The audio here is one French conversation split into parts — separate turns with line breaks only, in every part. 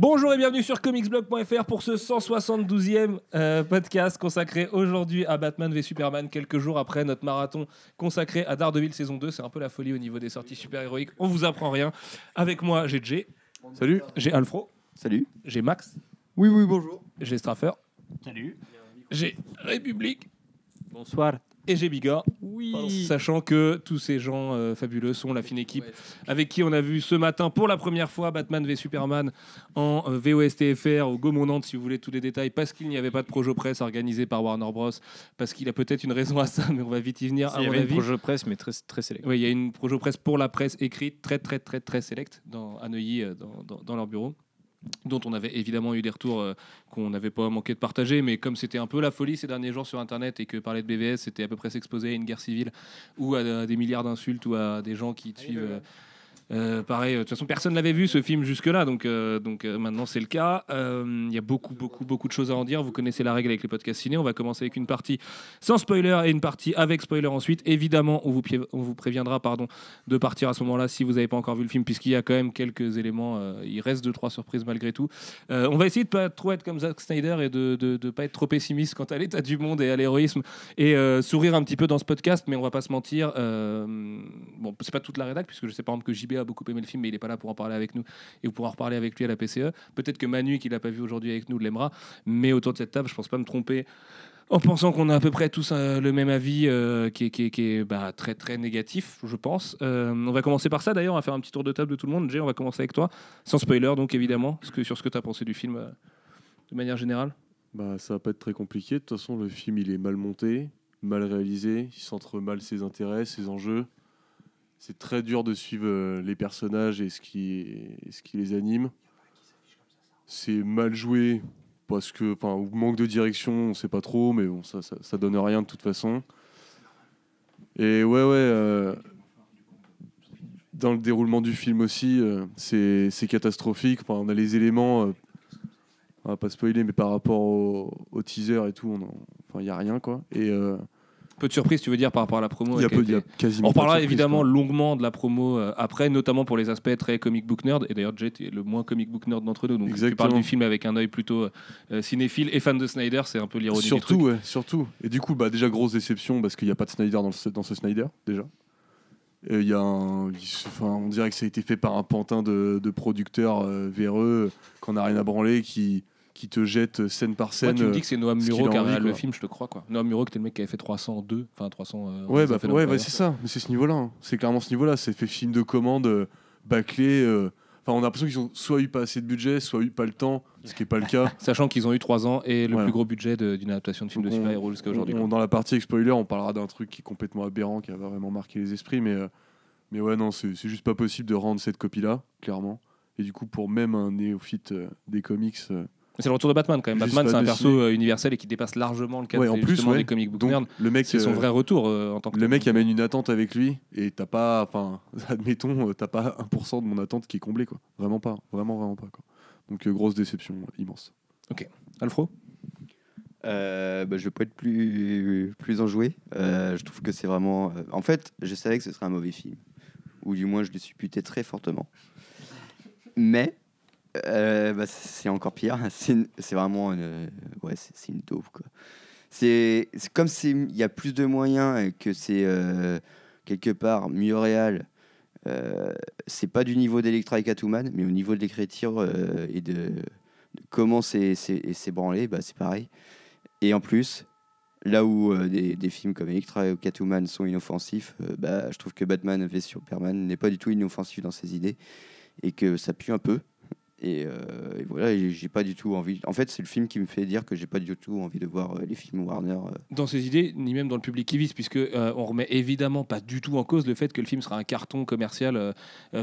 Bonjour et bienvenue sur comicsblog.fr pour ce 172e euh, podcast consacré aujourd'hui à Batman v Superman, quelques jours après notre marathon consacré à Daredevil saison 2. C'est un peu la folie au niveau des sorties super-héroïques. On vous apprend rien. Avec moi, j'ai Jay,
Salut.
j'ai Alfro,
Salut.
j'ai Max,
Oui, oui, bonjour.
j'ai Straffer,
Salut.
j'ai République
Bonsoir.
Et j'ai.
Oui.
Sachant que tous ces gens euh, fabuleux sont la fine équipe avec qui on a vu ce matin pour la première fois Batman v Superman en euh, VOSTFR au Gaumont Nantes, si vous voulez tous les détails, parce qu'il n'y avait pas de projet presse organisé par Warner Bros. Parce qu'il a peut-être une raison à ça, mais on va vite y venir.
Il y avait une projet presse, mais très, très sélect.
Oui, il y a une projet presse pour la presse écrite, très très très très sélecte dans, à Neuilly, euh, dans, dans- dans leur bureau dont on avait évidemment eu des retours euh, qu'on n'avait pas manqué de partager, mais comme c'était un peu la folie ces derniers jours sur Internet et que parler de BVS, c'était à peu près s'exposer à une guerre civile ou à, à des milliards d'insultes ou à des gens qui te suivent. euh, euh, pareil, euh, de toute façon, personne n'avait vu ce film jusque-là, donc, euh, donc maintenant c'est le cas. Il y a beaucoup, beaucoup, beaucoup de choses à en dire. Vous connaissez la règle avec les podcasts ciné. On va commencer avec une partie sans spoiler et une partie avec spoiler ensuite. Évidemment, on vous, on vous préviendra pardon, de partir à ce moment-là si vous n'avez pas encore vu le film, puisqu'il y a quand même quelques éléments. il reste deux, trois surprises malgré tout. On va essayer de pas trop être comme Zack Snyder et de ne pas être trop pessimiste quant à l'état du monde et à l'héroïsme et sourire un petit peu dans ce podcast, mais on va pas se mentir. bon, c'est pas toute la rédac, puisque je sais par exemple que JB a beaucoup aimé le film, mais il est pas là pour en parler avec nous et vous pourrez en reparler avec lui à la PCE. Peut-être que Manu, qui l'a pas vu aujourd'hui avec nous, l'aimera, mais autour de cette table, je pense pas me tromper. En pensant qu'on a à peu près tous euh, le même avis euh, qui est, qui est- bah, très très négatif, je pense. Euh, on va commencer par ça d'ailleurs, on va faire un petit tour de table de tout le monde. Jay, on va commencer avec toi, sans spoiler donc évidemment, sur ce que tu as pensé du film de manière générale.
Bah, ça va pas être très compliqué. De toute façon, le film il est mal monté, mal réalisé. Il centre mal ses intérêts, ses enjeux. C'est très dur de suivre euh, les personnages et ce qui, ce qui les anime. C'est mal joué parce que, enfin, manque de direction, on sait pas trop, mais bon, ça, ça, donne rien de toute façon. Et ouais, ouais. euh, dans le déroulement du film aussi, euh, c'est catastrophique. Enfin, on a les éléments. euh, on va pas spoiler, mais par rapport au, teaser et tout, il y a rien quoi. Et euh,
Peu de surprise, tu veux dire, par rapport à la promo
il y a peu, il y a
été-
quasiment.
On parlera évidemment
quoi.
longuement de la promo euh, après, notamment pour les aspects très comic book nerd. Et d'ailleurs, Jet est le moins comic book nerd d'entre nous. Donc, tu
Exactement.
parles du film avec un œil plutôt euh, cinéphile et fan de Snyder, c'est un peu l'ironie du truc.
Surtout, ouais, surtout. Et du coup, bah, déjà grosse déception parce qu'il n'y a pas de Snyder dans, ce- dans ce Snyder déjà. Et il y a un, enfin, on dirait que ça a été fait par un pantin de, de producteurs euh, véreux qu'on n'a rien à branler, qui, qui te jette scène par
Moi,
scène.
tu me dis que c'est Noam
ce qu'il
Muro qui a réalisé le film, je te crois. quoi. Noam Muro, qui était le mec qui avait fait 302, enfin 300. euh,
Ouais, bah, ouais, bah,
fait.
c'est ça. Mais c'est ce niveau-là. hein. C'est clairement ce niveau-là. C'est fait film de commande, euh, bâclé. euh. Enfin, on a l'impression qu'ils ont soit eu pas assez de budget, soit eu pas le temps, ce qui n'est pas le cas.
Sachant qu'ils ont eu 3 ans et le
Voilà.
plus gros budget d'une adaptation de film de super-héros jusqu'à aujourd'hui.
Dans la partie avec spoiler, on parlera d'un truc qui est complètement aberrant, qui a vraiment marqué les esprits. Mais, euh, mais ouais, non, c'est c'est juste pas possible de rendre cette copie-là, clairement. Et du coup, pour même un néophyte euh, des comics, euh,
C'est le retour de Batman quand même.
Juste
Batman, c'est un perso euh, universel et qui dépasse largement le cadre
Ouais, en
des,
plus, ouais.
des comic book nerds.
le mec,
C'est son
euh,
vrai retour euh, en tant que
le mec amène une attente avec lui, et t'as pas, enfin, admettons, t'as pas 1% de mon attente qui est comblée, quoi. Vraiment pas, vraiment, vraiment pas, quoi. Donc euh, grosse déception immense.
Alfro?
Euh, bah, je vais pas être plus, plus enjoué. Euh, je trouve que c'est vraiment. En fait, je savais que ce serait un mauvais film. Ou du moins, je le supputais très fortement. Mais. Euh, bah, c'est encore pire. C'est vraiment. une- Ouais, c'est une quoi. C'est comme s'il y a plus de moyens et que c'est euh, quelque part mieux réel. Euh, c'est pas du niveau d'Electra et Catwoman, mais au niveau de l'écriture euh, et de, comment c'est branlé, bah, c'est pareil. Et en plus, là où des, films comme Electra et Catwoman sont inoffensifs, bah, je trouve que Batman v Superman n'est pas du tout inoffensif dans ses idées et que ça pue un peu. Et, euh, et voilà, j'ai pas du tout envie. En fait, c'est le film qui me fait dire que j'ai pas du tout envie de voir euh, les films Warner. euh.
dans ses idées, ni même dans le public qui vise, puisque euh, on remet évidemment pas du tout en cause le fait que le film sera un carton commercial,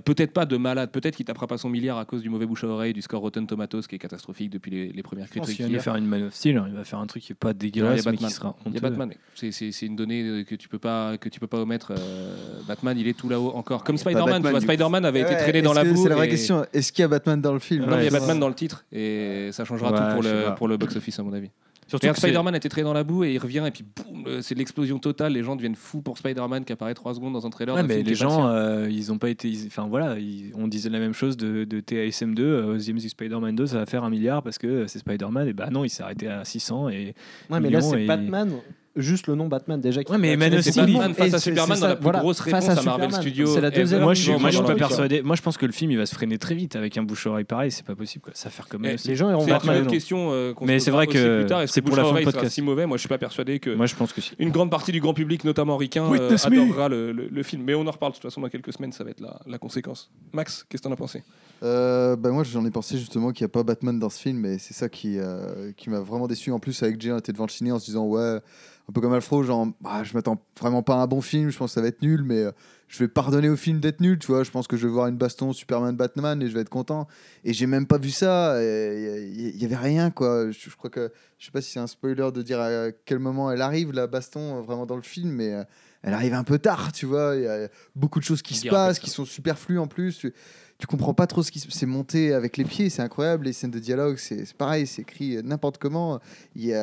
peut-être pas de malade, peut-être qu'il tapera pas son milliard à cause du mauvais bouche à oreille, du score Rotten Tomatoes qui est catastrophique depuis les, les premières critiques.
qu'il va faire une Man of Steel. hein. Il va faire un truc qui est pas
Non, il y a
dégueulasse, mais
Batman.
qui sera
Il y a
honteux.
Batman. C'est- C'est c'est une donnée que tu peux pas que tu peux pas omettre. euh, Batman, il est tout là-haut encore. Comme
Il
Spider-Man. Spider-Man avait été traîné dans la boue.
C'est la vraie
et-
question. Est-ce qu'il y a Batman dans le film
Non, mais il y a Batman dans le titre et ça changera
Ouais,
tout pour le, pour le box-office à mon avis.
Surtout que
Spider-Man était très dans la boue et il revient et puis boum, euh, c'est l'explosion totale. Les gens deviennent fous pour Spider-Man qui apparaît 3 secondes dans un trailer.
Ouais, mais les gens, euh, ils ont pas été. Enfin voilà, ils- on disait la même chose de, de TASM2. Euh, The Amazing Spider-Man 2, ça va faire un milliard parce que c'est Spider-Man. Et bah non, il s'est arrêté à 600. Et...
Ouais, mais là, c'est
et-
Batman. Juste le nom Batman déjà. qui
Ouais, mais Man of
c'est
Steel.
Batman face à
c'est-
Superman
c'est
dans la plus
voilà,
grosse
face
réponse à Marvel
Superman.
Studios
C'est la
ever.
deuxième.
moi, je moi, je suis pas persuadé. Moi, je pense que le film, il va se freiner très vite avec un bouche-oreille pareil. C'est pas possible. Quoi. Ça va faire comme
Eh.
Les gens iront
C'est autre
non.
question euh, qu'on se
Mais c'est vrai que c'est pour la fin
Bouche à oreille
podcast.
si mauvais? Moi, je suis pas persuadé que
Moi, je pense que si.
une grande partie du grand public, notamment ricain, euh, adorera le, film. Mais on en reparle de toute façon dans quelques semaines. Ça va être la, la conséquence. Max, qu'est-ce que t'en as pensé?
Euh, bah moi j'en ai pensé justement qu'il n'y a pas Batman dans ce film et c'est ça qui, euh, qui m'a vraiment déçu. En plus avec Jay on était devant le ciné en se disant ouais un peu comme Alfro genre bah, je m'attends vraiment pas à un bon film, je pense que ça va être nul mais euh, je vais pardonner au film d'être nul tu vois. Je pense que je vais voir une baston Superman Batman et je vais être content et j'ai même pas vu ça. Il y, avait rien quoi. Je, je crois que je sais pas si c'est un spoiler de dire à quel moment elle arrive la baston euh, vraiment dans le film mais elle arrive un peu tard tu vois. Il y a beaucoup de choses qui
On
se passent qui sont superflues en plus. Tu- tu comprends pas trop ce qui s- c'est monté avec les pieds, c'est incroyable. Les scènes de dialogue, c'est pareil, c'est écrit n'importe comment.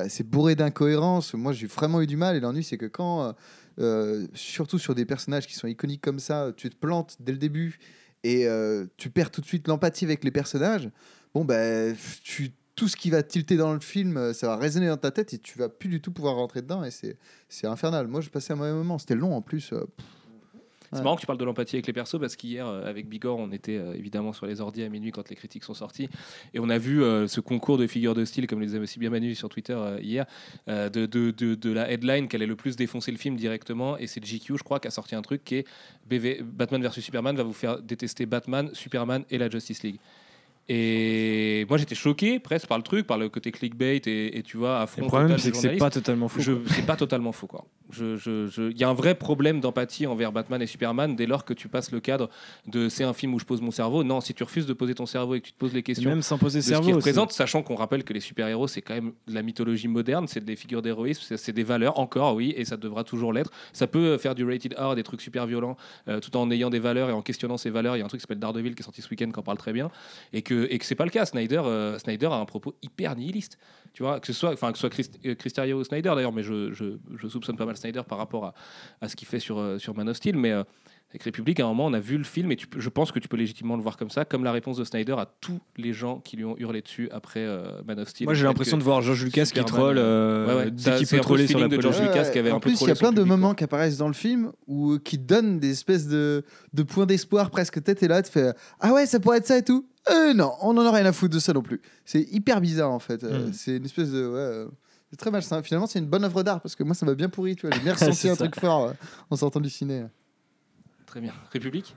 C'est bourré d'incohérences. Moi, j'ai vraiment eu du mal. Et l'ennui, c'est que quand, euh, euh, surtout sur des personnages qui sont iconiques comme ça, tu te plantes dès le début et euh, tu perds tout de suite l'empathie avec les personnages. Bon, ben, tu tout ce qui va tilter dans le film, euh, ça va résonner dans ta tête et tu vas plus du tout pouvoir rentrer dedans. Et c'est infernal. Moi, je passais un mauvais moment. C'était long en plus. euh.
C'est marrant que tu parles de l'empathie avec les persos parce qu'hier, euh, avec Bigor, on était euh, évidemment sur les ordi à minuit quand les critiques sont sorties et on a vu euh, ce concours de figures de style, comme les avait si bien Manu sur Twitter hier, de, de, de, de la headline qu'elle allait le plus défoncer le film directement. Et c'est GQ, je crois, qui a sorti un truc qui est BV, Batman vs Superman va vous faire détester Batman, Superman et la Justice League. Et moi j'étais choqué presque par le truc, par le côté clickbait et, et tu vois, à fond.
Le problème, c'est que c'est pas totalement faux.
C'est pas totalement faux. quoi. Je- je- je- Il y a un vrai problème d'empathie envers Batman et Superman dès lors que tu passes le cadre de c'est un film où je pose mon cerveau. Non, si tu refuses de poser ton cerveau et que tu te poses les questions
Même sans poser
de ce
cerveau.
qu'ils représentent, sachant qu'on rappelle que les super-héros, c'est quand même de la mythologie moderne, c'est des figures d'héroïsme, c'est- c'est des valeurs encore, oui, et ça devra toujours l'être. Ça peut faire du rated R, des trucs super violents, euh, tout en ayant des valeurs et en questionnant ces valeurs. Il y a un truc qui s'appelle Daredevil qui est sorti ce week-end qui en parle très bien, et que, et que c'est pas le cas. Snyder, euh, Snyder a un propos hyper nihiliste. Tu vois, que ce soit, enfin, que ce soit Christ, euh, ou Snyder d'ailleurs, mais je, soupçonne pas mal Snyder par rapport à, à ce qu'il fait sur, euh, sur Man of Steel, mais avec République, à un moment, on a vu le film et tu peux- je pense que tu peux légitimement le voir comme ça, comme la réponse de Snyder à tous les gens qui lui ont hurlé dessus après euh, Man of Steel.
Moi, j'ai l'impression de voir George Lucas qui
Superman,
troll euh,
Ouais, ouais,
dès
ça,
qu'il
c'est
peut troller
le
sur la
de George. Lucas qui avait un
en plus, il y a plein de
public, quoi.
moments qui apparaissent dans le film où qui donnent des espèces de, de points d'espoir presque tête et là, tu fais ah ouais, ça pourrait être ça et tout. Euh, non, on en a rien à foutre de ça non plus. C'est hyper bizarre en fait. Euh,
Mm.
C'est une espèce de ouais. euh, C'est très malsain. Finalement, c'est une bonne œuvre d'art parce que moi, ça m'a bien pourri. Tu vois, j'ai bien ressenti un
ça.
truc fort euh, en sortant du ciné.
Très bien. République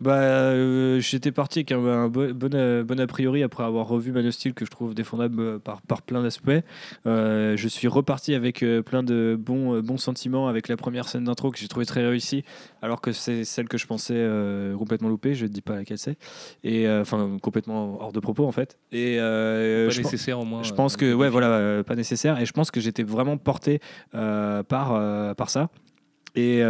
Bah, euh, j'étais parti avec un, un bon, bon, euh, bon a priori après avoir revu Man of Steel que je trouve défendable euh, par, par plein d'aspects. Euh, je suis reparti avec plein de bons, bons sentiments avec la première scène d'intro que j'ai trouvé très réussie, alors que c'est celle que je pensais euh, complètement loupée. Je ne dis pas laquelle c'est, et enfin complètement hors de propos en fait. Et
Pas
je,
nécessaire au moins.
je pense que ouais voilà pas nécessaire et je pense que j'étais vraiment porté par par ça et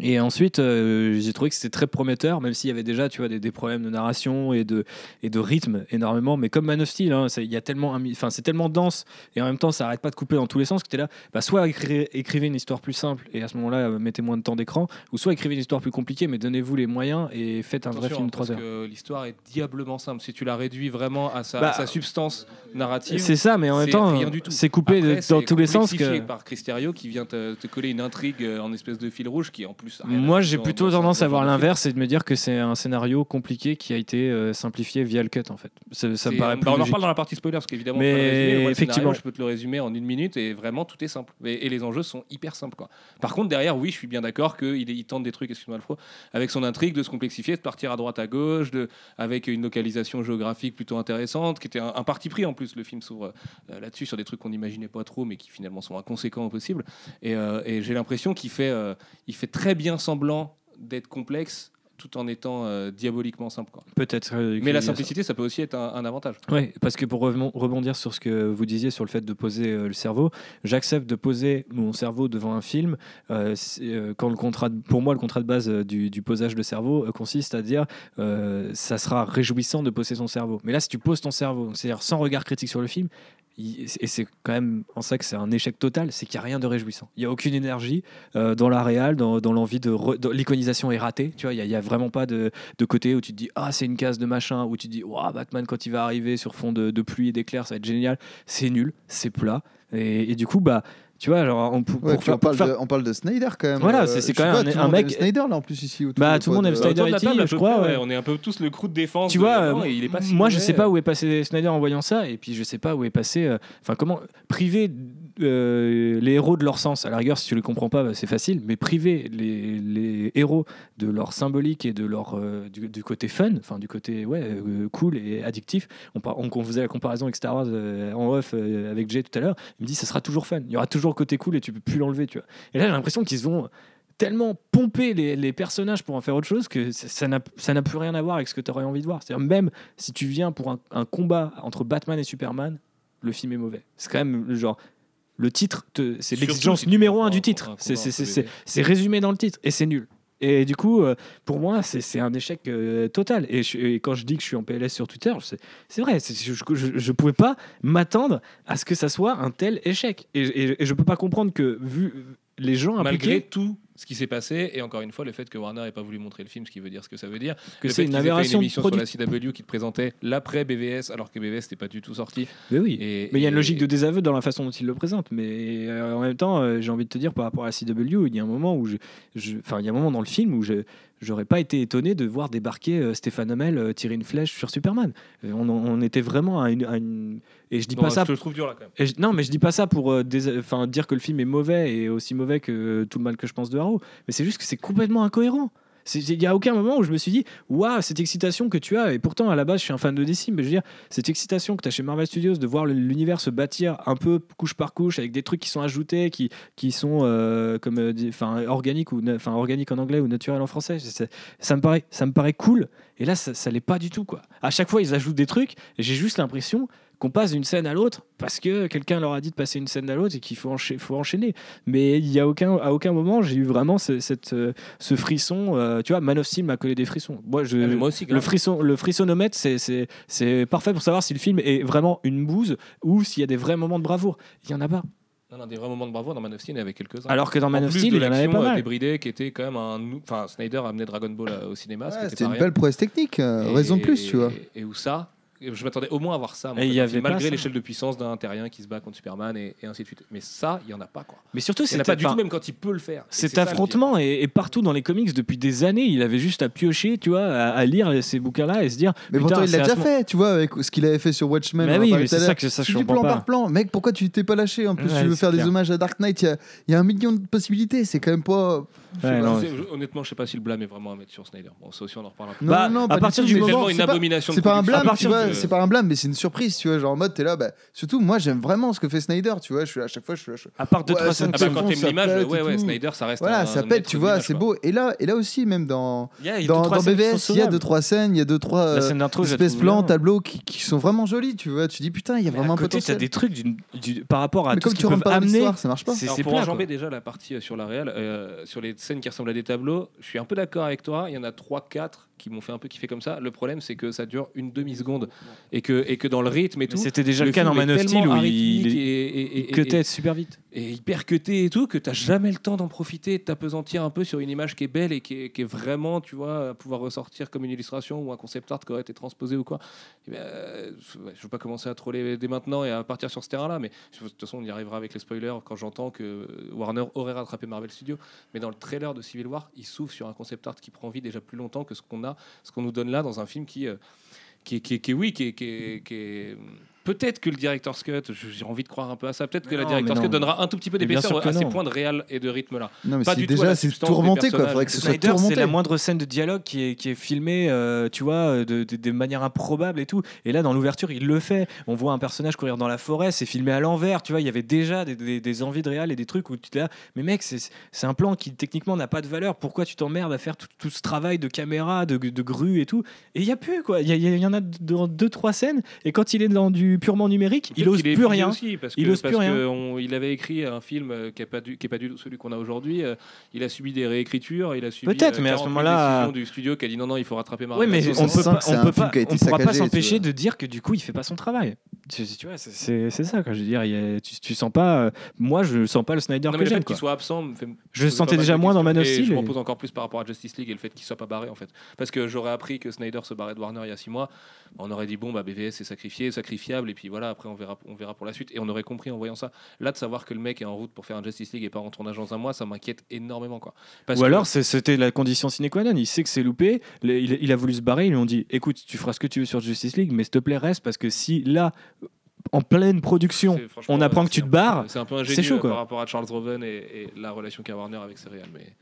et ensuite, euh, j'ai trouvé que c'était très prometteur, même s'il y avait déjà, tu vois, des, des problèmes de narration et de, et de rythme énormément. Mais comme Man of Steel, hein, y a tellement, c'est tellement dense et en même temps, ça arrête pas de couper dans tous les sens que tu es là. Bah, soit écri- écrivez une histoire plus simple et à ce moment-là, euh, mettez moins de temps d'écran, ou soit écrivez une histoire plus compliquée, mais donnez-vous les moyens et faites un vrai film de 3
parce
heures.
que l'histoire est diablement simple. Si tu la réduis vraiment à sa,
Bah,
à sa substance narrative,
C'est ça, mais en même
c'est
temps, c'est coupé
Après,
dans
c'est
tous les sens.
complexifié
Que...
par Christiario qui vient te, te coller une intrigue euh, en espèce de fil rouge qui en plus.
Moi, j'ai plutôt tendance à voir l'inverse et de me dire que c'est un scénario compliqué qui a été euh, simplifié via le cut, en fait. Ça, ça me paraît
bah,
plus
on en reparle dans la partie spoiler parce qu'évidemment,
Mais
le
effectivement.
je peux te le résumer en une minute et vraiment tout est simple. Et, et les enjeux sont hyper simples. Quoi. Par contre, derrière, oui, je suis bien d'accord qu'il il tente des trucs, excuse-moi le avec son intrigue de se complexifier, de partir à droite à gauche, de, avec une localisation géographique plutôt intéressante, qui était un, un parti pris en plus. Le film s'ouvre euh, là-dessus sur des trucs qu'on n'imaginait pas trop, mais qui finalement sont inconséquents au possible. Et, euh, et j'ai l'impression qu'il fait, il fait très bien semblant d'être complexe tout en étant euh, diaboliquement simple.
Peut-être. euh,
Mais la
ça.
simplicité, ça peut aussi être un, un avantage.
Oui, parce que pour rebondir sur ce que vous disiez sur le fait de poser euh, le cerveau, j'accepte de poser mon cerveau devant un film quand le contrat, de- pour moi, le contrat de base du, du posage de cerveau consiste à dire ça sera réjouissant de poser son cerveau. Mais là, si tu poses ton cerveau, c'est-à-dire sans regard critique sur le film, il- et c'est quand même en ça que c'est un échec total, c'est qu'il n'y a rien de réjouissant. Il n'y a aucune énergie euh, dans la réal, dans, dans l'envie de, l'iconisation est ratée. Tu vois, il n'y a, vraiment pas de, de côté où tu te dis ah c'est une case de machin, où tu te dis Ouah, Batman quand il va arriver sur fond de, de pluie et d'éclairs, ça va être génial. C'est nul, c'est plat. Et, et du coup bah tu vois genre on, pour,
Ouais,
pour
puis
faire,
on, parle
pour faire-
de, on parle de Snyder quand même.
Voilà,
Euh,
c'est- quand même
pas,
un- mec-
aime Snyder là en plus ici.
Bah, tout le monde aime
de-
Snyder.
Table, à
je crois,
près,
ouais.
ouais, On est un peu tous le crew de défense.
Tu
de-
vois, euh,
et il est pas si
moi je sais pas où est passé Snyder en voyant ça, et puis je sais pas où est passé. euh, Enfin, comment priver euh, les héros de leur sens À la rigueur, si tu les comprends pas, bah, c'est facile, mais priver les, héros de leur symbolique et de leur euh, du, côté fun, enfin du côté ouais euh, cool et addictif. On, on, faisait la comparaison avec Star Wars en off avec Jay tout à l'heure. Il me dit ça sera toujours fun. Il y aura toujours le côté cool et tu peux plus l'enlever, tu vois. Et là, j'ai l'impression qu'ils ont tellement pompé les, personnages pour en faire autre chose que ça n'a plus rien à voir avec ce que tu aurais envie de voir. C'est-à-dire même si tu viens pour un, un combat entre Batman et Superman, le film est mauvais. C'est quand même le genre le titre, c'est l'exigence numéro un du titre. C'est résumé dans le titre et c'est nul. Et du coup, euh, pour moi, c'est un échec euh, total. Et, je- et quand je dis que je suis en PLS sur Twitter, c'est vrai. Je, je pouvais pas m'attendre à ce que ça soit un tel échec. Et, et, et je peux pas comprendre que, vu les gens
Malgré
impliqués,
tout ce qui s'est passé, et encore une fois, le fait que Warner n'ait pas voulu montrer le film, ce qui veut dire ce que ça veut dire.
que c'est une aberration
une
de
émission sur la CW qui te présentait l'après BVS, alors que BVS n'était pas du tout sorti.
Mais oui.
Et-
Mais il y a une logique de désaveu dans la façon dont il le présente. Mais euh, en même temps, euh, j'ai envie de te dire par rapport à la CW, il y a un moment où je- enfin, il y a un moment dans le film où je j'aurais pas été étonné de voir débarquer euh, Stéphane Hamel euh, tirer une flèche sur Superman. On, on était vraiment à une, à une- et je dis
Bon,
pas ça.
je te trouve dur là quand même.
et je- non, mais je dis pas ça pour euh, dés- enfin, dire que le film est mauvais et aussi mauvais que tout le mal que je pense de Arrow. Mais c'est juste que c'est complètement incohérent. Il n'y a aucun moment où je me suis dit, waouh, cette excitation que tu as, et pourtant à la base je suis un fan de DC, mais je veux dire, cette excitation que tu as chez Marvel Studios de voir l'univers se bâtir un peu couche par couche avec des trucs qui sont ajoutés, qui, qui sont euh, comme euh, enfin organiques ou enfin organiques en anglais ou naturels en français. Ça me paraît, ça me paraît cool. Et là, ça, ça l'est pas du tout quoi. À chaque fois, ils ajoutent des trucs. Et j'ai juste l'impression qu'on passe d'une scène à l'autre parce que quelqu'un leur a dit de passer une scène à l'autre et qu'il faut, encha- faut enchaîner. Mais il y a aucun, à aucun moment j'ai eu vraiment ce, cette, euh, ce frisson. euh, tu vois, Man of Steel m'a collé des frissons. Moi, je,
Ah, moi aussi,
le frisson, le frissonomètre, c'est- c'est c'est parfait pour savoir si le film est vraiment une bouse ou s'il y a des vrais moments de bravoure. Il y en a pas.
Non, non, des vrais moments de bravoure dans Man of Steel, il y en avait quelques-uns.
Alors que dans Man
en
of Steel, il y en avait pas
euh,
mal.
débridée qui était quand même un. Enfin, Snyder a amené Dragon Ball euh, au cinéma.
Ouais, C'était une
rien.
belle prouesse technique. euh,
Et-
raison de plus, tu vois.
Et où ça je m'attendais au moins à voir ça.
Et y avait
malgré
ça.
l'échelle de puissance d'un terrien qui se bat contre Superman et, et ainsi de suite. Mais ça, il y en a pas quoi.
Mais surtout,
Il y en a
c'est
pas du tout, même quand il peut le faire.
Cet
ça,
affrontement est, est partout dans les comics depuis des années. Il avait juste à piocher, tu vois, à, à lire ces bouquins-là et se dire.
Mais pourtant, il l'a déjà fait, tu vois, avec ce qu'il avait fait sur Watchmen.
Mais oui, c'est ça que ça,
du plan
pas.
par plan. Mec, pourquoi tu t'es pas lâché? En plus,
Ouais,
tu veux faire des hommages à Dark Knight. Il y a un million de possibilités. C'est quand même pas.
Ouais, non,
Je sais- je- honnêtement, je sais pas si le blâme est vraiment à mettre sur Snyder. Bon, ça aussi, on en reparlera.
Non,
Bah,
non,
à
pas
partir
tout,
du
mais
C'est
moment-
tellement
c'est
une
pas-
abomination. de
C'est pas un
production.
blâme, tu vois, c'est pas un blâme, mais c'est une surprise, tu vois. Genre en mode, t'es là, bah, surtout moi, j'aime vraiment ce que fait Snyder, tu vois. Je suis à chaque fois, je suis là, je-
À part deux,
Ouais,
trois
ça
scènes
me
Ah bah, quand t'aimes
ça
l'image,
pète
ouais,
et
ouais,
tout.
Snyder, ça reste
Voilà,
un
ça pète, tu
de
vois,
l'image,
c'est
quoi.
beau. Et là, et là aussi, même dans,
Il y a- il y a
dans,
deux, trois
dans
scènes qui
BVS,
sont
il y a
sauvables.
deux, trois scènes, il y a deux, trois
La
euh,
scène d'intro, je la
espèces
trouve
plans,
bien.
tableaux qui, qui sont vraiment jolis, tu vois. Tu dis, putain, il y a
Mais
vraiment
à
un
côté, t'as
potentiel.
des trucs d'une- du- par rapport à
Mais
tout
comme
ce
tu
qu'ils
rentres
peuvent
pas dans
amener.
l'histoire, ça marche pas.
C'est
Alors,
c'est
pour
plat,
enjamber déjà la partie euh, sur la réelle, euh, sur les scènes qui ressemblent à des tableaux, je suis un peu d'accord avec toi. Il y en a 3-4 qui m'ont fait un peu kiffer comme ça. Le problème, c'est que ça dure une demi-seconde et que, et que dans le rythme et tout.
C'était déjà le, cas dans Man of Steel où il,
et,
t'es super vite.
et hyper cuté et tout, que tu n'as jamais le temps d'en profiter, et de t'apesantir un peu sur une image qui est belle et qui est, qui est vraiment, tu vois, à pouvoir ressortir comme une illustration ou un concept art qui aurait été transposé ou quoi. Eh ben, euh, je ne veux pas commencer à troller dès maintenant et à partir sur ce terrain-là, mais de toute façon, on y arrivera avec les spoilers quand j'entends que Warner aurait rattrapé Marvel Studios. Mais dans le trailer de Civil War, il s'ouvre sur un concept art qui prend vie déjà plus longtemps que ce qu'on a, ce qu'on nous donne là dans un film qui, euh, qui, est- qui, qui oui, qui qui est- qui est- Peut-être que le director's cut, j'ai envie de croire un peu à ça. Peut-être que la
non,
director's
mais
cut
non.
donnera un tout petit peu d'épaisseur à ces
non.
points de réel et de rythme là.
Non, mais
Pas du
déjà, c'est remonté, quoi. Faudrait que ce soit tout
Snyder, c'est la moindre scène de dialogue qui est, qui est filmée, euh, tu vois, euh, de, de, de manière improbable et tout. Et là, dans l'ouverture, il le fait. On voit un personnage courir dans la forêt, c'est filmé à l'envers, tu vois. Il y avait déjà des, des- des envies de réal et des trucs où tu te dis, mais mec, c'est un plan qui techniquement n'a pas de valeur. Pourquoi tu t'emmerdes à faire tout, tout ce travail de caméra, de, de grue et tout? Et il y a plus, quoi. Il y, a- il y en a dans deux, trois scènes. Et quand il est dans du purement numérique, il ose
est
plus rien.
aussi, parce
Il
que,
ose plus
parce
rien.
que on- il avait écrit un film euh, qui n'est pas, du- qui est pas, tout celui qu'on a aujourd'hui. euh, il a subi des réécritures, il a subi
Peut-être,
euh,
mais à ce
48
moment-là-
du studio qui a dit non, non, il faut rattraper ma
Oui, mais on
ça
peut pas,
que
on peut on pourra s'empêcher de dire que du coup il fait pas son travail. Tu, tu vois, c'est- ça. Quand je veux dire, il a- tu, tu sens pas. euh, moi, je sens pas le Snyder
Non,
que
mais le
j'aime.
fait qu'il
quoi.
soit absent me fait. me
Je sentais déjà moins dans. Man of Steel
Je m'en pose encore plus par rapport à Justice League et le fait qu'il soit pas barré en fait. Parce que j'aurais appris que Snyder se barrait de Warner il y a 6 mois. On aurait dit bon, bah BVS est sacrifié, sacrifiable, et puis voilà, après on verra, on verra pour la suite. Et on aurait compris en voyant ça. Là, de savoir que le mec est en route pour faire un Justice League et pas en tournage dans un mois, ça m'inquiète énormément quoi. Parce
Ou
que-
alors c'était la condition sine qua non. Il sait que c'est loupé. Il, il a voulu se barrer. Ils lui ont dit écoute, tu feras ce que tu veux sur Justice League, mais s'il te plaît, reste parce que si là, en pleine production, on apprend
euh,
que tu te barres,
C'est un peu
c'est
ingénieux
chaud, quoi.
par rapport à Charles Roven et, et la relation qu'a Warner avec. Mais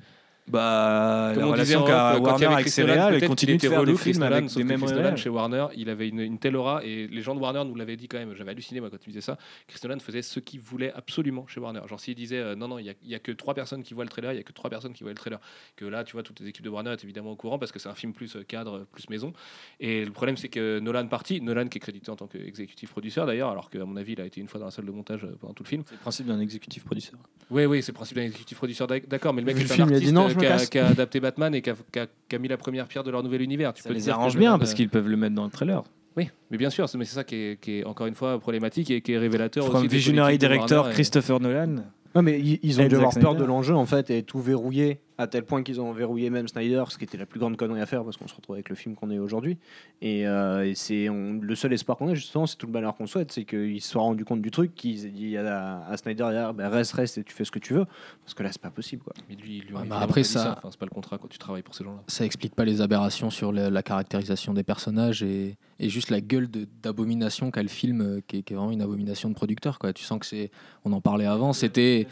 bah,
Comme
la
on disait
relation
en
qu'a Warner avec ses réals, il continue de
était
faire
relou,
des
Chris
films
Nolan,
avec
que
mêmes
Nolan, chez Warner, il avait une, une telle aura et les gens de Warner nous l'avaient dit quand même. J'avais halluciné moi quand tu disais ça. Chris Nolan faisait ce qu'il voulait absolument chez Warner. Genre s'il disait euh, non non, il y, y a que trois personnes qui voient le trailer, il y a que trois personnes qui voient le trailer. Que là, tu vois, toutes les équipes de Warner étaient évidemment au courant parce que c'est un film plus euh, cadre, plus maison. Et le problème c'est que Nolan parti, Nolan qui est crédité en tant qu'exécutif producteur d'ailleurs, alors qu'à mon avis il a été une fois dans la salle de montage euh, pendant tout le film.
C'est le principe d'un exécutif producteur.
Oui, oui, c'est le principe d'un exécutif producteur, d'ac- d'accord, mais le mec
le
un
film, il a
artiste
dit non,
qui, a, adapté Batman et qui a, mis la première pierre de leur nouvel univers. Tu
Ça
peux
les arrange bien parce qu'ils peuvent le mettre dans le trailer.
Oui, mais bien sûr, c'est- mais c'est ça qui est, qui est encore une fois problématique et qui est révélateur
From
aussi.
Visionary Director
et-
Christopher Nolan.
Ouais, mais ils, ils ont dû avoir peur de l'enjeu en fait et tout verrouiller à tel point qu'ils ont verrouillé même Snyder, ce qui était la plus grande connerie à faire parce qu'on se retrouve avec le film qu'on est aujourd'hui. Et, euh, et c'est le seul espoir qu'on a justement, c'est tout le malheur qu'on souhaite, c'est qu'ils se soient rendu compte du truc, qu'ils aient dit à, à Snyder derrière, bah, reste, reste et tu fais ce que tu veux, parce que là c'est pas possible quoi.
Mais lui, lui,
Ouais, mais après,
dit
ça-
Enfin, c'est pas le contrat quand tu travailles pour ces gens-là.
ça explique pas les aberrations sur la caractérisation des personnages et, et juste la gueule d'abomination qu'a le film, euh, qui est, qui est vraiment une abomination de producteur. Quoi. Tu sens que c'est, on en parlait avant, c'était,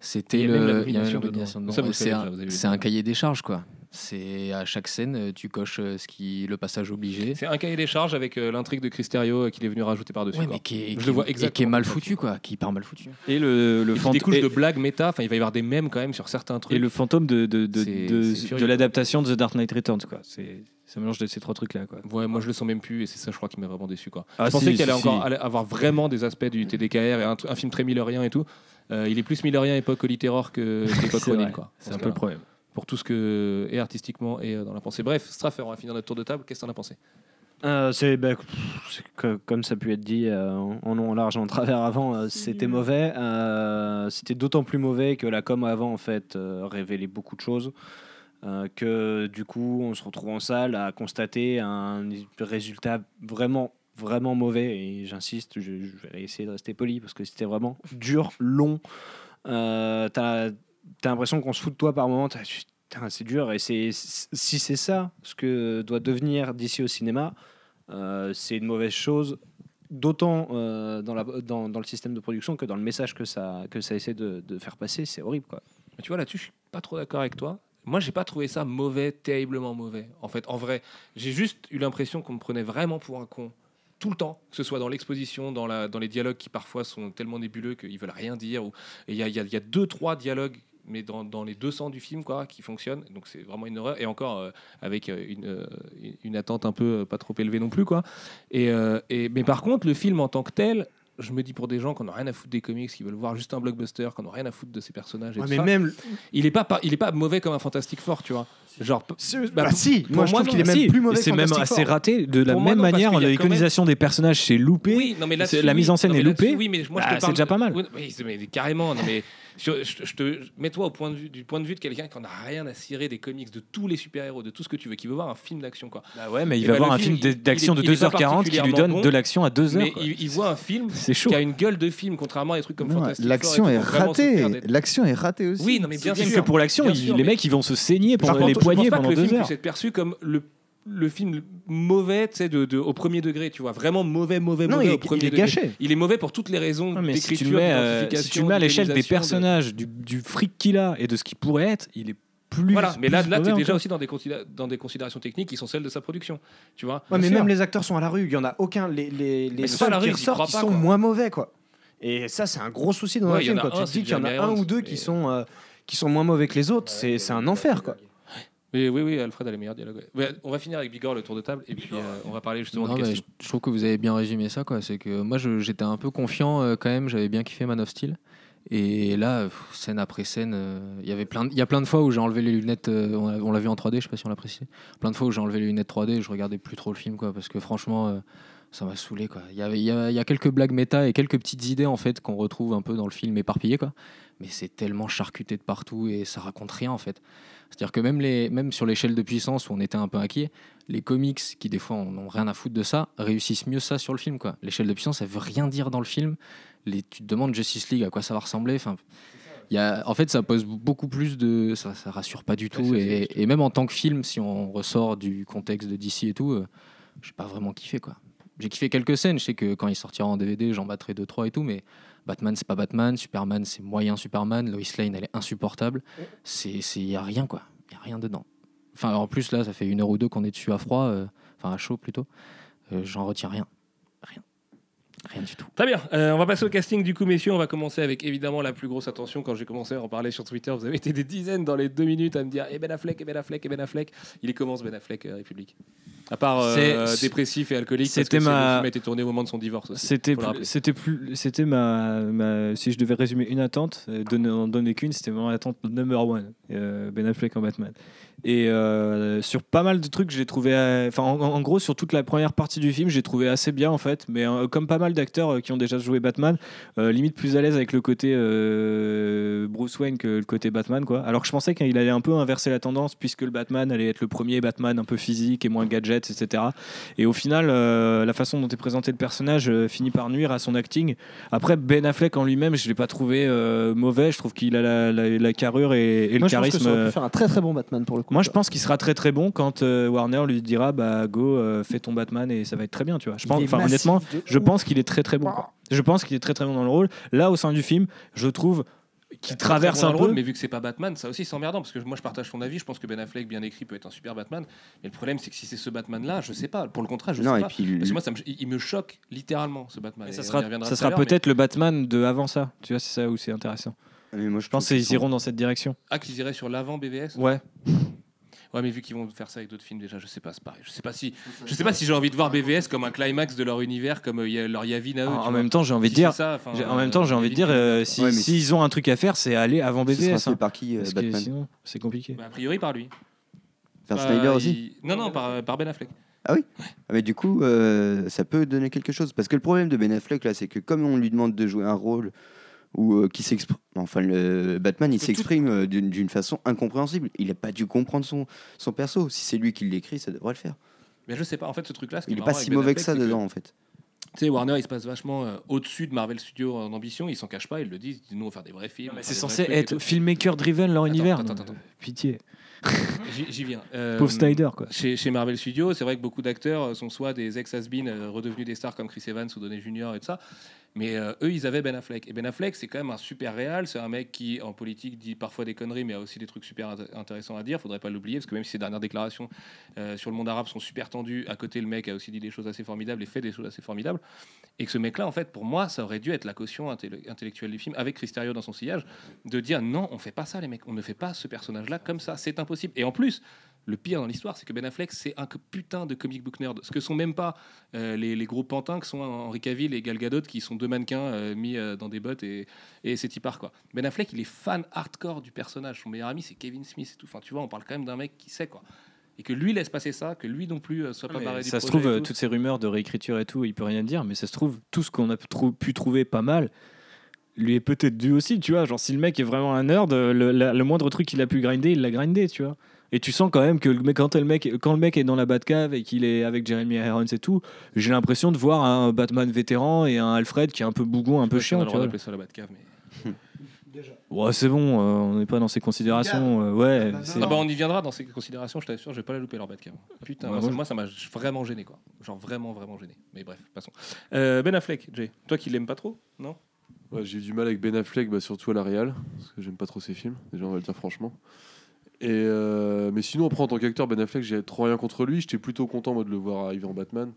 c'était le,
l'abomination
il y a même c'est un, cahier des charges quoi. C'est à chaque scène, tu coches euh, ce qui, le passage obligé.
C'est un cahier des charges avec euh, l'intrigue de Cristerio euh, qu'il est venu rajouter par-dessus.
Ouais,
quoi.
mais qui est,
Je
qui
le vois
est- et qui est
exactement
mal foutu quoi, qui part mal foutu.
Et le, le
Et puis
fant-
des couches
et-
de blagues méta, enfin il va y avoir des mèmes quand même sur certains trucs.
Et le fantôme de, de, de,
C'est-
de,
c'est furieux.
de l'adaptation de The Dark Knight Returns. quoi. C'est c'est un mélange de ces trois trucs-là. quoi.
Ouais, moi je le sens même plus et c'est ça je crois qui m'a vraiment déçu quoi.
Ah,
je pensais
si,
qu'il allait
si,
encore
si.
avoir vraiment des aspects du TDKR et un, un film très millerien et tout. Euh, il est plus millerien époque Terror que
vrai.
quoi.
C'est un
ce
peu le
cas-là.
problème.
Pour tout ce que et artistiquement et euh, dans la pensée. Bref, Straffer, on va finir notre tour de table. Qu'est-ce que t'en as pensé?
Euh, c'est bah, que- comme ça a pu être dit euh, en long, en large, en travers avant, euh, c'était mauvais. Euh, c'était d'autant plus mauvais que la com avant en fait euh, révélait beaucoup de choses. euh, que du coup, on se retrouve en salle à constater un résultat vraiment vraiment mauvais. Et j'insiste, je, vais essayer de rester poli parce que c'était vraiment dur, long. Euh, T'as as, l'impression qu'on se fout de toi par moment. T'as- c'est dur. Et c'est si c'est ça ce que doit devenir d'ici au cinéma, euh, c'est une mauvaise chose. D'autant euh, dans, la, dans, dans le système de production que dans le message que ça, que ça essaie de, faire passer, c'est horrible. Quoi.
Tu vois, là-dessus, je suis pas trop d'accord avec toi. Moi, j'ai pas trouvé ça mauvais, terriblement mauvais. En fait, en vrai, j'ai juste eu l'impression qu'on me prenait vraiment pour un con tout le temps, que ce soit dans l'exposition, dans, la, dans les dialogues qui parfois sont tellement nébuleux qu'ils veulent rien dire. il y a, y a- y a deux, trois dialogues, mais dans, dans les 200 du film, quoi, qui fonctionnent. Donc c'est vraiment une horreur. Et encore euh, avec euh, une, euh, une attente un peu euh, pas trop élevée non plus, quoi. Et, et, mais par contre, le film en tant que tel. Je me dis pour des gens qui n'ont rien à foutre des comics, qui veulent voir juste un blockbuster, qui n'ont rien à foutre de ces personnages. Et tout
mais
ça,
même.
il est pas, il est pas mauvais comme un Fantastic Four, tu vois. Genre,
Bah, si, moi je trouve qu'il est même
Si,
plus mauvais
c'est
que
même assez raté. De la
Pour moi,
même
non,
manière, l'iconisation des personnages c'est loupé.
oui, non mais là,
c'est- la mise en scène est loupée.
Oui, mais moi
Bah,
je te
c'est déjà pas mal.
Oui, mais carrément. Non mais je, je te mets-toi au point de vue du point de vue de quelqu'un qui en a rien à cirer des comics, de tous les super-héros, de tout ce que tu veux, qui veut voir un film d'action quoi.
Bah ouais, mais il
Et
va
bah,
voir un
film,
film
il-
d'action de
est- il est pas
2h40 qui lui donne de l'action à 2h.
Mais il, il voit un film
C'est chaud.
qui a une gueule de film, contrairement à des trucs comme
Non,
Fantastic Four.
L'action est ratée. L'action est ratée aussi.
Oui, non mais bien
Bien
sûr.
que pour l'action, les mecs ils vont se saigner pendant les
je pense
poignets
pas
pendant
que le
deux
film
heures.
puisse être perçu comme le le film mauvais, tu sais, de, de- au premier degré, tu vois, vraiment mauvais, mauvais,
Non,
mauvais
il
au
est,
premier
il est
degré.
gâché.
Il est mauvais pour toutes les raisons
Non, mais si tu
d'écriture,
le mets, euh, si tu le mets à l'échelle des
d'utilisation, de-
personnages, du, du fric qu'il a et de ce qu'il pourrait être, il est plus.
Voilà, mais là,
plus
là tu es déjà aussi dans des, considéra- dans des considérations techniques qui sont celles de sa production. Tu vois
Ouais, mais même les acteurs sont à la rue. Il y en a aucun. Les, les, les seuls
la rue,
qui ressortent,
pas,
sont
quoi.
moins mauvais, quoi. Et ça, c'est un gros souci dans
Ouais, en
film. Quand tu te dis qu'il y en a un ou deux qui sont, euh, qui sont moins mauvais que les autres, c'est c'est un enfer, quoi.
Oui, oui, oui, Alfred a les meilleurs dialogues. ouais. On va finir avec Bigor le tour de table et puis euh, on va parler justement
Non,
casting.
je, je trouve que vous avez bien résumé ça. quoi. C'est que moi, je- j'étais un peu confiant euh, quand même. J'avais bien kiffé Man of Steel. Et là, pff, scène après scène, euh, il y avait plein, de- il y a plein de fois où j'ai enlevé les lunettes. euh, on l'a- on l'a vu en 3D, je sais pas si on l'a précisé. Plein de fois où j'ai enlevé les lunettes 3D et je regardais plus trop le film, quoi, parce que franchement, euh, ça m'a saoulé, quoi. Il y avait, il y a, il y a quelques blagues méta et quelques petites idées en fait qu'on retrouve un peu dans le film éparpillées, quoi. Mais c'est tellement charcuté de partout et ça raconte rien en fait. C'est-à-dire que même, les, même sur l'échelle de puissance où on était un peu inquiet, les comics qui des fois n'ont rien à foutre de ça réussissent mieux ça sur le film quoi. L'échelle de puissance elle veut rien dire dans le film. Les, tu te demandes Justice League à quoi ça va ressembler. Enfin, il y a, en fait ça pose beaucoup plus de ça, ça rassure pas du tout et, et même en tant que film si on ressort du contexte de DC et tout, euh, j'ai pas vraiment kiffé quoi. J'ai kiffé quelques scènes. Je sais que quand il sortira en DVD j'en battrai 2 trois et tout mais Batman c'est pas Batman, Superman c'est moyen Superman, Lois Lane elle est insupportable. C'est c'est y a rien quoi. Il y a rien dedans. Enfin en plus là ça fait une heure ou deux qu'on est dessus à froid, euh, enfin à chaud plutôt. Euh, J'en retiens rien. Rien. Rien du tout.
Très bien, Euh, on va passer au casting du coup, messieurs. On va commencer avec évidemment la plus grosse attention. Quand j'ai commencé à en parler sur Twitter, vous avez été des dizaines dans les deux minutes à me dire Eh Ben Affleck, eh Ben Affleck, eh Ben Affleck. Il est comment ce Ben Affleck, euh, République? À part euh, dépressif et alcoolique,
c'était ma-
le film a été tourné au moment de son divorce.
C'était c'était plus c'était ma, ma- si je devais résumer une attente euh, donner en donner qu'une c'était mon attente number one euh, Ben Affleck en Batman et euh, sur pas mal de trucs j'ai trouvé enfin en, en gros sur toute la première partie du film j'ai trouvé assez bien en fait mais euh, comme pas mal d'acteurs euh, qui ont déjà joué Batman limite plus à l'aise avec le côté Bruce Wayne que le côté Batman quoi alors que je pensais qu'il allait un peu inverser la tendance puisque le Batman allait être le premier Batman un peu physique et moins gadget etc et au final, la façon dont est présenté le personnage finit par nuire à son acting. Après, Ben Affleck en lui-même, je ne l'ai pas trouvé mauvais. Je trouve qu'il a la, la- la carrure et, et le
Moi, je pense que
charisme.
ça aurait pu faire un très très bon Batman pour le coup.
Moi, je pense qu'il sera très très bon quand euh, Warner lui dira bah go, euh, fais ton Batman et ça va être très bien, tu vois. Je pense, enfin honnêtement, je pense qu'il est très très bon. quoi. Je pense qu'il est très très bon dans le rôle. Là, au sein du film, je trouve qu'il traverse un
rôle,
peu.
mais vu que c'est pas Batman, ça aussi c'est emmerdant parce que moi je partage ton avis. Je pense que Ben Affleck bien écrit peut être un super Batman, mais le problème c'est que si c'est ce Batman-là, je sais pas. Pour le contraire, je
non,
sais
et
pas.
puis
Parce que moi, ça me- il me choque littéralement ce Batman. Et
ça sera, ça
mais-
peut-être le Batman de avant ça. Tu vois, c'est ça où c'est intéressant.
Mais moi, je,
pense qu'ils iront dans cette direction.
Ah, qu'ils iraient sur l'avant BVS
Ouais.
Ouais, mais vu qu'ils vont faire ça avec d'autres films déjà, je sais pas, c'est pareil. Je sais pas si, je sais pas si j'ai envie de voir BVS comme un climax de leur univers, comme euh, leur Yavin à eux.
En,
tu
en
vois.
même temps, j'ai envie
Si
de dire,
c'est ça, enfin,
J'ai- En
euh,
même temps, j'ai envie de dire, euh, si-
Ouais, mais
s'ils ont un truc à faire, c'est aller avant
Ce sera
BVS.
fait
hein.
par qui, euh,
Parce que
Batman
sinon, c'est compliqué.
bah, a priori par lui.
Par
Bah,
Snyder
il-
aussi
Non, non, par, par Ben Affleck.
Ah, Mais du coup, euh, ça peut donner quelque chose. Parce que le problème de Ben Affleck, là, c'est que comme on lui demande de jouer un rôle où, euh, qui s'exprime. Enfin, le Batman, il s'exprime euh, d'une façon incompréhensible. Il n'a pas dû comprendre son, son perso. Si c'est lui qui l'écrit, ça devrait le faire.
Mais je sais pas, en fait, ce truc-là,
Il n'est pas si
Ben
mauvais que ça dedans, en fait.
Tu sais, Warner, il se passe vachement euh, au-dessus de Marvel Studios en ambition, ils s'en cachent pas, ils le disent, ils disent nous on va faire des vrais films.
C'est censé être
tout.
filmmaker driven leur
Attends,
univers.
attends, attends, attends.
Pitié.
J'y viens. Euh,
Pauvre Snyder, quoi.
Chez, chez Marvel Studios, c'est vrai que beaucoup d'acteurs sont soit des ex-has-been euh, redevenus des stars comme Chris Evans ou Downey Jr. et tout ça, mais euh, eux, ils avaient Ben Affleck. Et Ben Affleck, c'est quand même un super réal, c'est un mec qui, en politique, dit parfois des conneries, mais a aussi des trucs super int- intéressants à dire, faudrait pas l'oublier, parce que même si ses dernières déclarations euh, sur le monde arabe sont super tendues, à côté, le mec a aussi dit des choses assez formidables et fait des choses assez formidables. Et que ce mec-là, en fait, pour moi, ça aurait dû être la caution intellectuelle du film, avec Cristerio dans son sillage, de dire non, on fait pas ça, les mecs, on ne fait pas ce personnage-là comme ça, c'est impossible. Et en plus, le pire dans l'histoire, c'est que Ben Affleck, c'est un putain de comic book nerd. Ce que sont même pas euh, les, les gros pantins que sont Henri Cavill et Gal Gadot, qui sont deux mannequins euh, mis euh, dans des bottes et, et c'est y part quoi. Ben Affleck, il est fan hardcore du personnage. Son meilleur ami, c'est Kevin Smith et tout. Enfin, tu vois, on parle quand même d'un mec qui sait quoi. Et que lui laisse passer ça, que lui non plus soit pas barré du
ça se trouve,
tout.
toutes ces rumeurs de réécriture et tout, il peut rien dire, mais ça se trouve, tout ce qu'on a pu trouver pas mal lui est peut-être dû aussi, tu vois. Genre, si le mec est vraiment un nerd, euh, le, la- le moindre truc qu'il a pu grinder, il l'a grindé, tu vois. Et tu sens quand même que le mec, quand, le mec, quand le mec est dans la Batcave et qu'il est avec Jeremy Irons et tout, j'ai l'impression de voir un Batman vétéran et un Alfred qui est un peu bougon, un peu
si on a
chiant,
le droit d'appeler ça la Batcave, mais...
Ouais, c'est bon, euh, on n'est pas dans ces considérations. euh, ouais,
Ah,
c'est-
Ah bah on y viendra dans ces considérations, je t'assure, je vais pas la louper leur Batcave. Putain,
Ouais,
moi, ça- moi, ça m'a vraiment gêné quoi. Genre vraiment vraiment gêné. Mais bref, passons. Euh, ben Affleck, Jay, toi qui l'aimes pas trop, non?
Ouais, j'ai eu du mal avec Ben Affleck, bah, surtout à la Real, parce que j'aime pas trop ses films, déjà on va le dire franchement. Et euh, mais sinon, après en tant qu'acteur, Ben Affleck, j'ai trop rien contre lui. J'étais plutôt content moi, de le voir arriver en Batman.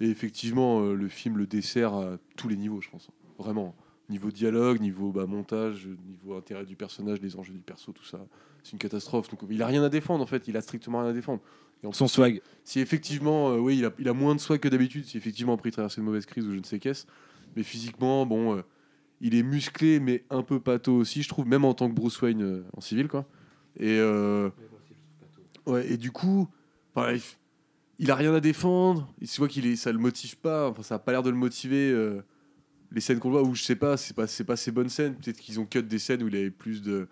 Et effectivement, euh, le film le dessert à tous les niveaux, je pense. Vraiment. Niveau dialogue, niveau bah, montage, niveau intérêt du personnage, les enjeux du perso, tout ça. C'est une catastrophe. Donc il a rien à défendre en fait. Il a strictement rien à défendre. Et en
Son
plus,
swag.
si effectivement, euh, oui, il a, il a moins de swag que d'habitude, si effectivement après il traverse une mauvaise crise ou je ne sais qu'est-ce. Mais physiquement, bon, il est musclé, mais un peu pâteau aussi, je trouve, même en tant que Bruce Wayne euh, en civil, quoi. Et, euh, ouais, et du coup, il a rien à défendre. Il se voit qu'il est, ça le motive pas. Enfin, ça a pas l'air de le motiver. euh, les scènes qu'on voit, où je sais pas, c'est pas, c'est pas ces bonnes scènes. Peut-être qu'ils ont cut des scènes où il avait plus de,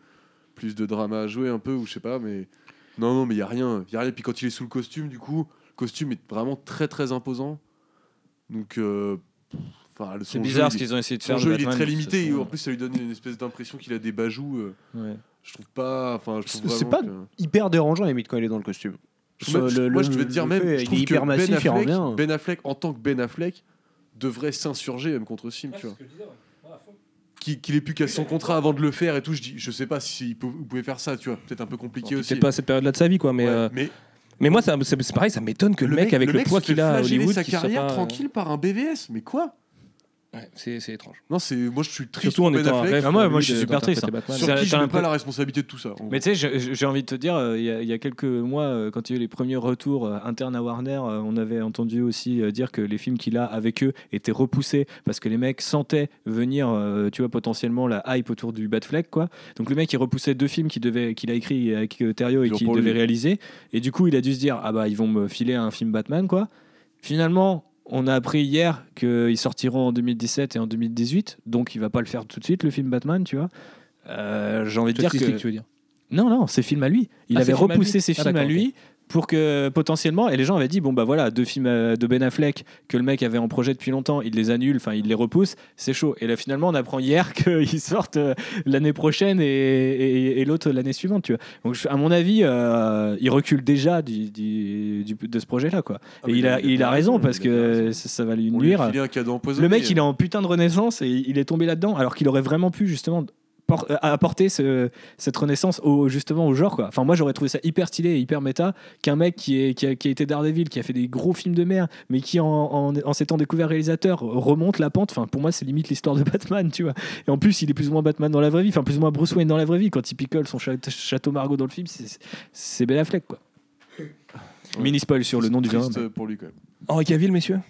plus de drama à jouer un peu, ou je sais pas, mais non, non, mais il y a rien. Y a rien. Et puis quand il est sous le costume, du coup, le costume est vraiment très, très imposant. Donc, enfin,
C'est
son
bizarre
jeu,
ce qu'ils ont essayé de
son
faire.
jeu,
de
il est très limité.
façon.
En plus, ça lui donne une espèce d'impression qu'il a des bajoux. euh,
Ouais.
je trouve pas. Enfin, je trouve
C'est pas
que-
hyper dérangeant, limite, quand il est dans le costume.
Je trouve même-
Le-
moi,
le-
je vais te dire même,
fait,
je
il
trouve
est
que
hyper massif,
ben,
il rend
Affleck,
bien.
Ben Affleck, en tant que Ben Affleck, devrait s'insurger même contre ce film, tu vois. Qu'il ait plus qu'à son contrat avant de le faire et tout, je dis, je sais pas si vous pouvez faire ça, tu vois. Peut-être un peu compliqué aussi.
Peut-être pas à cette période-là de sa vie, quoi. Mais,
Ouais,
euh,
mais
mais moi, c'est pareil, ça m'étonne que le, mec, avec le,
mec
poids qu'il a à Hollywood,
sa
soit
carrière
pas, euh,
tranquille par un BVS. Mais quoi?
Ouais, c'est c'est étrange.
Non, c'est moi je suis triste
Surtout en
pour Ben
étant un
Affleck.
rêve.
Ah, moi-
pour
moi,
lui
je suis
de-
super triste,
d'interpréter Batman.
Sur
Ça-
qui je
t'as
mets pas la responsabilité de tout ça. en gros.
Mais tu sais, j'ai- j'ai envie de te dire, euh, il y, a- il y a quelques mois, euh, quand il y a eu les premiers retours euh, internes à Warner, euh, on avait entendu aussi euh, dire que les films qu'il a avec eux étaient repoussés parce que les mecs sentaient venir, euh, tu vois, potentiellement la hype autour du Batfleck, quoi. Donc le mec, il repoussait deux films qu'il devait- qu'il a écrit avec euh, Thériault et qu'il
pour
devait
lui.
réaliser. Et du coup, il a dû se dire, ah bah, ils vont me filer un film Batman, quoi. Finalement, on a appris hier qu'ils sortiront en 2017 et en 2018, donc il va pas le faire tout de suite, le film Batman, tu vois. Euh, J'ai envie de dire que...
League, tu veux dire?
Non, non, c'est film à lui. Il
Ah,
avait
à
repoussé
lui
ses
Ah,
films à lui pour que potentiellement, et les gens avaient dit, bon bah voilà, deux films euh, de Ben Affleck que le mec avait en projet depuis longtemps, il les annule, enfin il les repousse, c'est chaud. Et là finalement, on apprend hier qu'ils sortent euh, l'année prochaine et, et- et l'autre l'année suivante, tu vois. Donc à mon avis, euh, il recule déjà du, du- du- de ce projet-là, quoi.
Ah,
et il a, il a raison parce que ça, ça va lui
On
nuire. Le mec, il est en putain de renaissance et il est tombé là-dedans, alors qu'il aurait vraiment pu justement apporter ce- cette renaissance au, justement au genre. Quoi. Enfin, moi, j'aurais trouvé ça hyper stylé et hyper méta qu'un mec qui, est, qui, a, qui a été Daredevil, qui a fait des gros films de merde, mais qui, en, en, en s'étant découvert réalisateur, remonte la pente. Enfin, pour moi, c'est limite l'histoire de Batman, tu vois. Et en plus, il est plus ou moins Batman dans la vraie vie, enfin, plus ou moins Bruce Wayne dans la vraie vie. Quand il picole son château Margot dans le film, c'est- Ben Affleck, quoi. Mini spoil sur le nom du
triste pour lui quand même.
Henri Cavill, messieurs.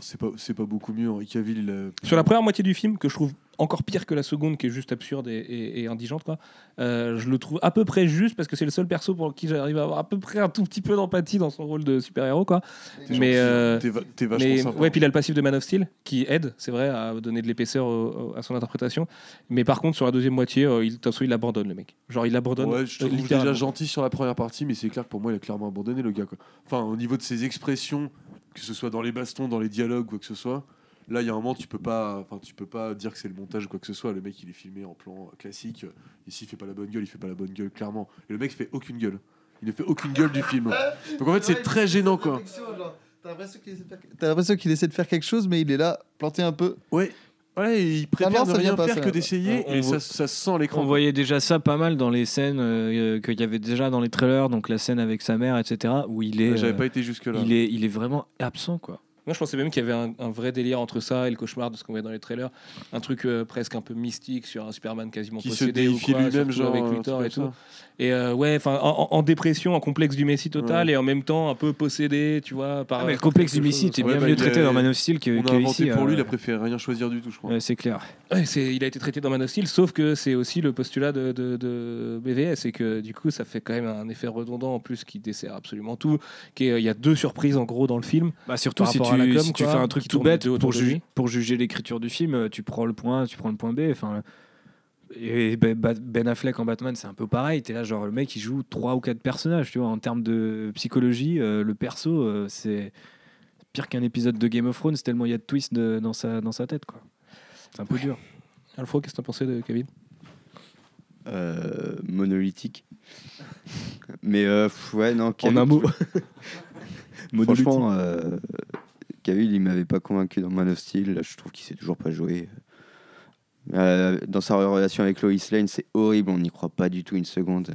C'est pas, c'est pas beaucoup mieux. Henri Cavill, il a-
Sur la première moitié du film, que je trouve encore pire que la seconde, qui est juste absurde et, et- et indigente, quoi. euh, je le trouve à peu près juste parce que c'est le seul perso pour qui j'arrive à avoir à peu près un tout petit peu d'empathie dans son rôle de super-héros, quoi.
T'es
Mais,
gentil,
euh,
t'es va- t'es vachement
Mais
sympa.
ouais, puis il a le passif de Man of Steel qui aide, c'est vrai, à donner de l'épaisseur au- au- à son interprétation. Mais par contre, sur la deuxième moitié, euh, il, de toute façon, il abandonne le mec. Genre, il abandonne.
Ouais, je
euh,
trouve
littéralement.
déjà gentil sur la première partie, mais c'est clair que pour moi, il a clairement abandonné le gars. Quoi. Enfin, au niveau de ses expressions, que ce soit dans les bastons, dans les dialogues, quoi que ce soit, là, il y a un moment, tu peux pas, enfin, tu peux pas dire que c'est le montage, quoi que ce soit. Le mec, il est filmé en plan classique. Ici, il fait pas la bonne gueule, il fait pas la bonne gueule, clairement. Et le mec fait aucune gueule. Il ne fait aucune gueule du film. Donc en fait, c'est très gênant, quoi.
T'as l'impression qu'il essaie de faire- t'as l'impression qu'il essaie de faire quelque chose, mais il est là, planté un peu.
Ouais. Ouais, et il préfère
non,
ne
ça vient
rien
pas,
faire
ça
que d'essayer,
On- on
et
voit-
ça, ça se sent à l'écran.
On voyait déjà ça pas mal dans les scènes euh, qu'il y avait déjà dans les trailers, donc la scène avec sa mère, etc., où il est,
Ouais, J'avais
euh,
pas été jusque-là.
il est, il est vraiment absent, quoi.
Moi, je pensais même qu'il y avait un, un vrai délire entre ça et le cauchemar de ce qu'on voit dans les trailers. Un truc euh, presque un peu mystique sur un Superman quasiment
Qui se
possédé ou
déifie
quoi,
lui-même, genre.
avec
un
Luthor et tout.
ça.
Et euh, ouais, enfin, en, dépression, en complexe du Messie total
Ouais.
et en même temps un peu possédé, tu vois. Par,
Ah, mais le complexe du
quelque
Messi
chose.
était
Ouais,
bien
bah,
mieux
a-
traité dans Man of Steel que,
On a
que
inventé
ici.
pour
euh,
lui, il a préféré rien choisir du tout, je crois.
ouais, c'est clair.
Ouais, c'est, il a été traité dans Man of Steel, sauf que c'est aussi le postulat de, de- de BVS et que du coup, ça fait quand même un effet redondant en plus qui dessert absolument tout. Euh, il y a deux surprises en gros dans le film.
Bah, surtout si,
rapport à la
tu,
com,
si tu fais un truc tout bête pour,
lui.
pour juger l'écriture du film, tu prends le point A, tu prends le point B. Enfin, et Ben Ben Affleck en Batman, c'est un peu pareil. T'es là, genre, le mec, il joue trois ou quatre personnages, tu vois. En termes de psychologie, euh, le perso, euh, c'est pire qu'un épisode de Game of Thrones, tellement il y a de twists de- dans, sa, dans sa tête, quoi. C'est un peu dur.
Alfro, qu'est-ce que t'en pensais de Kevin?
Euh, monolithique. Mais euh, ouais, non.
En un mot.
Franchement, euh, Cavill, il m'avait pas convaincu dans Man of Steel. Là, je trouve qu'il sait toujours pas jouer. Euh, dans sa relation avec Lois Lane, c'est horrible. On n'y croit pas du tout une seconde.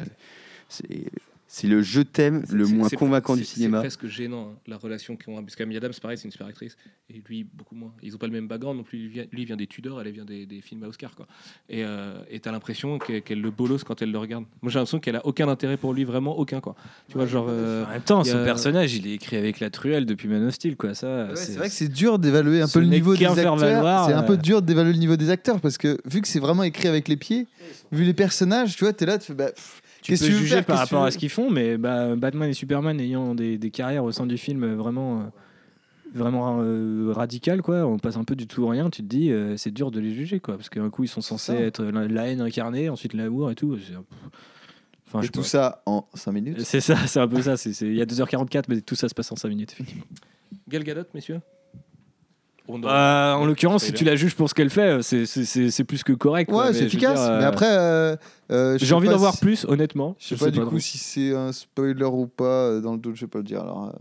C'est c'est le je t'aime le moins convaincant du cinéma.
C'est presque gênant, hein, la relation qu'ils ont. Parce qu'Amy Adams, pareil, c'est une super actrice. Et lui, beaucoup moins. Ils ont pas le même background non plus. Lui vient, lui vient des Tudors, elle vient des, des films à Oscar. Quoi. Et euh, t'as l'impression qu'elle le bolosse quand elle le regarde. Moi, j'ai l'impression qu'elle a aucun intérêt pour lui, vraiment aucun. Quoi. Tu vois, genre. euh,
En même temps, son
a-
personnage, il est écrit avec la truelle depuis Man of Steel, quoi. Ça,
Ouais, c'est vrai que c'est dur d'évaluer un peu le niveau des acteurs. C'est un peu
euh.
dur d'évaluer le niveau des acteurs parce que vu que c'est vraiment écrit avec les pieds, vu les personnages, tu vois, t'es là, tu fais bah, pff,
tu
qu'est-ce
peux
que tu veux
juger
faire,
par
qu'est-ce que
rapport
tu
à ce qu'ils font, mais bah, Batman et Superman ayant des, des carrières au sein du film euh, vraiment, euh, vraiment euh, radicales, quoi. On passe un peu du tout au rien. Tu te dis, euh, c'est dur de les juger, quoi, parce qu'un coup ils sont censés
ça.
être la, la haine incarnée, ensuite l'amour et tout. c'est- Enfin, je
Et
sais
tout
pas.
ça en 5 minutes.
C'est ça, c'est un peu ça. c'est- c'est- Il y a 2h44, mais tout ça se passe en 5 minutes, effectivement.
Gal Gadot, messieurs? On
Bah, en
Ouais,
l'occurrence, si tu la juges pour ce qu'elle fait, c'est- c'est plus que correct.
Ouais,
Mais
c'est efficace.
dire, euh,
Mais après, euh, euh,
j'ai envie d'en voir
si-
plus, honnêtement.
Je sais pas du coup si c'est un spoiler ou pas. euh, Dans le doute, je vais pas le dire. Alors, euh,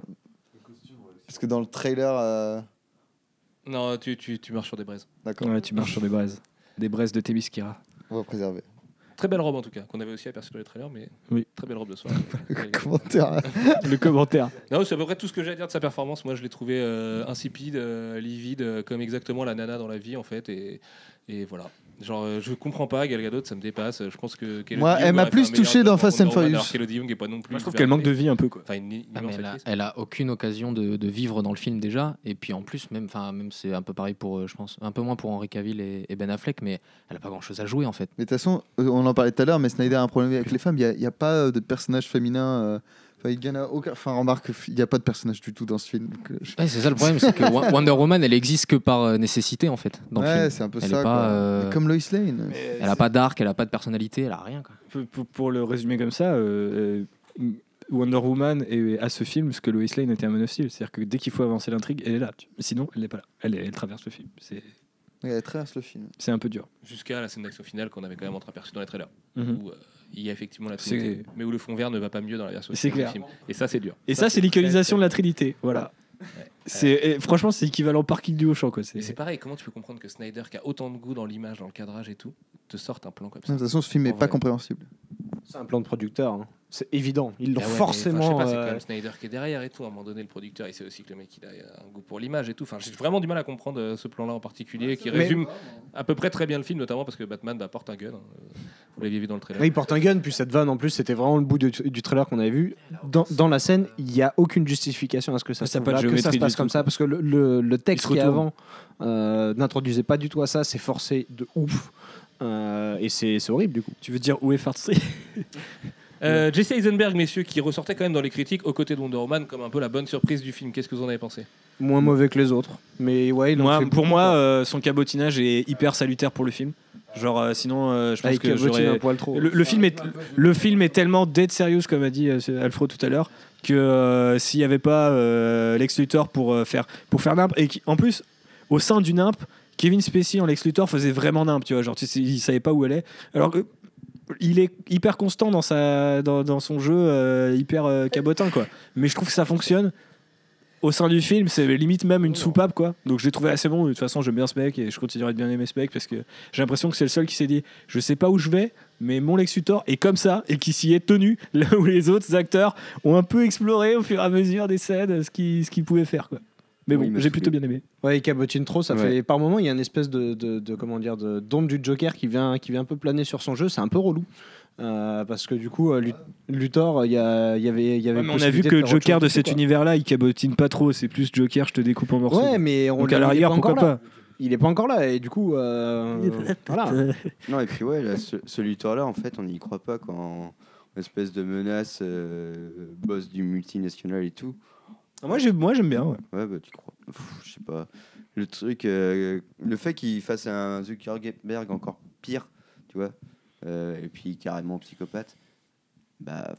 parce que dans le trailer, euh,
Non, tu, tu, tu marches sur des braises.
d'accord,
Ouais, tu marches sur des braises. Des braises de Témiskira.
on va préserver.
Très belle robe en tout cas, qu'on avait aussi aperçu dans les trailers, mais
Oui.
très belle robe de soirée.
Commentaire.
Le commentaire.
Non, c'est à peu près tout ce que j'ai à dire de sa performance. Moi, je l'ai trouvé euh, insipide, euh, livide, euh, comme exactement la nana dans la vie, en fait. Et, et voilà. Genre, euh, je comprends pas, Gal Gadot, ça me dépasse. Je pense que. Kelly
Moi, elle m'a plus touché dans Fast and Furious.
alors qu'Elodie Young est pas non plus.
Moi, je trouve qu'elle manque de vie un peu, quoi.
Enfin, une, une
Ah, elle, a,
actrice.
elle a aucune occasion de, de vivre dans le film déjà. Et puis en plus, même, enfin, même c'est un peu pareil pour, euh, je pense, un peu moins pour Henry Cavill et, et Ben Affleck, mais elle a pas grand chose à jouer en fait.
Mais de toute façon, euh, on en parlait tout à l'heure, mais Snyder a un problème avec les femmes. Il n'y a, pas de personnage féminin. euh, Enfin, il y en a aucun. Enfin, remarque, il n'y a pas de personnage du tout dans ce film. euh, je-
Ouais, c'est ça le problème, c'est que Wo- Wonder Woman, elle existe que par euh, nécessité en fait dans
Ouais, c'est un peu
Elle
ça.
est pas,
quoi.
euh,
Comme Lois Lane.
Elle a pas d'arc, elle a pas de personnalité, elle a rien quoi.
Pour, le résumer comme ça, euh, Wonder Woman est à ce film ce que Lois Lane était à Man of Steel. C'est-à-dire que dès qu'il faut avancer l'intrigue, elle est là. Sinon, elle n'est pas là. Elle, est- elle traverse le film. C'est
Elle traverse le film.
c'est un peu dur.
Jusqu'à la scène d'action finale qu'on avait quand même entreaperçue dans les trailers.
Mhm.
Où euh, il y a effectivement la Trinité, mais où le fond vert ne va pas mieux dans la version
C'est clair.
du film. Et ça, c'est dur.
Et ça, c'est l'iconisation de la Trinité. Voilà. C'est et franchement, c'est équivalent parking du Auchan, quoi.
C'est
C'est
pareil, comment tu peux comprendre que Snyder, qui a autant de goût dans l'image, dans le cadrage et tout, te sorte un plan comme
De
ça
toute façon, ce film n'est
En
pas
vrai.
compréhensible.
C'est un plan de producteur. hein. C'est évident. Ils l'ont
Ah ouais,
forcément.
enfin, je sais pas, c'est
euh,
quand même Snyder qui est derrière et tout. À un moment donné, le producteur, il sait aussi que le mec, il a un goût pour l'image et tout. Enfin, j'ai vraiment du mal à comprendre euh, ce plan-là en particulier, qui
Mais-
résume à peu près très bien le film, notamment parce que Batman bah, porte un gun. hein. Vous l'aviez vu dans le trailer.
Ouais, il porte un gun, puis cette vanne en plus, c'était vraiment le bout du, du trailer qu'on avait vu. Dans, dans la scène, il n'y a aucune justification à ce que ça, se là, que ça se passe comme
tout,
ça, parce que le, le- le texte qui est avant euh, n'introduisait pas du tout à ça, c'est forcé de ouf. Euh, et c'est horrible du coup.
Tu veux dire où est Far Street
Euh, Jesse Eisenberg, messieurs, qui ressortait quand même dans les critiques aux côtés de Wonder Woman comme un peu la bonne surprise du film. Qu'est-ce que vous en avez pensé?
Moins mauvais que les autres. Mais ouais, il en
Moi,
fait
pour
beaucoup,
moi, euh, son cabotinage est hyper salutaire pour le film. Genre, euh, sinon, euh, je pense
Avec
que j'aurais.
un poil trop.
Le, le film est, le film est tellement dead serious, comme a dit euh, Alfred tout à l'heure, que euh, s'il n'y avait pas euh, Lex Luthor pour, euh, faire, pour faire nimp, et qui- en plus, au sein du nimp, Kevin Spacey en Lex Luthor faisait vraiment nimp, tu vois, genre, tu sais, il savait pas où elle est. Alors que il est hyper constant dans, sa, dans, son jeu, euh, hyper euh, cabotin, quoi. Mais je trouve que ça fonctionne. Au sein du film, c'est limite même une soupape, quoi. Donc je l'ai trouvé assez bon. De toute façon, j'aime bien ce mec et je continuerai de bien aimer ce mec parce que j'ai l'impression que c'est le seul qui s'est dit je sais pas où je vais, mais mon Lex est comme ça et qui s'y est tenu là où les autres acteurs ont un peu exploré au fur et à mesure des scènes ce qu'ils ce qu'ils pouvaient faire, quoi. Mais
Oui,
bon, j'ai plutôt bien aimé.
Ouais, il cabotine trop, ça
Ouais.
fait. Par moment, il y a une espèce de, de, de- comment dire, de d'ombre du Joker qui vient, qui vient un peu planer sur son jeu. C'est un peu relou. Euh, parce que du coup, euh, Lu- Luthor, il y, a- il y avait, il y avait.
Ouais, mais on a vu que Joker de cet univers-là, il cabotine pas trop. C'est plus Joker, je te découpe en morceaux.
Ouais, mais on
Donc à
il est
l'arrière,
pas
pourquoi
encore là.
pas
Il est pas encore là et du coup, euh, voilà.
Non, et puis ouais, là, ce, ce Luthor-là, en fait, on n'y croit pas quand espèce de menace, euh, boss du multinational et tout.
Moi, j'ai- moi, j'aime bien. ouais.
Ouais, bah tu crois. Je sais pas. Le truc, euh, le fait qu'il fasse un Zuckerberg encore pire, tu vois, euh, et puis carrément psychopathe, bah.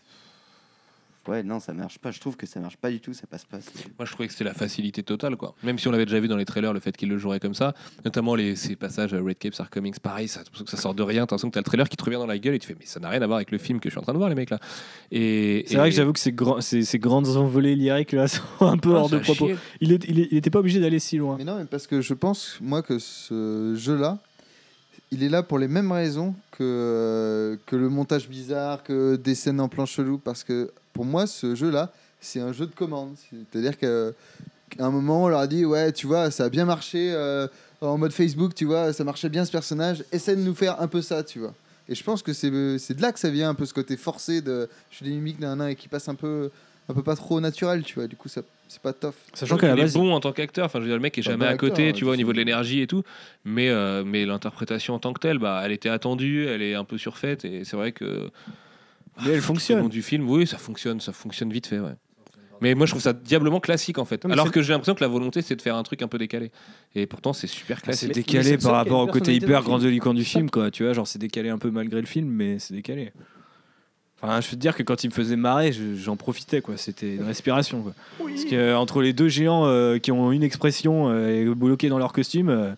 Ouais, non, ça marche pas. Je trouve que ça marche pas du tout, ça passe pas.
Moi, je trouvais que c'était la facilité totale, quoi. Même si on l'avait déjà vu dans les trailers, le fait qu'il le jouerait comme ça, notamment les, ces passages euh, Red Cape, Are Coming, pareil, ça, sort de rien. T'as l'impression que t'as le trailer qui te revient dans la gueule et tu fais, mais ça n'a rien à voir avec le film que je suis en train de voir, les mecs là. Et
C'est
et-
vrai que j'avoue que ces, grands- ces, ces grandes envolées lyriques là sont un peu
Ah,
hors de propos. Il, est, il, est- il était pas obligé d'aller si loin.
Mais non, mais parce que je pense, moi, que ce jeu-là, il est là pour les mêmes raisons que, euh, que le montage bizarre, que des scènes en plan chelou. Parce que pour moi, ce jeu-là, c'est un jeu de commande. C'est-à-dire qu'à un moment, on leur a dit Ouais, tu vois, ça a bien marché euh, en mode Facebook, tu vois, ça marchait bien ce personnage. Essaie de nous faire un peu ça, tu vois. Et je pense que c'est de là que ça vient un peu ce côté forcé de je suis des mimiques d'un et qui passe un peu, un peu pas trop naturel, tu vois. Du coup, ça c'est pas tough.
Sachant qu'à la
il est bon en tant qu'acteur. Enfin, je veux dire, le mec est jamais à côté,
acteur,
tu vois, au niveau de l'énergie et tout. Mais, euh, mais l'interprétation en tant que telle, bah, elle était attendue, elle est un peu surfaite. Et c'est vrai que.
Mais elle
Tout au
fonctionne.
long du film, oui, ça fonctionne, ça fonctionne vite fait, ouais. Mais moi, je trouve ça diablement classique en fait.
Non,
Alors que j'ai l'impression que la volonté, c'est de faire un truc un peu décalé. Et pourtant, c'est super
Ah, c'est
classique.
Mais- mais
décalé
c'est le
par rapport au côté hyper grandiloquent du film, quoi. Tu vois, genre c'est décalé un peu malgré le film, mais c'est décalé. Enfin, je veux te dire que quand il me faisait marrer, je- j'en profitais, quoi. C'était une respiration, quoi. Parce que euh, entre les deux géants euh, qui ont une expression euh, et bloqués dans leur costume, euh,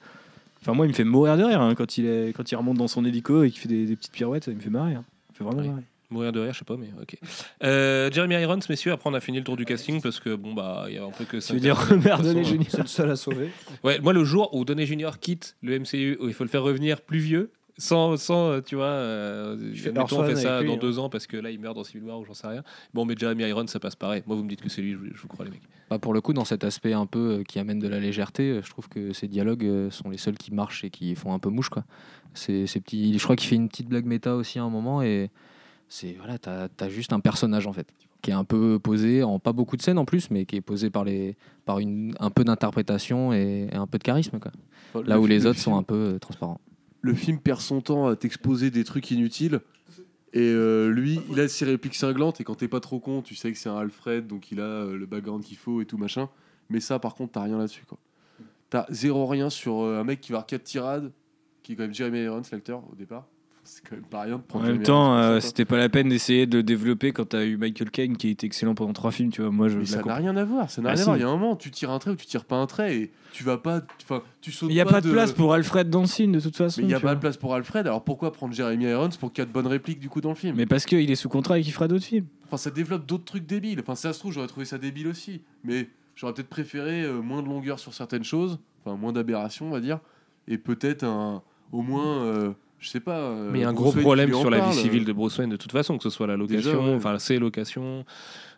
enfin moi, il me fait mourir de rire hein, quand il est quand il remonte dans son hélico et qu'il fait des, des petites pirouettes, il me fait marrer. hein. Il me fait vraiment
Oui.
marrer.
Mourir de rire, je sais pas, mais ok. Euh, Jeremy Irons, messieurs, après on a fini le tour du casting parce que bon, bah, il y a un peu que ça.
Tu veux dire Robert Downey Jr.
C'est le seul à sauver.
Ouais, moi, le jour où Downey Junior quitte le MCU, où il faut le faire revenir plus vieux, sans, sans euh, tu vois, euh,
fais
mettons, on fait ça
lui,
dans
hein.
deux ans parce que là, il meurt dans Civil War ou j'en sais rien. Bon, mais Jeremy Irons, ça passe pareil. Moi, vous me dites que c'est lui, je, je vous crois, les mecs.
Bah, pour le coup, dans cet aspect un peu euh, qui amène de la légèreté, euh, je trouve que ces dialogues euh, sont les seuls qui marchent et qui font un peu mouche. Quoi. C'est, ces petits... Je crois qu'il fait une petite blague méta aussi à un moment et c'est voilà, t'as, t'as juste un personnage en fait qui est un peu posé en pas beaucoup de scènes en plus, mais qui est posé par les par une un peu d'interprétation et, et un peu de charisme quoi. Là où les
le
autres sont un peu euh, transparents.
Le film perd son temps à t'exposer des trucs inutiles. Et euh, lui, il a ses répliques cinglantes. Et quand t'es pas trop con, tu sais que c'est un Alfred, donc il a euh, le background qu'il faut et tout machin. Mais ça, par contre, t'as rien là-dessus. T'as zéro rien sur euh, un mec qui va avoir 4 tirades, qui est quand même Jeremy Irons, l'acteur, au départ. C'est quand même pas rien de
En
prendre
même
Jeremy
temps, euh, c'était pas la peine d'essayer de le développer quand t'as eu Michael Caine qui était excellent pendant trois films, tu vois. Moi, je
Mais ça n'a rien à voir. Ça n'a
Ah,
rien
si.
à voir. Il y a un moment, tu tires un trait ou tu tires pas un trait et tu vas pas. Enfin, tu sautes
Il n'y a pas de place pour Alfred dans le film de toute façon.
Il n'y a pas
vois.
de place pour Alfred. Alors pourquoi prendre Jeremy Irons pour 4 bonnes répliques du coup dans le film?
Mais parce qu'il est sous contrat et qu'il fera d'autres films.
Enfin, ça développe d'autres trucs débiles. Enfin, ça se trouve, j'aurais trouvé ça débile aussi. Mais j'aurais peut-être préféré euh, moins de longueur sur certaines choses, enfin moins d'aberrations, on va dire, et peut-être un, au moins, euh, je sais pas. euh,
Mais il y a un
Bruce
gros
Wayne
problème sur la vie
parle,
civile
euh,
de Bruce Wayne de toute façon, que ce soit la location,
ouais.
enfin ses locations,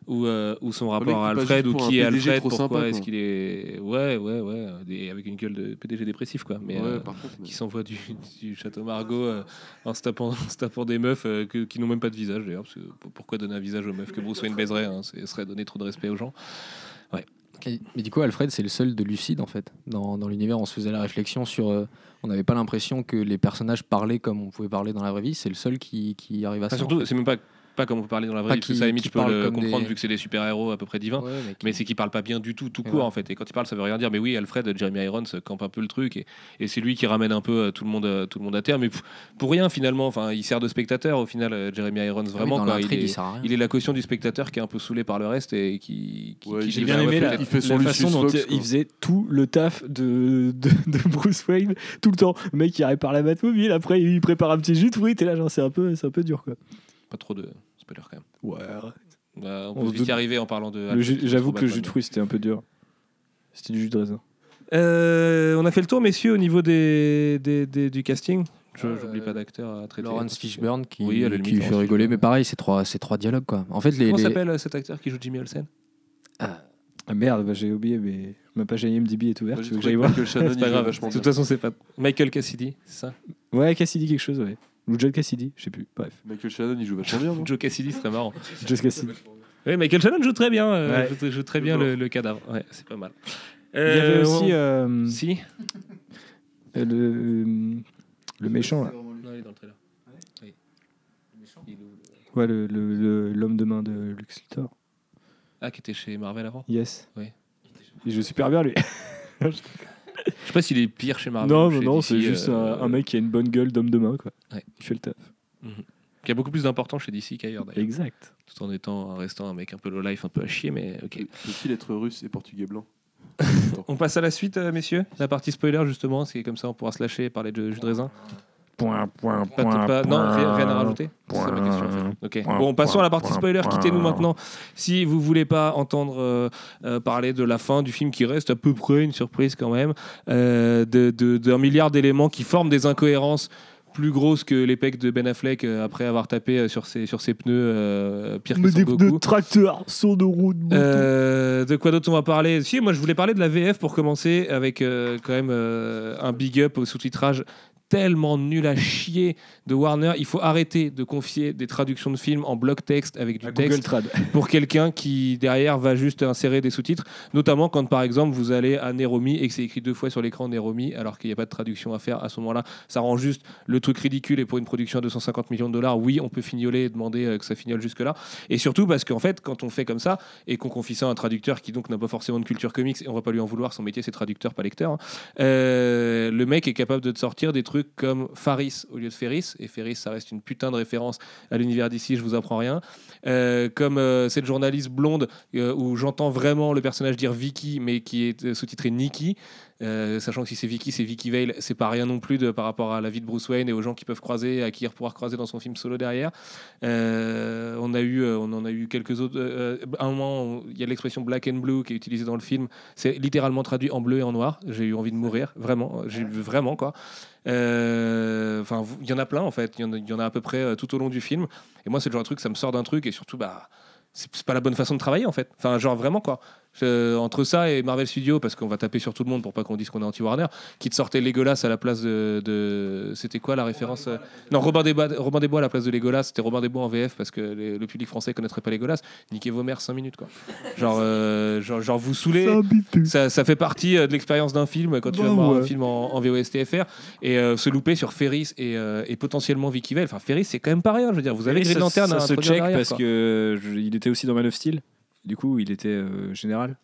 ou, euh, ou son
mec
rapport à Alfred, ou qui est
PDG
Alfred,
trop
pourquoi
sympa,
est-ce qu'il est. Ouais, ouais, ouais, des- avec une gueule de PDG dépressif, quoi. Mais,
Ouais,
euh,
par contre, mais-
qui s'envoie du, du château Margot euh, en, se tapant, en se tapant des meufs euh, que- qui n'ont même pas de visage, d'ailleurs. parce que p- pourquoi donner un visage aux meufs que Bruce Wayne baiserait hein, Ce serait donner trop de respect aux gens.
Et- mais du coup, Alfred, c'est le seul de lucide en fait. Dans, dans l'univers, on se faisait la réflexion sur. On n'avait pas l'impression que les personnages parlaient comme on pouvait parler dans la vraie vie. C'est le seul qui, qui arrive à ça. en
surtout,
fait.
c'est même pas, pas comme on peut parler dans la vraie
Pas
vie,
qui-
ça, limite, je peux le comprendre
des-
vu que c'est des super-héros à peu près divins.
Ouais, mais qui-
Mais c'est qu'il parle pas bien du tout, tout
Et
court en fait. Et quand il parle, ça veut rien dire. Mais oui, Alfred, Jeremy Irons euh, campe un peu le truc et, et c'est lui qui ramène un peu euh, tout le monde, euh, tout le monde à terre. Mais pour rien finalement. Enfin, il sert de spectateur au final, Jeremy Irons
Ah oui,
vraiment. quoi. il, est,
sert à rien.
il est la caution du spectateur qui est un peu saoulé par le reste et qui. qui-
Ouais,
qui
j'ai
bien aimé la,
il fait son
la façon dont
Fox,
il faisait tout le taf de, de, de Bruce Wayne tout le temps. Le mec il répare la Batmobile, après il prépare un petit jus de fruits, t'es là genre c'est un peu, c'est un peu dur quoi.
Pas trop de spoiler quand même.
Ouais.
Bah, on
On
peut
se
vite y arriver en parlant de. Qui
J'avoue que le jus de fruits c'était un peu dur. C'était du jus de raisin.
Euh, on a fait le tour, messieurs, au niveau des, des- des- du casting. Je
Euh,
j'oublie pas d'acteur à traiter.
Lawrence Fishburne qui,
Oui,
qui lui fait rigoler, mais pareil, c'est trois, c'est trois dialogues quoi. En fait, les,
Comment
les-
s'appelle euh, cet acteur qui joue Jimmy Olsen?
Ah merde, bah, j'ai oublié, mais ma page IMDb est ouverte.
Moi,
tu veux que j'aille
que
voir
C'est pas grave. De toute façon, c'est pas Michael Cassidy, c'est ça?
Ouais, Cassidy quelque chose, ouais. Ou John Cassidy, je sais plus. Bref,
Michael Shannon, il joue vachement bien. non
Joe Cassidy serait marrant.
John Cassidy.
Oui, Michael Shannon joue très bien. euh,
Ouais.
joue, joue très bien le, le cadavre. Ouais, c'est pas mal.
Il y avait
Euh,
aussi
on-
euh,
Si
euh, le, le méchant là.
Non, il est dans le trailer. Oui. Il
Ouais, le- le- le- l'homme de main de Lex Luthor.
Ah, qui était chez Marvel avant?
Yes.
Oui.
Il joue super bien lui.
Je sais pas s'il est pire chez Marvel.
non, non, non, c'est juste
euh,
un, un mec qui a une bonne gueule d'homme de main quoi.
Ouais.
Il fait le taf.
Qui a beaucoup plus d'importance chez DC qu'ailleurs d'ailleurs.
Exact.
Tout en étant, en restant un mec un peu low life, un peu à chier, mais ok.
Peut-il être russe et portugais blanc
On passe à la suite, euh, messieurs. La partie spoiler, justement, c'est comme ça on pourra se lâcher et parler de jus de raisin.
Point, point, point,
pas- non,
point.
rien, rien à rajouter C'est ma
point.
question, en fait. Ok.
Point,
Bon, passons
point,
à la partie spoiler. Quittez-nous maintenant. Si vous voulez pas entendre euh, euh, parler de la fin du film, qui reste à peu près une surprise quand même, euh, de- de- d'un milliard d'éléments qui forment des incohérences plus grosses que les pecs de Ben Affleck euh, après avoir tapé euh, sur ses, sur ses pneus euh, pire que son Goku.
tracteurs sont de route.
Euh, de quoi d'autre on va parler? Si, moi je voulais parler de la VF pour commencer avec euh, quand même euh, un big up au sous-titrage tellement nul à chier de Warner. Il faut arrêter de confier des traductions de films en bloc texte avec du texte pour quelqu'un qui derrière va juste insérer des sous-titres, notamment quand par exemple vous allez à Neromi et que c'est écrit deux fois sur l'écran Neromi alors qu'il n'y a pas de traduction à faire à ce moment-là, ça rend juste le truc ridicule et pour une production à 250 millions de dollars, oui, on peut fignoler et demander euh, que ça fignole jusque-là. Et surtout parce qu'en fait, quand on fait comme ça et qu'on confie ça à un traducteur qui donc n'a pas forcément de culture comics et on va pas lui en vouloir, son métier c'est traducteur, pas lecteur, hein, euh, le mec est capable de te sortir des trucs comme Faris au lieu de Ferris, et Ferris ça reste une putain de référence à l'univers d'ici, je vous apprends rien. Euh, comme euh, cette journaliste blonde euh, où j'entends vraiment le personnage dire Vicky, mais qui est sous-titré Nikki. Sachant que si c'est Vicky, c'est Vicky Vale, c'est pas rien non plus de, par rapport à la vie de Bruce Wayne et aux gens qui peuvent croiser, à qui il pouvoir croiser dans son film solo derrière. On a eu, on en a eu quelques autres. à un moment, il y a l'expression black and blue qui est utilisée dans le film. C'est littéralement traduit en bleu et en noir. J'ai eu envie de mourir, vraiment. J'ai vraiment quoi. Euh, Enfin, il y en a plein en fait. Il y en a, à peu près euh, tout au long du film. Et moi, c'est le genre de truc, ça me sort d'un truc et surtout, bah, c'est pas la bonne façon de travailler en fait. Enfin, genre vraiment quoi. Je- entre ça et Marvel Studios, parce qu'on va taper sur tout le monde pour pas qu'on dise qu'on est anti-Warner, qui te sortait Legolas à la place de. de- C'était quoi la référence euh Non, Robin des, Bois, Robin des Bois à la place de Legolas, c'était Robin des Bois en VF parce que les- le public français connaîtrait pas Legolas. Niquez vos mères 5 minutes quoi. Genre, euh, genre, genre vous saoulez. Ça, ça fait partie euh, de l'expérience d'un film quand tu vas voir un film en, en VOSTFR et euh, se louper sur Ferris et, euh, et potentiellement Vicky Vale. Enfin, Ferris, c'est quand même pas rien. Je veux dire, vous avez Green
ça,
Lantern
ça
à
se check
derrière,
parce
quoi.
que je- il était aussi dans Man of Steel. Du coup, il était euh, général.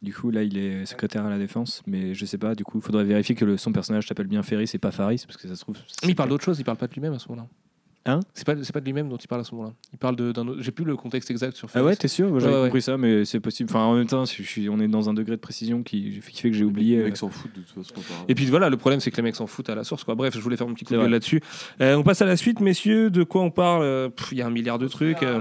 Du coup, là, il est secrétaire à la défense, mais je sais pas. Du coup, il faudrait vérifier que le- son personnage s'appelle bien Ferris et pas Faris, parce que ça se trouve.
Mais il parle d'autre chose, il parle pas de lui-même à ce moment-là.
Hein?
C'est pas, c'est pas de lui-même dont il parle à ce moment-là. Il parle de- d'un autre. J'ai plus le contexte exact sur
Ah
Ferris.
ouais, t'es sûr? J'avais
Ouais, ouais.
compris ça, mais c'est possible. Enfin, en même temps, je suis, on est dans un degré de précision qui, qui fait que j'ai oublié.
Les
euh,
mecs s'en foutent de toute façon.
Et puis voilà, le problème c'est que les mecs s'en foutent à la source. Quoi. Bref, je voulais faire un petit coup de là-dessus. Euh, on passe à la suite, messieurs. De quoi on parle? Euh, Il y a un milliard de trucs. euh.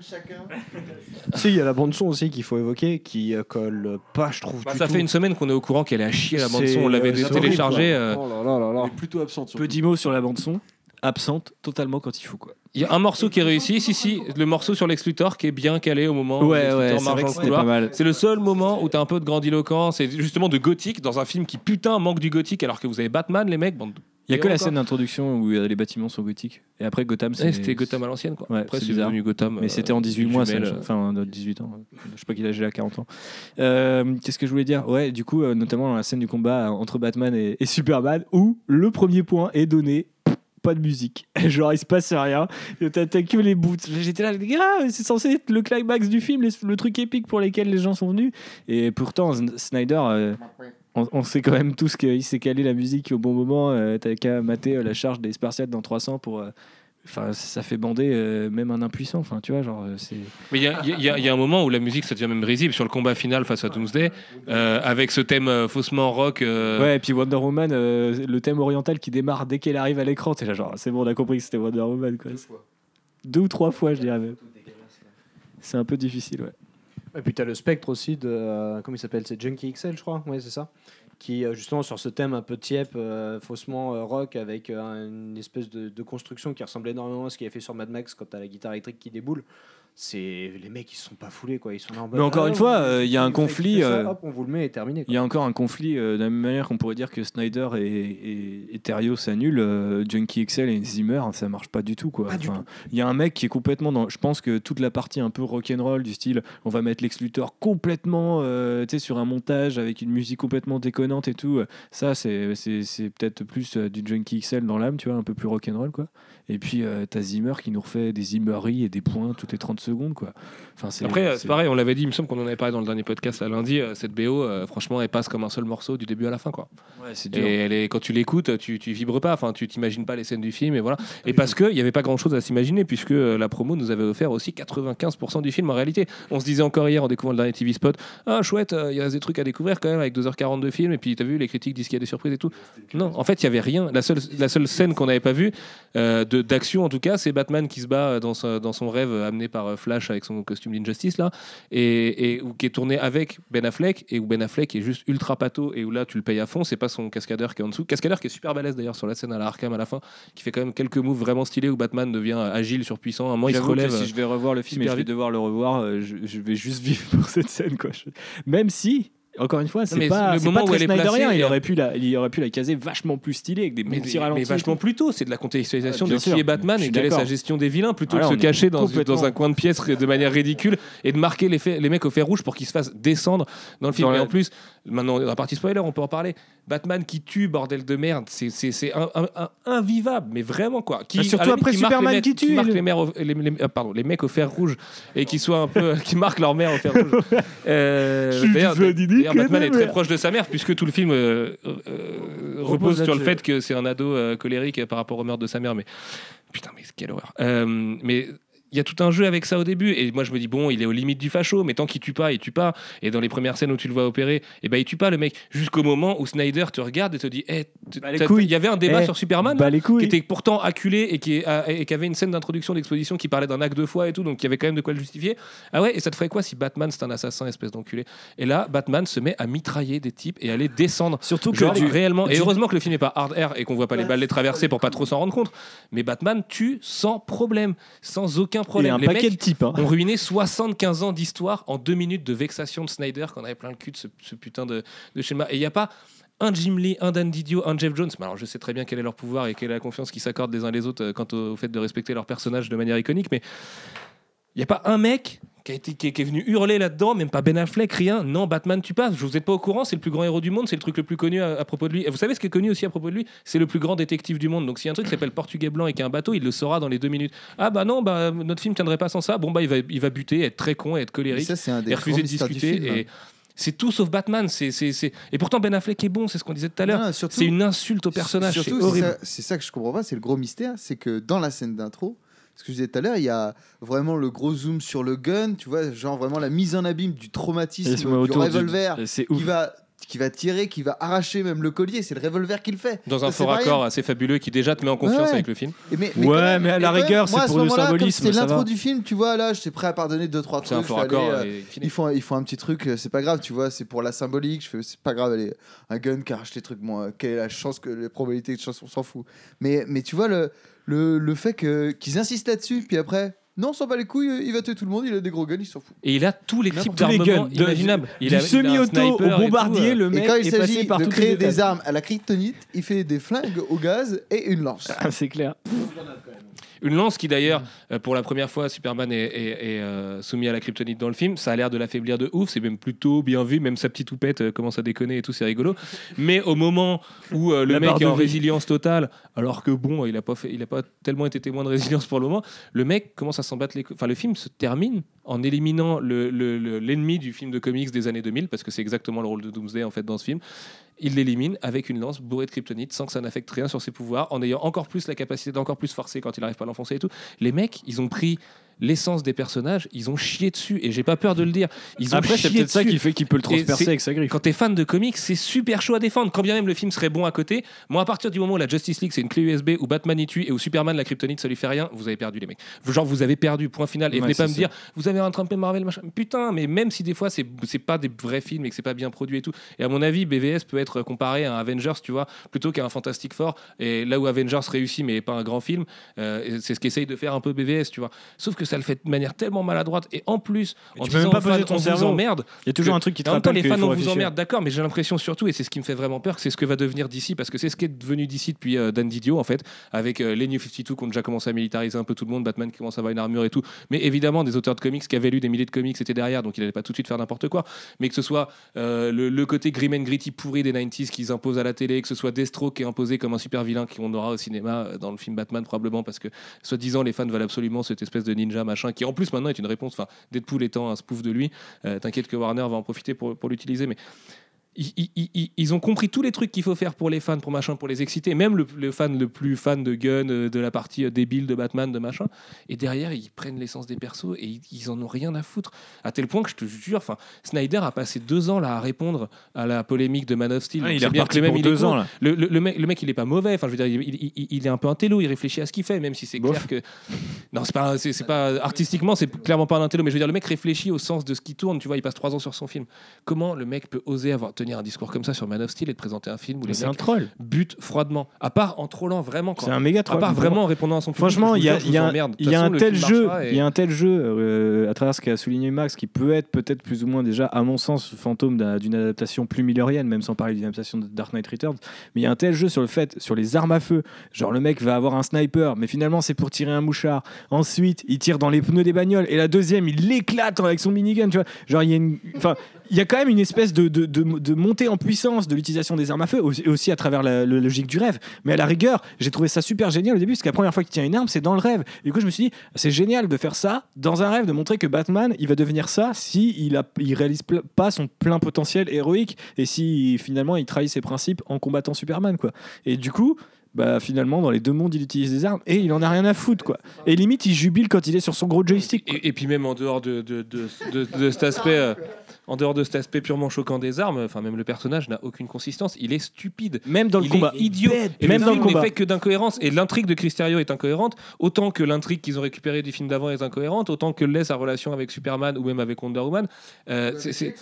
Chacun.
Si, il y a la bande son aussi qu'il faut évoquer, qui euh, colle pas, je trouve.
Bah,
du
ça
tout.
fait une semaine qu'on est au courant qu'elle est à chier la bande
C'est-
son. On l'avait
euh, c'est
téléchargée.
horrible,
euh.
quoi. Oh là là là là.
Elle est plutôt absente. surtout.
Petit mot sur la bande-son. Absente totalement quand il faut, quoi.
Il y a un morceau qui est réussi. Si, si, le morceau sur Lex Luthor qui est bien calé au moment où Lex Luthor marche dans le couloir.
mal.
C'est le seul moment où t'as un peu de grandiloquence et justement de gothique dans un film qui putain manque du gothique alors que vous avez Batman les mecs. Bande...
Il y a que la scène d'introduction où euh, les bâtiments sont gothiques. Et après, Gotham, c'est.
C'était Gotham à l'ancienne quoi.
Ouais,
Après
c'est
devenu Gotham.
Mais
euh,
c'était en 18 mois, ça,
jumelle,
je-
euh.
enfin de 18 ans. Je sais pas qu'il a j'ai à 40 ans. Euh, Qu'est-ce que je voulais dire? Ouais, du coup, notamment dans la scène du combat entre Batman et, et Superman, où le premier point est donné. Pas de musique, genre il se passe rien, t'as que les bouts. J'étais là, les gars, c'est censé être le climax du film, le truc épique pour lequel les gens sont venus. Et pourtant, Sn- Snyder, euh, on, on sait quand même tous qu'il s'est calé la musique au bon moment. euh, T'as qu'à mater euh, la charge des Spartiates dans 300 pour. euh, Enfin, ça fait bander euh, même un impuissant. Enfin, tu vois, genre, c'est.
Mais il y a, il y a- il y a un moment où la musique ça devient même risible sur le combat final face à Doomsday euh, avec ce thème euh, faussement rock. euh,
Ouais, et puis Wonder Woman, euh, le thème oriental qui démarre dès qu'elle arrive à l'écran, t'es là genre, c'est bon, on a compris que c'était Wonder Woman, quoi. Deux ou trois fois, je dirais même. C'est un peu difficile, ouais.
Et puis t'as le spectre aussi de. euh, comment il s'appelle? C'est Junkie XL, je crois. Ouais, c'est ça. Qui, euh, justement, sur ce thème un peu tiep, euh, faussement rock, avec une espèce de, de construction qui ressemble énormément à ce qu'il a fait sur Mad Max quand t'as la guitare électrique qui déboule. C'est les mecs, ils se sont pas foulés, quoi. Ils sont là en mode,
Mais encore
ah,
une fois, euh, il y a un conflit,
ça,
euh,
hop, on vous le met et terminé.
Il y a encore un conflit euh, de la même manière qu'on pourrait dire que Snyder et, et, et Terrio s'annulent. euh, Junkie XL et Zimmer, ça marche pas du tout, quoi. Enfin, Il y a un mec qui est complètement dans. Je pense que toute la partie un peu rock'n'roll du style, on va mettre Lex Luthor complètement, tu sais, sur un montage avec une musique complètement déconnante et tout. Ça, c'est peut-être plus du Junkie XL dans l'âme, tu vois, un peu plus rock'n'roll, quoi. Et puis, euh, t'as Zimmer qui nous refait des Zimmeries et des points toutes les 30 secondes, quoi. Enfin, c'est,
Après, euh, c'est pareil, on l'avait dit, il me semble qu'on en avait parlé dans le dernier podcast là, lundi. euh, Cette BO, euh, franchement, elle passe comme un seul morceau du début à la fin, quoi.
Ouais, c'est
Et elle est, quand tu l'écoutes, tu, tu vibres pas, enfin, tu t'imagines pas les scènes du film, et voilà. Et parce qu'il n'y avait pas grand chose à s'imaginer, puisque la promo nous avait offert aussi 95% du film en réalité. On se disait encore hier en découvrant le dernier TV Spot, ah chouette, il y a des trucs à découvrir quand même avec 2h40 de film, et puis t'as vu, les critiques disent qu'il y a des surprises et tout. Non, en fait, il y avait rien. La seule, la seule scène qu'on n'avait pas vue, d'action en tout cas, c'est Batman qui se bat dans, sa- dans son rêve euh, amené par euh, Flash avec son costume d'Injustice là, et, qui est tourné avec Ben Affleck, et où Ben Affleck est juste ultra pato, et où là tu le payes à fond, c'est pas son cascadeur qui est en dessous. Cascadeur qui est super balèze d'ailleurs sur la scène à la Arkham à la fin, qui fait quand même quelques moves vraiment stylés où Batman devient euh, agile, surpuissant. À un moment, il se
que
relève.
si je vais revoir le film et je vais devoir le revoir, euh, je, je vais juste vivre pour cette scène, quoi. Je- Même si. Encore une fois, c'est
mais
pas,
le moment
pas
où elle est placée.
Il
et-
aurait, pu la, il aurait pu la caser vachement plus stylée avec des
Mais,
petits
mais
ralentis. et
vachement plus tôt, c'est de la contextualisation
Ah,
de qui est Batman et quelle est sa gestion des vilains plutôt que
on
de se cacher dans, un coin de pièce de manière ridicule et de marquer les, mecs au fer rouge pour qu'ils se fassent descendre dans le film. Et en plus, maintenant dans la partie spoiler, on peut en parler. Batman qui tue, bordel de merde, c'est- invivable, mais vraiment quoi. Qui,
Bah, surtout
limite,
après
qui
Superman
mecs-
qui tue,
marque
le-
les, mères au- les- les- pardon, les mecs au fer rouge et qui soient un peu, qui marquent leur mère au fer rouge. Euh, D'ailleurs, Batman est très proche de sa mère puisque tout le film euh, euh, repose sur le fait que c'est un ado euh, colérique par rapport au meurtre de sa mère. Mais putain, mais quelle horreur. Euh, mais il y a tout un jeu avec ça au début et moi je me dis bon il est aux limites du facho mais tant qu'il tue pas il tue pas et dans les premières scènes où tu le vois opérer et ben il tue pas le mec jusqu'au moment où Snyder te regarde et te dit Eh,
Bah,
il y avait un débat
Eh,
sur Superman
Bah
qui était pourtant acculé et qui, avait une scène d'introduction d'exposition qui parlait d'un acte de foi et tout, donc il y avait quand même de quoi le justifier. Ah ouais, et ça te ferait quoi si Batman c'est un assassin, espèce d'enculé? Et là, Batman se met à mitrailler des types et à les descendre.
Surtout que
réellement. Et heureusement que le film n'est pas hard air et qu'on voit pas les balles les traverser pour pas trop s'en rendre compte. Mais Batman tue sans problème, sans aucun
y
problème.
a un
les
paquet
mecs
de types. hein.
ont ruiné 75 ans d'histoire en deux minutes de vexation de Snyder qu'on avait plein le cul de ce, ce putain de, de schéma. Et il n'y a pas un Jim Lee, un Dan Didio, un Jeff Jones. Mais alors je sais très bien quel est leur pouvoir et quelle est la confiance qu'ils s'accordent les uns les autres euh, quant au, au fait de respecter leur personnage de manière iconique. Mais il n'y a pas un mec qui, a été, qui, est, qui est venu hurler là-dedans, même pas Ben Affleck, rien. Non, Batman, tu passes. Je vous êtes pas au courant, c'est le plus grand héros du monde, c'est le truc le plus connu à, à propos de lui. Et vous savez ce qui est connu aussi à propos de lui? C'est le plus grand détective du monde. Donc s'il y a un truc qui s'appelle Portugais Blanc et qui a un bateau, il le saura dans les deux minutes. Ah bah non, bah, notre film tiendrait pas sans ça. Bon bah il va, il va buter, être très con, être
Et
colérique
ça, un
et refuser de discuter.
film.
Et c'est tout sauf Batman. C'est, c'est, c'est- Et pourtant Ben Affleck est bon, c'est ce qu'on disait tout à l'heure. C'est une insulte au personnage. C'est horrible.
ça, c'est ça que je comprends pas, c'est le gros mystère, c'est que dans la scène d'intro, ce que je disais tout à l'heure, il y a vraiment le gros zoom sur le gun, tu vois, genre vraiment la mise en abîme du traumatisme du
autour du-
revolver
C'est
qui
ouf.
va qui va tirer, qui va arracher même le collier, c'est le revolver qui le fait.
Dans un
Ça, c'est
fort
rien.
accord assez fabuleux qui déjà te met en confiance
Ouais.
avec le film.
Et mais,
Ouais,
même-
mais à la rigueur, c'est pour
ce
le symbolisme, ça
l'intro du film, tu vois, là, j'étais prêt à pardonner deux trois
C'est
trucs.
un fort accord.
euh. Ils font, ils font un petit truc, euh, c'est pas grave, tu vois, c'est pour la symbolique. Je fais, c'est pas grave, allez, un gun qui arrache les trucs, moi, quelle est la chance que les probabilités de chance, on s'en fout. Mais, mais tu vois, le, le, le fait que, qu'ils insistent là-dessus, puis après, non, on s'en bat les couilles, euh, il va tuer tout le monde, il a des gros guns, il s'en fout.
Et il a tous les types
tous les
d'armements
guns, de-
imaginables. Il
du semi-auto au
et
bombardier,
euh.
le
Et
mec
quand il s'agit de créer
les
des armes à la kryptonite, il fait des flingues au gaz et une lance.
Ah, c'est clair.
Une lance qui d'ailleurs, euh, pour la première fois, Superman est, est- est, euh, soumis à la kryptonite dans le film. Ça a l'air de l'affaiblir de ouf. C'est même plutôt bien vu. Même sa petite toupette euh, commence à déconner et tout, c'est rigolo. Mais au moment où le
La
mec est en
vie.
résilience totale, alors que bon, il a pas fait, il a pas tellement été témoin de résilience pour le moment. Le mec commence à s'en battre les. Enfin, le film se termine en éliminant le- le- le- l'ennemi du film de comics des années 2000 parce que c'est exactement le rôle de Doomsday en fait dans ce film. Il l'élimine avec une lance bourrée de kryptonite sans que ça n'affecte rien sur ses pouvoirs, en ayant encore plus la capacité d'encore plus forcer quand il n'arrive pas à l'enfoncer et tout. Les mecs, ils ont pris l'essence des personnages, ils ont chié dessus, et j'ai pas peur de le dire. Ils ont
Après, c'est peut-être ça qui fait qu'il peut le transpercer avec sa griffe.
Quand t'es fan de comics, c'est super chaud à défendre. Quand bien même le film serait bon à côté, moi à partir du moment où la Justice League c'est une clé USB, où Batman y tue et où Superman la kryptonite ça lui fait rien, vous avez perdu les mecs. Genre vous avez perdu, point final. Et
Ouais,
venez pas me dire, vous avez rattrapé Marvel, machin. Putain, mais même si des fois c'est pas des vrais films et que c'est pas bien produit et tout. Et à mon avis, BVS peut être comparé à un Avengers, tu vois, plutôt qu'à un Fantastic Four. Et là où Avengers réussit mais pas un grand film, euh, c'est ce qu'essaye de faire un peu BVS, tu vois. Sauf que ça le fait de manière tellement maladroite et en plus, en
tu peux
disant
même pas ton cerveau.
emmerde,
Il y a toujours
que-
un truc qui te
en temps, les fans, on vous emmerde, d'accord, mais j'ai l'impression surtout, et c'est ce qui me fait vraiment peur, que c'est ce que va devenir d'ici, parce que c'est ce qui est devenu d'ici depuis euh, Dan Didio, en fait, avec euh, les New 52 qui ont déjà commencé à militariser un peu tout le monde, Batman qui commence à avoir une armure et tout. Mais évidemment, des auteurs de comics qui avaient lu des milliers de comics étaient derrière, donc il n'allait pas tout de suite faire n'importe quoi. Mais que ce soit euh, le, le côté grim and gritty pourri des 90s qu'ils imposent à la télé, que ce soit Deathstroke qui est imposé comme un super vilain qu'on aura au cinéma euh, dans le film Batman, probablement, parce que soi-disant, les fans veulent absolument cette espèce de ninja machin, qui en plus maintenant est une réponse. Enfin, Deadpool étant un spoof de lui, euh, t'inquiète que Warner va en profiter pour l'utiliser, mais. Ils, ils- ils- ils ont compris tous les trucs qu'il faut faire pour les fans, pour machin, pour les exciter. Même le, le fan le plus fan de Gun, euh, de la partie euh, débile de Batman, de machin. Et derrière, ils prennent l'essence des persos et ils, ils en ont rien à foutre. À tel point que je te jure, enfin, Snyder a passé deux ans là à répondre à la polémique de Man of Steel.
Ah, il est
bien que le
pour
même, il
deux ans là.
Le, mec, le mec, il est pas mauvais. Enfin, je veux dire, il, est un peu un télo. Il réfléchit à ce qu'il fait, même si c'est clair que. Non, c'est pas, c'est, c'est pas artistiquement, c'est clairement pas un intello. Mais je veux dire, le mec réfléchit au sens de ce qui tourne. Tu vois, il passe trois ans sur son film. Comment le mec peut oser avoir tenir un discours comme ça sur Man of Steel et de présenter un film où les
C'est un troll.
butent froidement, à part en trollant vraiment.
C'est un méga
À
troll.
part vraiment en répondant à son public,
Franchement, il y a, y a un- y a
façon,
un tel jeu,
et-
il y a un tel jeu euh, à travers ce qu'a souligné Max qui peut être peut-être plus ou moins déjà, à mon sens, fantôme d'un- d'une adaptation plus millerienne, même sans parler d'une adaptation de Dark Knight Returns. Mais il y a un tel jeu sur le fait, sur les armes à feu. Genre le mec va avoir un sniper, mais finalement c'est pour tirer un mouchard. Ensuite, il tire dans les pneus des bagnoles et la deuxième, il l'éclate avec son minigun. Tu vois, genre il y a une, enfin. Il y a quand même une espèce de, de, de- montée en puissance de l'utilisation des armes à feu, aussi, aussi à travers la, logique du rêve. Mais à la rigueur, j'ai trouvé ça super génial au début, parce que la première fois qu'il tient une arme, c'est dans le rêve. Et du coup, je me suis dit, c'est génial de faire ça dans un rêve, de montrer que Batman, il va devenir ça si il, a, il réalise pas son plein potentiel héroïque et si finalement il trahit ses principes en combattant Superman, quoi. Et du coup. Bah finalement dans les deux mondes il utilise des armes et il en a rien à foutre quoi. Et limite il jubile quand il est sur son gros joystick.
Et, puis même en dehors de, de, de, de- de cet aspect, euh, en dehors de cet aspect purement choquant des armes, enfin même le personnage n'a aucune consistance. Il est stupide.
Même dans le
il
combat.
est idiot. Et
Même
le
dans le
film n'est
combat.
fait que d'incohérences. Et l'intrigue de Cristerio est incohérente, autant que l'intrigue qu'ils ont récupérée du film d'avant est incohérente, autant que l'est sa relation avec Superman ou même avec Wonder Woman. Euh, c'est-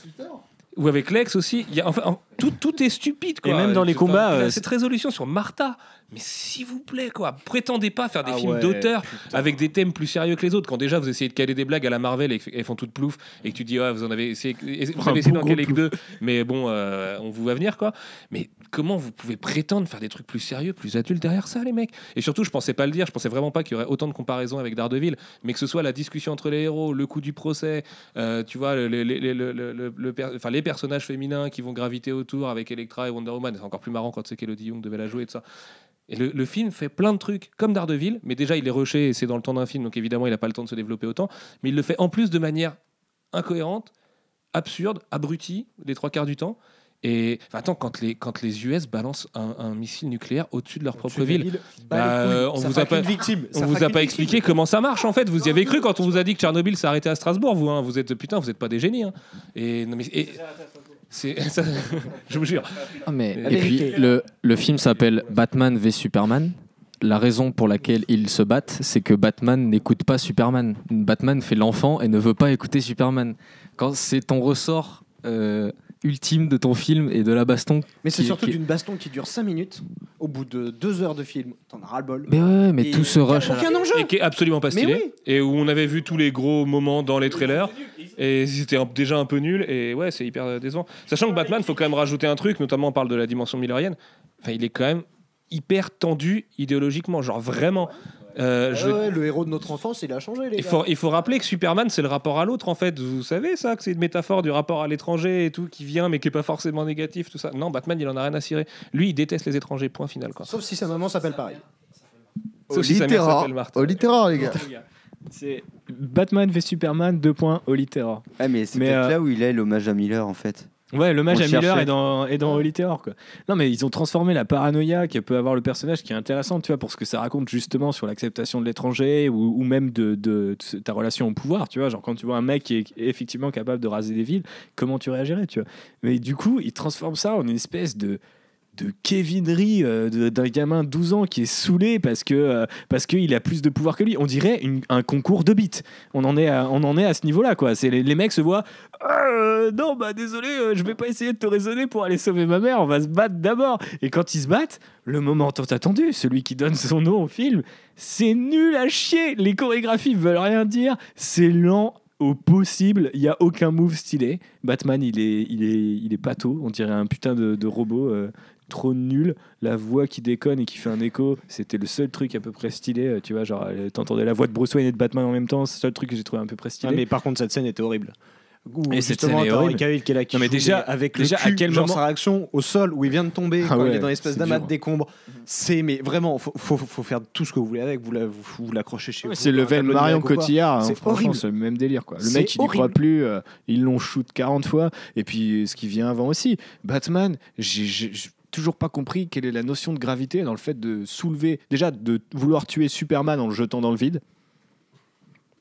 ou avec Lex aussi. Il y a, enfin, en- tout, tout est stupide. Quoi.
Et même dans les
Enfin,
combats, euh,
cette résolution sur Martha. Mais s'il vous plaît, quoi, prétendez pas faire des
Ah
films
ouais,
d'auteur avec des thèmes plus sérieux que les autres. Quand déjà vous essayez de caler des blagues à la Marvel et qu'elles font toutes plouf et que tu dis ouais vous en avez essayé, vous avez essayé d'en caler que deux, mais bon euh, on vous va venir quoi. Mais comment vous pouvez prétendre faire des trucs plus sérieux, plus adultes derrière ça les mecs? Et surtout je pensais pas le dire, je pensais vraiment pas qu'il y aurait autant de comparaisons avec Daredevil, mais que ce soit la discussion entre les héros, le coup du procès, euh, tu vois le- le- le- le- le- le- le per- enfin, les personnages féminins qui vont graviter autour avec Elektra et Wonder Woman, c'est encore plus marrant quand c'est qu'Elodie Young devait la jouer et tout ça. Et le, le film fait plein de trucs comme Daredevil, mais déjà il est rushé et c'est dans le temps d'un film, donc évidemment il n'a pas le temps de se développer autant. Mais il le fait en plus de manière incohérente, absurde, abrutie les trois quarts du temps. Et enfin, attends, quand les, quand les US balancent un, un missile nucléaire au-dessus de leur propre ville, bah, euh, on vous a pas, on vous a pas expliqué comment ça marche en fait. Vous y avez cru quand on vous a dit que Tchernobyl s'est arrêté à Strasbourg, vous. hein. Vous êtes putain, vous n'êtes pas des génies. hein. Et, non, mais, et- c'est, ça- je vous jure.
Ah, mais,
La
et puis le, le film s'appelle Batman v Superman. La raison pour laquelle ils se battent, c'est que Batman n'écoute pas Superman. Batman fait l'enfant et ne veut pas écouter Superman. Quand c'est ton ressort euh, ultime de ton film et de la baston.
Mais c'est
qui-
surtout
qui-
d'une baston qui dure 5 minutes. Au bout de 2 heures de film, t'en as ras-le-bol.
Mais ouais, mais
Et
tout ce rush.
Aucun enjeu
Et qui est absolument pas
Mais
stylé.
oui.
Et où on avait vu tous les gros moments dans les trailers. Et c'était un- déjà un peu nul. Et ouais, c'est hyper euh, décevant. Sachant que Batman, faut quand même rajouter un truc, notamment on parle de la dimension millerienne. Enfin, il est quand même hyper tendu idéologiquement. Genre vraiment. Euh, je-
Ouais, ouais, le héros de notre enfance, il a changé, les
Il
gars.
faut, il faut rappeler que Superman, c'est le rapport à l'autre, en fait. Vous savez, ça, que c'est une métaphore du rapport à l'étranger et tout, qui vient, mais qui est pas forcément négatif, tout ça. Non, Batman, il en a rien à cirer. Lui, il déteste les étrangers, point final, quoi.
Sauf si sa maman s'appelle pareil.
Sauf si sa mère
Littéra.
s'appelle Martha.
Au littéraire, les gars.
C'est Batman v Superman 2 points au littéraire.
Ah, mais c'est peut-être
euh,
là où il est l'hommage à Miller en fait.
Ouais, l'hommage à Miller est dans, est dans Holy Terror, quoi. Non, mais ils ont transformé la paranoïa que peut avoir le personnage, qui est intéressante, tu vois, pour ce que ça raconte justement sur l'acceptation de l'étranger ou, ou même de, de- de ta relation au pouvoir, tu vois. Genre, quand tu vois un mec qui est effectivement capable de raser des villes, comment tu réagirais, tu vois. Mais du coup, ils transforment ça en une espèce de de kevinerie euh, d'un gamin de 12 ans qui est saoulé parce que euh, qu'il a plus de pouvoir que lui. On dirait un concours de bits. On en est à, on en est à ce niveau-là quoi. C'est les, mecs se voient euh, non, bah désolé, euh, je vais pas essayer de te raisonner pour aller sauver ma mère, on va se battre d'abord. Et quand ils se battent, le moment tant attendu, celui qui donne son nom au film, c'est nul à chier. Les chorégraphies veulent rien dire, c'est lent au possible, il y a aucun move stylé. Batman, il est, il est, il est pato, on dirait un putain de, robot. Trop nul, la voix qui déconne et qui fait un écho, c'était le seul truc à peu près stylé, euh, tu vois, genre euh, t'entendais la voix de Bruce Wayne et de Batman en même temps, c'est le seul truc que j'ai trouvé à peu près stylé.
Ah, mais par contre, cette scène était horrible. Où
Et cette scène est horrible.
Qui est là, qui
Non, mais déjà-
avec
déjà,
le cul,
à quel
genre
moment-
sa réaction au sol où il vient de tomber
Ah
quand il
ouais,
est dans l'espèce d'amas
dur.
décombres. C'est mais vraiment, faut, faut, faut faire tout ce que vous voulez avec. Vous la- vous, vous l'accrochez chez vous.
C'est le
un
level Marion. Cotillard, hein,
C'est
franchement,
horrible.
c'est le même délire. Quoi. Le mec, il n'y croit plus, euh, ils l'ont shoot 40 fois. Et puis, ce qui vient avant aussi, Batman, j'ai toujours pas compris quelle est la notion de gravité dans le fait de soulever, déjà de vouloir tuer Superman en le jetant dans le vide.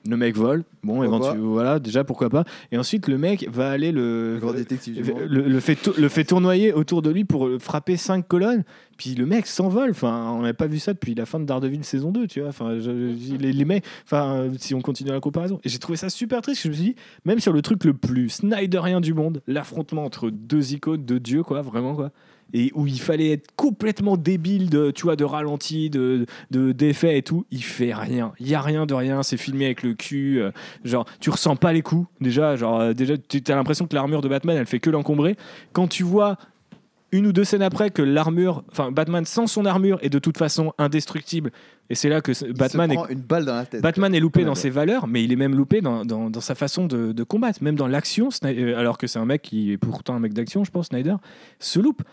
Le mec vole, bon,
Pourquoi
éventu- voilà, déjà pourquoi pas. Et ensuite, le mec va aller le,
Le grand détective du monde.
le, le fait le fait tournoyer autour de lui pour frapper cinq colonnes. Puis le mec s'envole. Enfin, on n'avait pas vu ça depuis la fin de Daredevil saison 2, tu vois. Enfin, je- je- les, les mecs, enfin, si on continue la comparaison. Et j'ai trouvé ça super triste. Je me suis dit, même sur le truc le plus Snyderien du monde, l'affrontement entre deux icônes, deux dieux, quoi, vraiment, quoi. Et où il fallait être complètement débile de, tu vois, de ralenti, de, de d'effets et tout, il fait rien. Il y a rien de rien. C'est filmé avec le cul. euh, genre, tu ressens pas les coups. Déjà, genre, euh, déjà, tu as l'impression que l'armure de Batman, elle fait que l'encombrer. Quand tu vois une ou deux scènes après que l'armure, enfin Batman sans son armure est de toute façon indestructible. Et c'est là que
Il
Batman
se
est
prend une balle dans la tête.
Batman est loupé
Ouais,
dans
ouais.
ses valeurs, mais il est même loupé dans, dans- dans sa façon de, de combattre. Même dans l'action, euh, alors que c'est un mec qui est pourtant un mec d'action, je pense, Snyder, se loupe.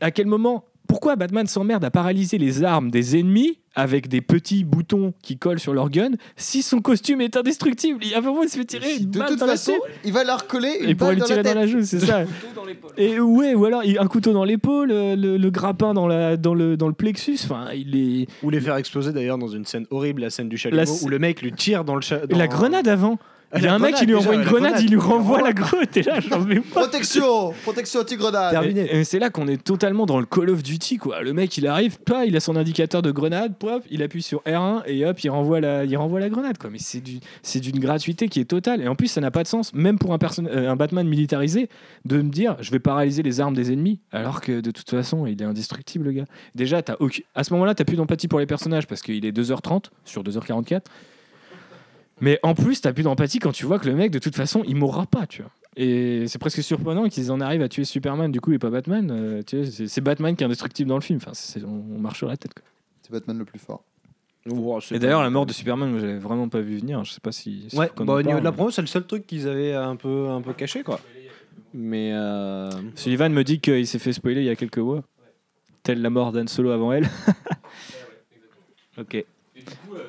À quel moment Pourquoi Batman s'emmerde à paralyser les armes des ennemis avec des petits boutons qui collent sur leur gun si son costume est indestructible? Il y a un moment, il se fait tirer une
De
balle
toute
dans la
façon,
tête
il va leur coller une
et pour
balle
lui
dans
tirer
la
dans la
tête.
joue, c'est ça. Et ouais, ou alors un couteau dans l'épaule, le, le- le grappin dans, la, dans, le, dans le plexus. Enfin, il est.
Ou les faire exploser d'ailleurs dans une scène horrible, la scène du chalumeau,
La
où le mec lui tire dans le cha-
La
dans-
grenade avant. Il y a un mec qui lui envoie une grenade,
grenade.
il lui renvoie la grenade. Et là, j'en pas.
Protection Protection anti-grenade
Terminé.
Et, et c'est là qu'on est totalement dans le Call of Duty quoi. Le mec il arrive, pas, il a son indicateur de grenade, pop, il appuie sur R1 et hop, il renvoie la, il renvoie la grenade quoi. Mais c'est du, c'est d'une gratuité qui est totale. Et en plus ça n'a pas de sens, même pour un, perso- euh, un Batman militarisé, de me dire je vais paralyser les armes des ennemis, alors que de toute façon il est indestructible le gars. Déjà à ce moment-là t'as plus d'empathie pour les personnages parce qu'il est 2h30 sur 2h44. Mais en plus, t'as plus d'empathie quand tu vois que le mec, de toute façon, il mourra pas, tu vois. Et c'est presque surprenant qu'ils en arrivent à tuer Superman, du coup, et pas Batman. euh, tu sais, c'est- Batman qui est indestructible dans le film. Enfin, on, on marche sur la tête.
C'est Batman le plus fort.
Oh,
Et d'ailleurs, la mort de Superman, moi, j'avais vraiment pas vu venir. Je sais pas si. si
Ouais, bah, au niveau de la promo, c'est le seul truc qu'ils avaient un peu, un peu caché, quoi. Mais. euh,
Sullivan me dit qu'il s'est fait spoiler il y a quelques mois. Telle la mort d'Anne Solo avant elle. ok.
Et du coup, euh,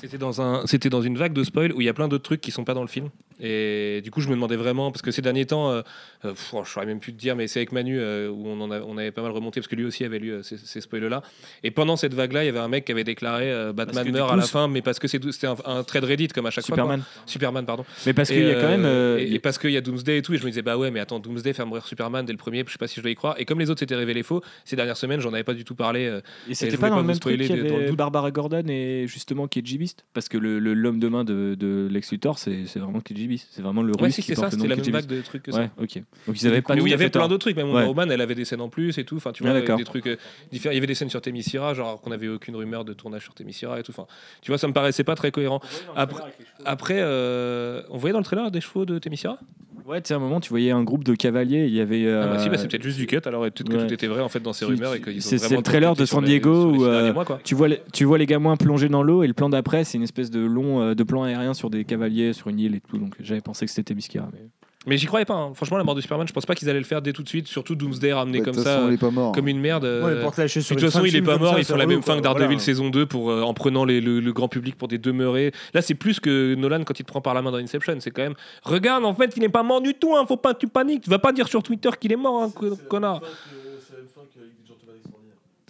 c'était dans, un, dans une vague de spoil où il y a plein d'autres trucs qui sont pas dans le film. Et du coup, je me demandais vraiment, parce que ces derniers temps, euh, euh, pff, je saurais même plus te dire, mais c'est avec Manu euh, où on, en a- on avait pas mal remonté, parce que lui aussi avait lu ces, ces spoils-là. Et pendant cette vague-là, il y avait un mec qui avait déclaré Batman meurt à la fin, mais parce que c'était un, un trait de Reddit, comme à chaque
Superman.
fois. quoi. Superman, pardon.
Mais parce qu'il y a quand même.
et, et parce qu'il y a Doomsday et tout, et je me disais, bah ouais, mais attends, Doomsday faire mourir Superman dès le premier, je sais pas si je dois y croire. Et comme les autres s'étaient révélés faux, ces dernières semaines, j'en avais pas du tout parlé.
Et c'était
voulais
pas dans
pas
le même truc qu'il y
dans le
avait
doute.
Barbara Gordon et justement Kid Beast? Parce que le, le- l'homme de main de, de Lex Luthor, c'est, vraiment Kid C'est vraiment le
Ouais,
russe
si,
qui
c'est ça,
porte le nom
c'était la
de
même vague de trucs que ça.
Ouais, ok. Donc ils avaient pas
Mais il y avait plein
tort.
d'autres trucs, même
Ouais.
Woman, elle avait des scènes en plus et tout. Enfin, tu
Ah,
vois,
d'accord.
des trucs euh, différents. Il y avait des scènes sur Temissira, genre qu'on avait aucune rumeur de tournage sur Temissira et tout. Enfin, tu vois, ça me paraissait pas très cohérent. Après, après euh, on voyait dans le trailer des chevaux de Temissira?
Ouais, tu sais, à un moment, tu voyais un groupe de cavaliers. Il y avait.
Ah bah si,
euh,
bah, c'est peut-être juste du cut. Alors, peut-être que
ouais.
tout était vrai en fait dans ces
Tu-
rumeurs et qu'ils
c'est- le trailer de San Diego
les
où, euh,
mois.
Tu vois, les, tu vois les gamins plonger dans l'eau et le plan d'après, c'est une espèce de long euh, de plan aérien sur des cavaliers sur une île et tout. Donc j'avais pensé que c'était Miskira. Mais...
Mais j'y croyais pas. hein. Franchement, la mort de Superman, je pense pas qu'ils allaient le faire dès tout de suite. Surtout Doomsday ramené
Ouais,
comme
De toute
ça,
façon, il
euh,
est pas mort.
comme une merde. euh,
Ouais, pour te lâcher sur
De toute façon, il est pas mort.
ça,
Ils font la même fin que Daredevil
Voilà.
saison 2 pour, euh, en prenant les- le, le grand public pour des demeurés. Là, c'est plus que Nolan quand il te prend par la main dans Inception. C'est quand même Regarde, en fait, il n'est pas mort du tout. Hein, faut pas tu paniques. Tu vas pas dire sur Twitter qu'il est mort, hein, co- connard.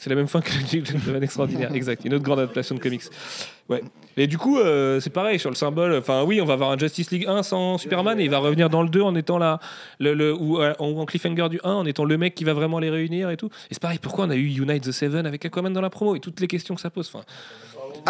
C'est la même fin que le Gentleman extraordinaire, exact. Une autre grande adaptation de comics. Ouais. Et du coup, euh, c'est pareil sur le symbole. Enfin, oui, on va avoir un Justice League 1 sans Superman et il va revenir dans le 2 en étant là, le, le- ou, euh, en, en cliffhanger du 1 en étant le mec qui va vraiment les réunir et tout. Et c'est pareil, pourquoi on a eu Unite the Seven avec Aquaman dans la promo et toutes les questions que ça pose. Enfin,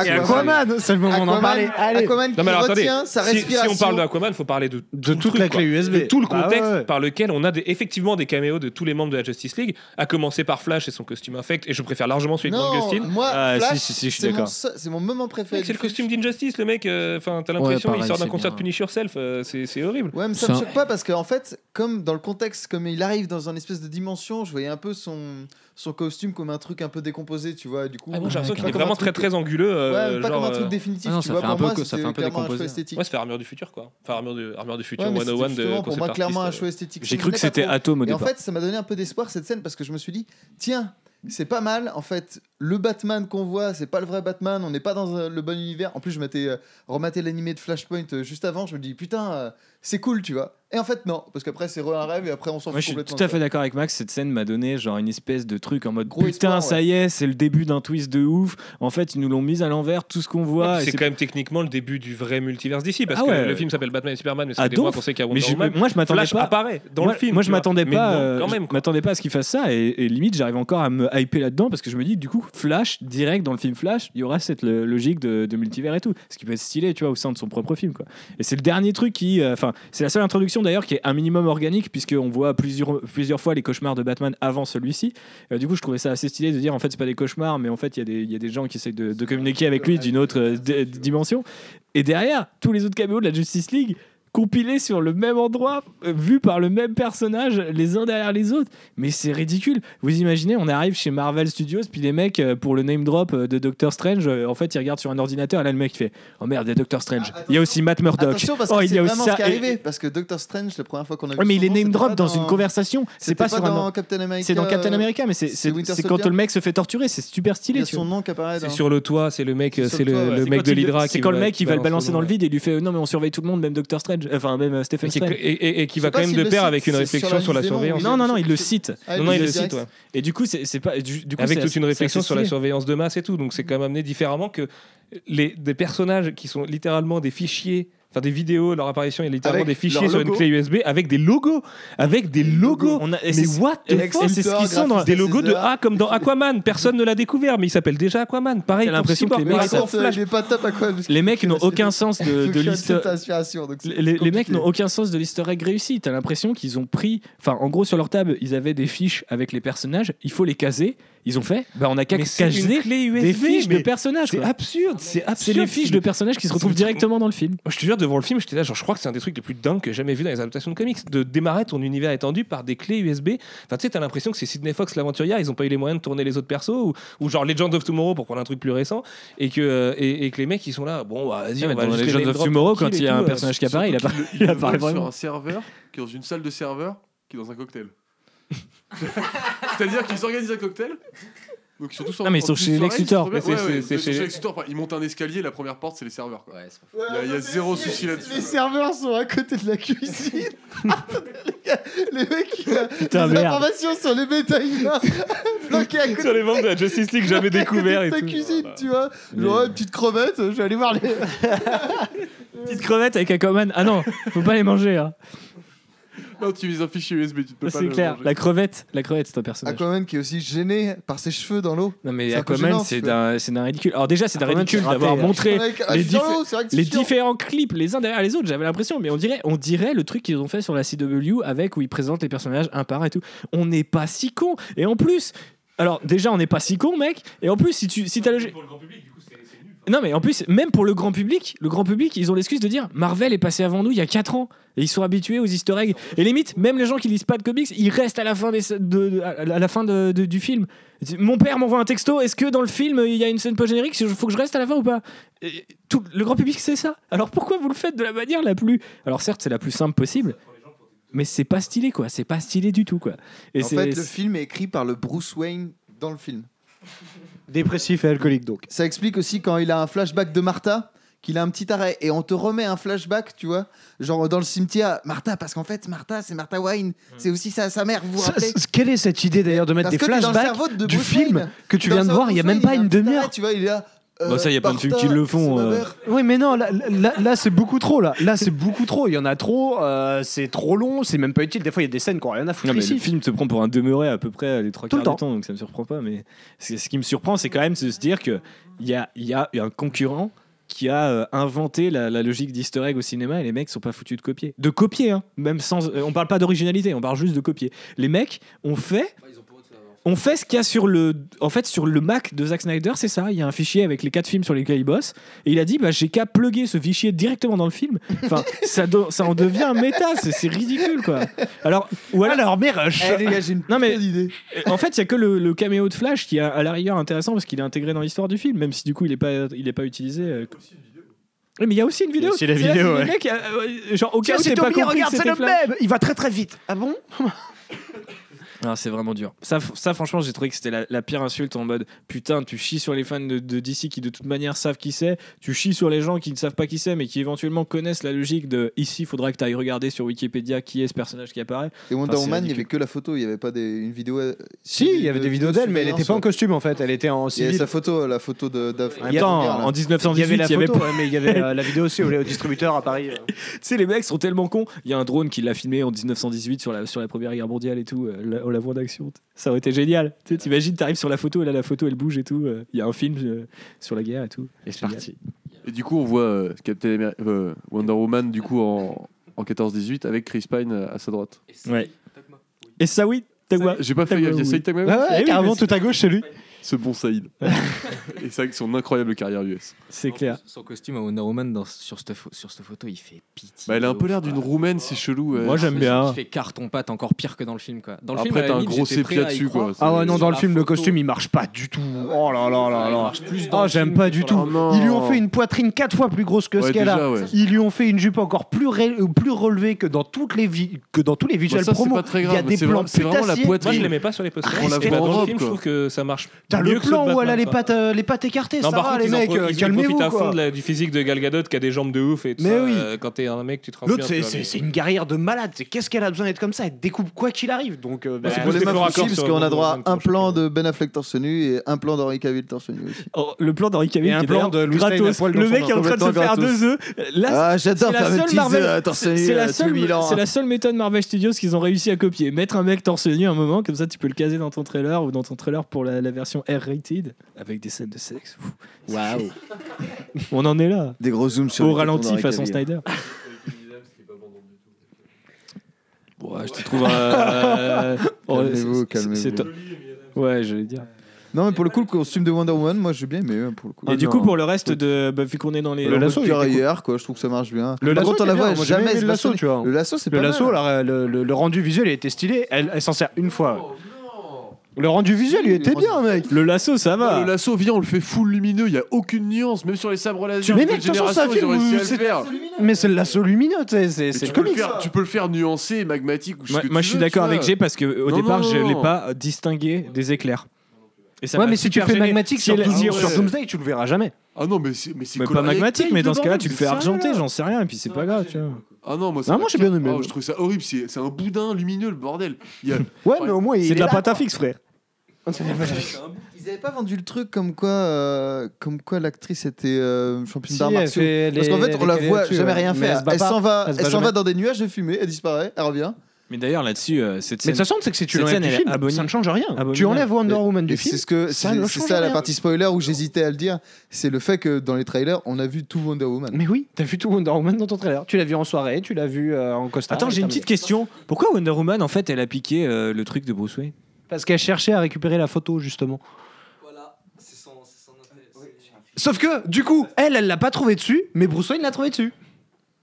Et Aquaman, c'est le moment d'en parler. Allez,
Aquaman qui
non mais alors attendez,
retient sa
si, on parle d'Aquaman, faut parler de
de
tout
toute
le
la clé
quoi.
USB.
de tout le
Ah
contexte
ouais,
par lequel on a des- effectivement des caméos de tous les membres de la Justice League, à commencer par Flash et son costume infect, et je préfère largement celui de Grant
Non,
Gustin.
moi,
Ah,
Flash,
si, si, si, je suis
c'est mon
d'accord.
seul- c'est mon moment préféré.
C'est le
du
costume d'Injustice, le mec. euh, Enfin, t'as l'impression
pareil,
il sort d'un
c'est
concert
bien.
de Punish Yourself. euh, c'est c'est horrible.
Ouais, mais ça
C'est
me
un-
choque pas parce qu'en fait, comme dans le contexte, comme il arrive dans une espèce de dimension, je voyais un peu son, son costume comme un truc un peu décomposé, tu vois. Du coup,
Ah, moi, j'ai l'impression qu'il est
comme un
vraiment
truc-
très très anguleux. euh,
Ouais, pas
genre,
comme un truc
euh,
définitif.
ah non,
tu
ça
vois,
fait un peu
moi,
ça fait un peu
un
décomposé.
choix esthétique.
Ouais, ça fait Armure du futur, quoi. Enfin, Armure du, Armure du futur
Ouais, mais c'était
101 de
pour moi clairement un choix
euh.
esthétique.
J'ai cru que c'était. Atom au
Et en
départ.
fait, ça m'a donné un peu d'espoir cette scène parce que je me suis dit, tiens, c'est pas mal. En fait, le Batman qu'on voit, c'est pas le vrai Batman. On n'est pas dans euh, le bon univers. En plus, je m'étais euh, rematé l'animé de Flashpoint euh, juste avant. Je me dis, putain, euh, c'est cool, tu vois. Et en fait, non, parce qu'après, c'est re un rêve et après, on s'en
Moi,
fout
je suis tout à fait d'accord avec Max. Cette scène m'a donné genre une espèce de truc en mode
Gros
putain,
espoir,
ça y est, c'est le début d'un twist de ouf. En fait, ils nous l'ont mis à l'envers, tout ce qu'on voit.
C'est quand même techniquement le début du vrai multiverse d'ici parce
Ah
que
ouais.
le film s'appelle Batman et Superman, mais ça
Ah,
des mois
donc
qu'on sait qu'il y a
Mais
Wonder
je-
Woman.
moi, je m'attendais pas.
apparaît dans
moi,
le film.
moi, je m'attendais pas, euh, m'attendais pas à ce qu'il fasse ça et, et limite j'arrive encore à me hyper là-dedans parce que je me dis du coup Flash direct dans le film Flash, il y aura cette logique de, multivers et tout, ce qui peut être stylé, tu vois, au sein de son propre film quoi. Et c'est le dernier truc qui, euh, enfin, c'est la seule introduction d'ailleurs qui est un minimum organique puisqu'on voit plusieurs plusieurs fois les cauchemars de Batman avant celui-ci. Euh, du coup, je trouvais ça assez stylé de dire en fait c'est pas des cauchemars, mais en fait il y a des il y a des gens qui essayent de, de communiquer avec lui d'une autre euh, dimension. Et derrière, tous les autres caméos de la Justice League compilés sur le même endroit, euh, vus par le même personnage, les uns derrière les autres. Mais c'est ridicule. Vous imaginez, on arrive chez Marvel Studios, puis les mecs, euh, pour le name drop euh, de Doctor Strange, en fait, ils regardent sur un ordinateur, et là, le mec, il fait Oh merde, il y a Doctor Strange.
Ah,
il y a aussi Matt Murdock.
Attention, parce
oh,
que
il y
c'est
a aussi
vraiment
ça.
ce qui est arrivé. Parce que Doctor Strange, la première fois qu'on a vu
Ouais, mais il est name drop dans une conversation. C'est pas sur un.
dans Captain America.
C'est dans Captain America, mais c'est quand le mec se fait torturer, c'est super
Il y
stylé.
a
vois.
son nom qui apparaît
C'est sur le toit, c'est le mec,
C'est le
mec de
il-
l'Hydra.
C'est quand le mec il va le
balance
balancer dans le vide et il lui fait non mais on surveille tout le monde même Doctor Strange enfin même euh, Stephen
Et qui,
Strange.
et- et- et qui va quand même de pair
cite,
avec une réflexion
sur la
sur surveillance.
Non non non il le cite.
Ah,
Non, non, il le cite, ouais.
Et du coup c'est pas du, du coup,
Avec toute une réflexion sur la surveillance de masse et tout. Donc c'est quand même amené différemment que les, des personnages qui sont littéralement des fichiers, enfin des vidéos, leur apparition est littéralement
Avec
des fichiers
leur
sur une
logo.
clé USB avec des logos, avec des logos.
On a- et
Mais
c'est-
what the
et
fuck
c'est ce qu'ils sont dans
Des logos de. A comme dans Aquaman. Personne ne l'a découvert, mais il s'appelle déjà Aquaman. Pareil
J'ai
pour
l'impression que
Cyborg,
les mecs
pareil pour Flash.
il à quoi
les mecs n'ont aucun sens
il
de, de l'histoire.
c'est
Les, les mecs n'ont aucun sens de l'easter egg réussi. T'as l'impression qu'ils ont pris. Enfin, en gros, sur leur table, ils avaient des fiches avec les personnages. Il faut les caser. Ils ont fait. Bah, on a qu'à
c'est USB,
des fiches de personnages.
C'est absurde, c'est
C'est
absurde.
les fiches de personnages qui se retrouvent directement dans le film.
Je te jure, devant le film, j'étais là, genre, je crois que c'est un des trucs les plus dingues que j'ai jamais vu dans les adaptations de comics. De démarrer ton univers étendu par des clés USB. Enfin, tu sais, t'as l'impression que c'est Sidney Fox l'aventurière, ils ont pas eu les moyens de tourner les autres persos, ou, ou genre Legend of Tomorrow pour prendre un truc plus récent, et que, euh, et, et que les mecs, ils sont là, bon, bah, vas-y,
Ouais,
on va
dans of Tomorrow, quand il y a un
euh.
personnage qui apparaît, il apparaît,
sur un serveur qui est dans une salle de serveur qui est dans un cocktail. C'est-à-dire qu'ils organisent un cocktail. Donc ils sont tous en
Non, mais ils
en
sont chez
soirée,
Lex Luthor.
c'est trop bien.
Mais c'est-
Ouais, ouais,
c'est- c'est
ils sont
chez-
chez Lex Luthor. Ils montent un escalier, la première porte, c'est les serveurs. quoi.
Ouais, c'est pas fou.
Ouais,
Il y a- il y a zéro
les-
souci là-dessus.
Les serveurs sont à côté de la cuisine. les, gars, les mecs, il y a
Putain,
des
merde.
informations sur les méta-humains bloqués à côté
Sur les membres de la Justice League jamais
à côté
découverts
de
et
ta
tout.
cuisine,
Voilà.
tu vois. Genre, ouais, petite crevette, je vais aller voir les.
Petite crevette avec Aquaman. Ah non, faut pas les manger. hein.
Non, tu utilises un fichier USB, tu peux pas
C'est
le
clair.
manger.
La crevette, la crevette, c'est un personnage.
Aquaman qui est aussi gêné par ses cheveux dans l'eau.
Non mais
C'est un peu
Aquaman, c'est d'un, c'est d'un ridicule. Alors déjà, c'est d'un ridicule d'avoir montré
ah,
les,
chiant.
différents clips les uns derrière les autres. J'avais l'impression, mais on dirait, on dirait le truc qu'ils ont fait sur la CW avec où ils présentent les personnages un par un et tout. On n'est pas si con. Et en plus, alors déjà, on n'est pas si con, mec. Et en plus, si tu, si t'as le non mais en plus, même pour le grand public, le grand public, ils ont l'excuse de dire Marvel est passé avant nous il y a 4 ans et ils sont habitués aux Easter eggs. Et limite, même les gens qui lisent pas de comics, ils restent à la fin, des, de, de- à la fin de- du film. Mon père m'envoie un texto, est-ce que dans le film il y a une scène post générique Il faut que je reste à la fin ou pas? Et tout, Le grand public c'est ça. Alors pourquoi vous le faites de la manière la plus. Alors certes, c'est la plus simple possible. Mais c'est pas stylé quoi, c'est pas stylé du tout quoi. Et
En fait, le film est écrit par le Bruce Wayne dans le film.
Dépressif et alcoolique donc.
Ça explique aussi quand il a un flashback de Martha qu'il a un petit arrêt et on te remet un flashback, tu vois, genre dans le cimetière, Martha, parce qu'en fait, Martha, c'est Martha Wayne, c'est aussi sa, sa mère, vous rappelez
Quelle est cette idée d'ailleurs de mettre
Parce
des
que t'es dans le
flashbacks
cerveau de
du
Bruce
film que tu
Dans
viens de voir il y a même
Wayne,
pas
il y a
une
un petit
demi-heure
arrêt, Tu vois, il est là. Euh,
Bon, ça, y a plein de films
Martha,
qui le font, euh.
Oui, mais non, là, là, là, c'est beaucoup trop. Là, là c'est beaucoup trop. Il y en a trop. euh, c'est trop long. C'est même pas utile. Des fois, il y a des scènes qui ont rien à foutre
Non, mais
ici.
le film te prend pour un demeuré à peu près les trois
Tout
quarts
le
du temps, donc ça me surprend pas. Mais ce ce qui me surprend, c'est quand même de se dire qu'il y a, il y a un concurrent qui a euh, inventé la, la logique d'easter egg au cinéma et les mecs sont pas foutus de copier. De copier, hein, même sans. euh, on parle pas d'originalité, on parle juste de copier. Les mecs ont fait. On fait ce qu'il y a sur le, en fait, sur le Mac de Zack Snyder, c'est ça. Il y a un fichier avec les quatre films sur lesquels il bosse, et il a dit, bah, j'ai qu'à plugger ce fichier directement dans le film. Enfin, ça, do- ça en devient un méta, c'est c'est ridicule, quoi. Alors, ou alors,
Alors, mais rush.
Eh, les gars, j'ai une
Non, mais-
putain d'idée.
en fait, il y a que le, le caméo de Flash qui est à la rigueur intéressant parce qu'il est intégré dans l'histoire du film, même si du coup il est pas, il est pas utilisé. euh. Oui, mais il y a aussi une vidéo.
aussi la
C'est là,
vidéo,
c'est
ouais.
mecs, euh, euh, genre au cas
Tiens,
où
c'est
t'es pas
Toby,
compris
regarde, c'est
c'était
le
Flash.
même. Il va très très vite. Ah bon?
Ah, c'est vraiment dur. Ça, franchement, j'ai trouvé que c'était la, la pire insulte en mode putain, tu chies sur les fans de, de DC qui de toute manière savent qui c'est, tu chies sur les gens qui ne savent pas qui c'est, mais qui éventuellement connaissent la logique de ici, il faudra que tu ailles regarder sur Wikipédia qui est ce personnage qui apparaît.
Et Wonder
Enfin, c'est
Woman, il n'y avait que la photo, il n'y avait pas des, une vidéo. euh,
Si, il y avait des vidéos d'elle, mais elle n'était pas en costume en fait. Elle était en
Il y avait
civil.
sa photo, la photo de. d'Af-
En même temps,
Là.
en
Il y
1918,
avait la
il y avait
photo,
pas-
ouais, mais il y avait euh, la vidéo aussi au, distributeur à Paris. euh.
Tu sais, les mecs sont tellement cons. Il y a un drone qui l'a filmé en 1918 sur la, sur la première guerre mondiale et tout. Euh, la, on la voit d'action. Ça aurait été génial. Tu sais, T'imagines, t'arrives sur la photo et là, la photo, elle bouge et tout. euh, Il y a un film euh, sur la guerre et tout.
Et c'est parti.
Et du coup, on voit euh, Captain Amer- euh, Wonder Woman du coup en, en 14-18 avec Chris Pine à sa droite.
Ouais. Et ça, oui, Tagma.
J'ai pas fait. Il y a
Tagma, oui.
Saïd Tagma
Ouais, ouais,
Eh oui,
carrément
mais
tout à gauche, c'est lui.
Ce bon Saïd. Et c'est vrai que son incroyable carrière US.
C'est clair.
Son costume à Wonder Woman dans- sur, cette pho- sur cette photo, il fait pitié.
Bah, elle a un peu l'air d'une roumaine, c'est chelou.
Moi, j'aime bien.
Il fait carton pâte encore pire que dans le film quoi. Dans le film,
Après, t'as un
limite,
gros sépia dessus, quoi.
Ah ouais, non, dans le
la
film, le costume, il marche pas du tout. Oh là là là
il
là.
marche plus dans
Oh,
le
j'aime pas du tout. Ils lui ont fait une poitrine quatre fois plus grosse que ce qu'elle a. Ils lui ont fait une jupe encore plus, euh, plus relevée que dans toutes les que dans tous les
Bah,
visuels
ça, c'est
promo.
pas très
Il y a des plans
c'est vraiment la
putassiers.
Moi, je
poitrine.
l'aimais pas sur les posters.
On la voit en robe,
je trouve que ça marche.
T'as le plan où elle a les pattes, euh, les pattes écartées.
Non,
ça
par
va,
contre,
les mecs, euh,
ils profitent
calmez-vous.
à fond
quoi.
de la- du physique de Gal Gadot qui a des jambes de ouf et tout
Mais
ça.
oui.
euh, quand t'es un mec, tu transpires.
L'autre, c'est- c'est une guerrière de malade. C'est- Qu'est-ce qu'elle a besoin d'être comme ça? Elle découpe quoi qu'il arrive. Donc, euh, bah,
c'est
Pour les meufs aussi, parce qu'on a droit à un plan de Ben Affleck torse nu et un plan d'Henri Cavill torse nu aussi.
Oh, le plan d'Henri Cavill
Et un
qui est
plan
d'ailleurs
de Louis Lane à
gratos.
poil dans
Le
son
mec est en train de se faire
gratos.
deux œufs. Là,
Ah, j'adore
c'est la
faire
Marvel-
œufs à torse nu
C'est la,
euh, tous
seule,
les mille ans.
c'est la seule méthode Marvel Studios qu'ils ont réussi à copier. Mettre un mec torse nu un moment, comme ça tu peux le caser dans ton trailer ou dans ton trailer pour la, la version R-rated avec des scènes de sexe. Waouh! On en est là.
Des gros zooms sur
Au ralenti façon. Snyder. Ouais, je te trouve. euh, oh,
Calmez-vous,
c'est- c'est-
calmez-vous.
top. Ouais, j'allais dire.
Non, mais pour le coup, le costume de Wonder Woman, moi j'ai bien aimé hein, pour le coup.
Et du coup, pour le reste de. Bah, vu qu'on est dans les.
Le
le
lasso,
hier, quoi, je trouve que ça marche bien.
Le
Par
lasso,
contre, on la voit jamais
le lasso, tu vois.
Le lasso, c'est
Le
pas
lasso,
mal.
la- le, le- le rendu visuel, il était stylé. Elle, elle s'en sert une fois. Le rendu visuel, il était bien, mec.
Le lasso, ça va.
Le lasso, viens, on le fait full lumineux, il y a aucune nuance, même sur les sabres laser.
Tu- mais mec, de toute façon,
ont
film où c'est-. Mais c'est le lasso lumineux, tu sais, c'est
Mais
c'est
tu
le
peux le
comics.
faire- Tu peux le faire nuancé, magmatique ou ce
Moi,
que
moi,
tu
je suis
veux,
d'accord
tu
avec
vois.
G parce que au
Non,
départ,
non,
je
non.
l'ai pas distingué des éclairs. Et ça
Ouais,
m'a
mais si tu
super
fais
gêné.
magmatique
Si
sur,
elle-
Doom-
si-
sur
ouais.
Doomsday, tu le verras jamais.
Ah non, mais c'est mais c'est
Mais pas
coloré
magmatique, mais dans ce cas-là, tu le fais argenté, j'en sais rien, et puis c'est pas grave, tu vois.
Ah non, moi ça
Ah,
m'a
moi, j'ai bien aimé.
Oh, je trouve ça horrible, c'est c'est un boudin lumineux le bordel. Il y a-
Ouais, mais au moins, il
C'est de
est
la
là,
pâte à fixe, frère.
Ils avaient pas vendu le truc comme quoi, euh, comme quoi l'actrice était euh, championne
Si,
d'arts
elle
martiaux.
fait
Parce qu'en fait, on la
les
voit
dessus,
jamais rien
Mais
faire.
elle se bat
Elle
pas.
s'en va,
Elle se
elle
bat
s'en va
jamais.
dans des nuages de fumée, elle disparaît, elle revient.
Mais d'ailleurs, là-dessus, euh, cette
Mais
scène.
de toute façon, c'est que si tu
Cette
l'enlèves
scène,
du
elle est
film,
abominable.
ça ne change rien. Tu enlèves Wonder Woman
et
du
C'est
film.
ce que
ça
c'est
ne
c'est
change
ça la
rien.
partie spoiler où j'hésitais à le dire. C'est le fait que dans les trailers, on a vu tout Wonder Woman.
Mais oui, t'as vu tout Wonder Woman dans ton trailer. Tu l'as vu en soirée, tu l'as vu euh, en costard.
Attends, j'ai une petite question. Pourquoi Wonder Woman, en fait, elle a piqué euh, le truc de Bruce Wayne?
Parce qu'elle cherchait à récupérer la photo, justement. Sauf que, du coup, elle, elle l'a pas trouvé dessus, mais Bruce Wayne l'a trouvé dessus.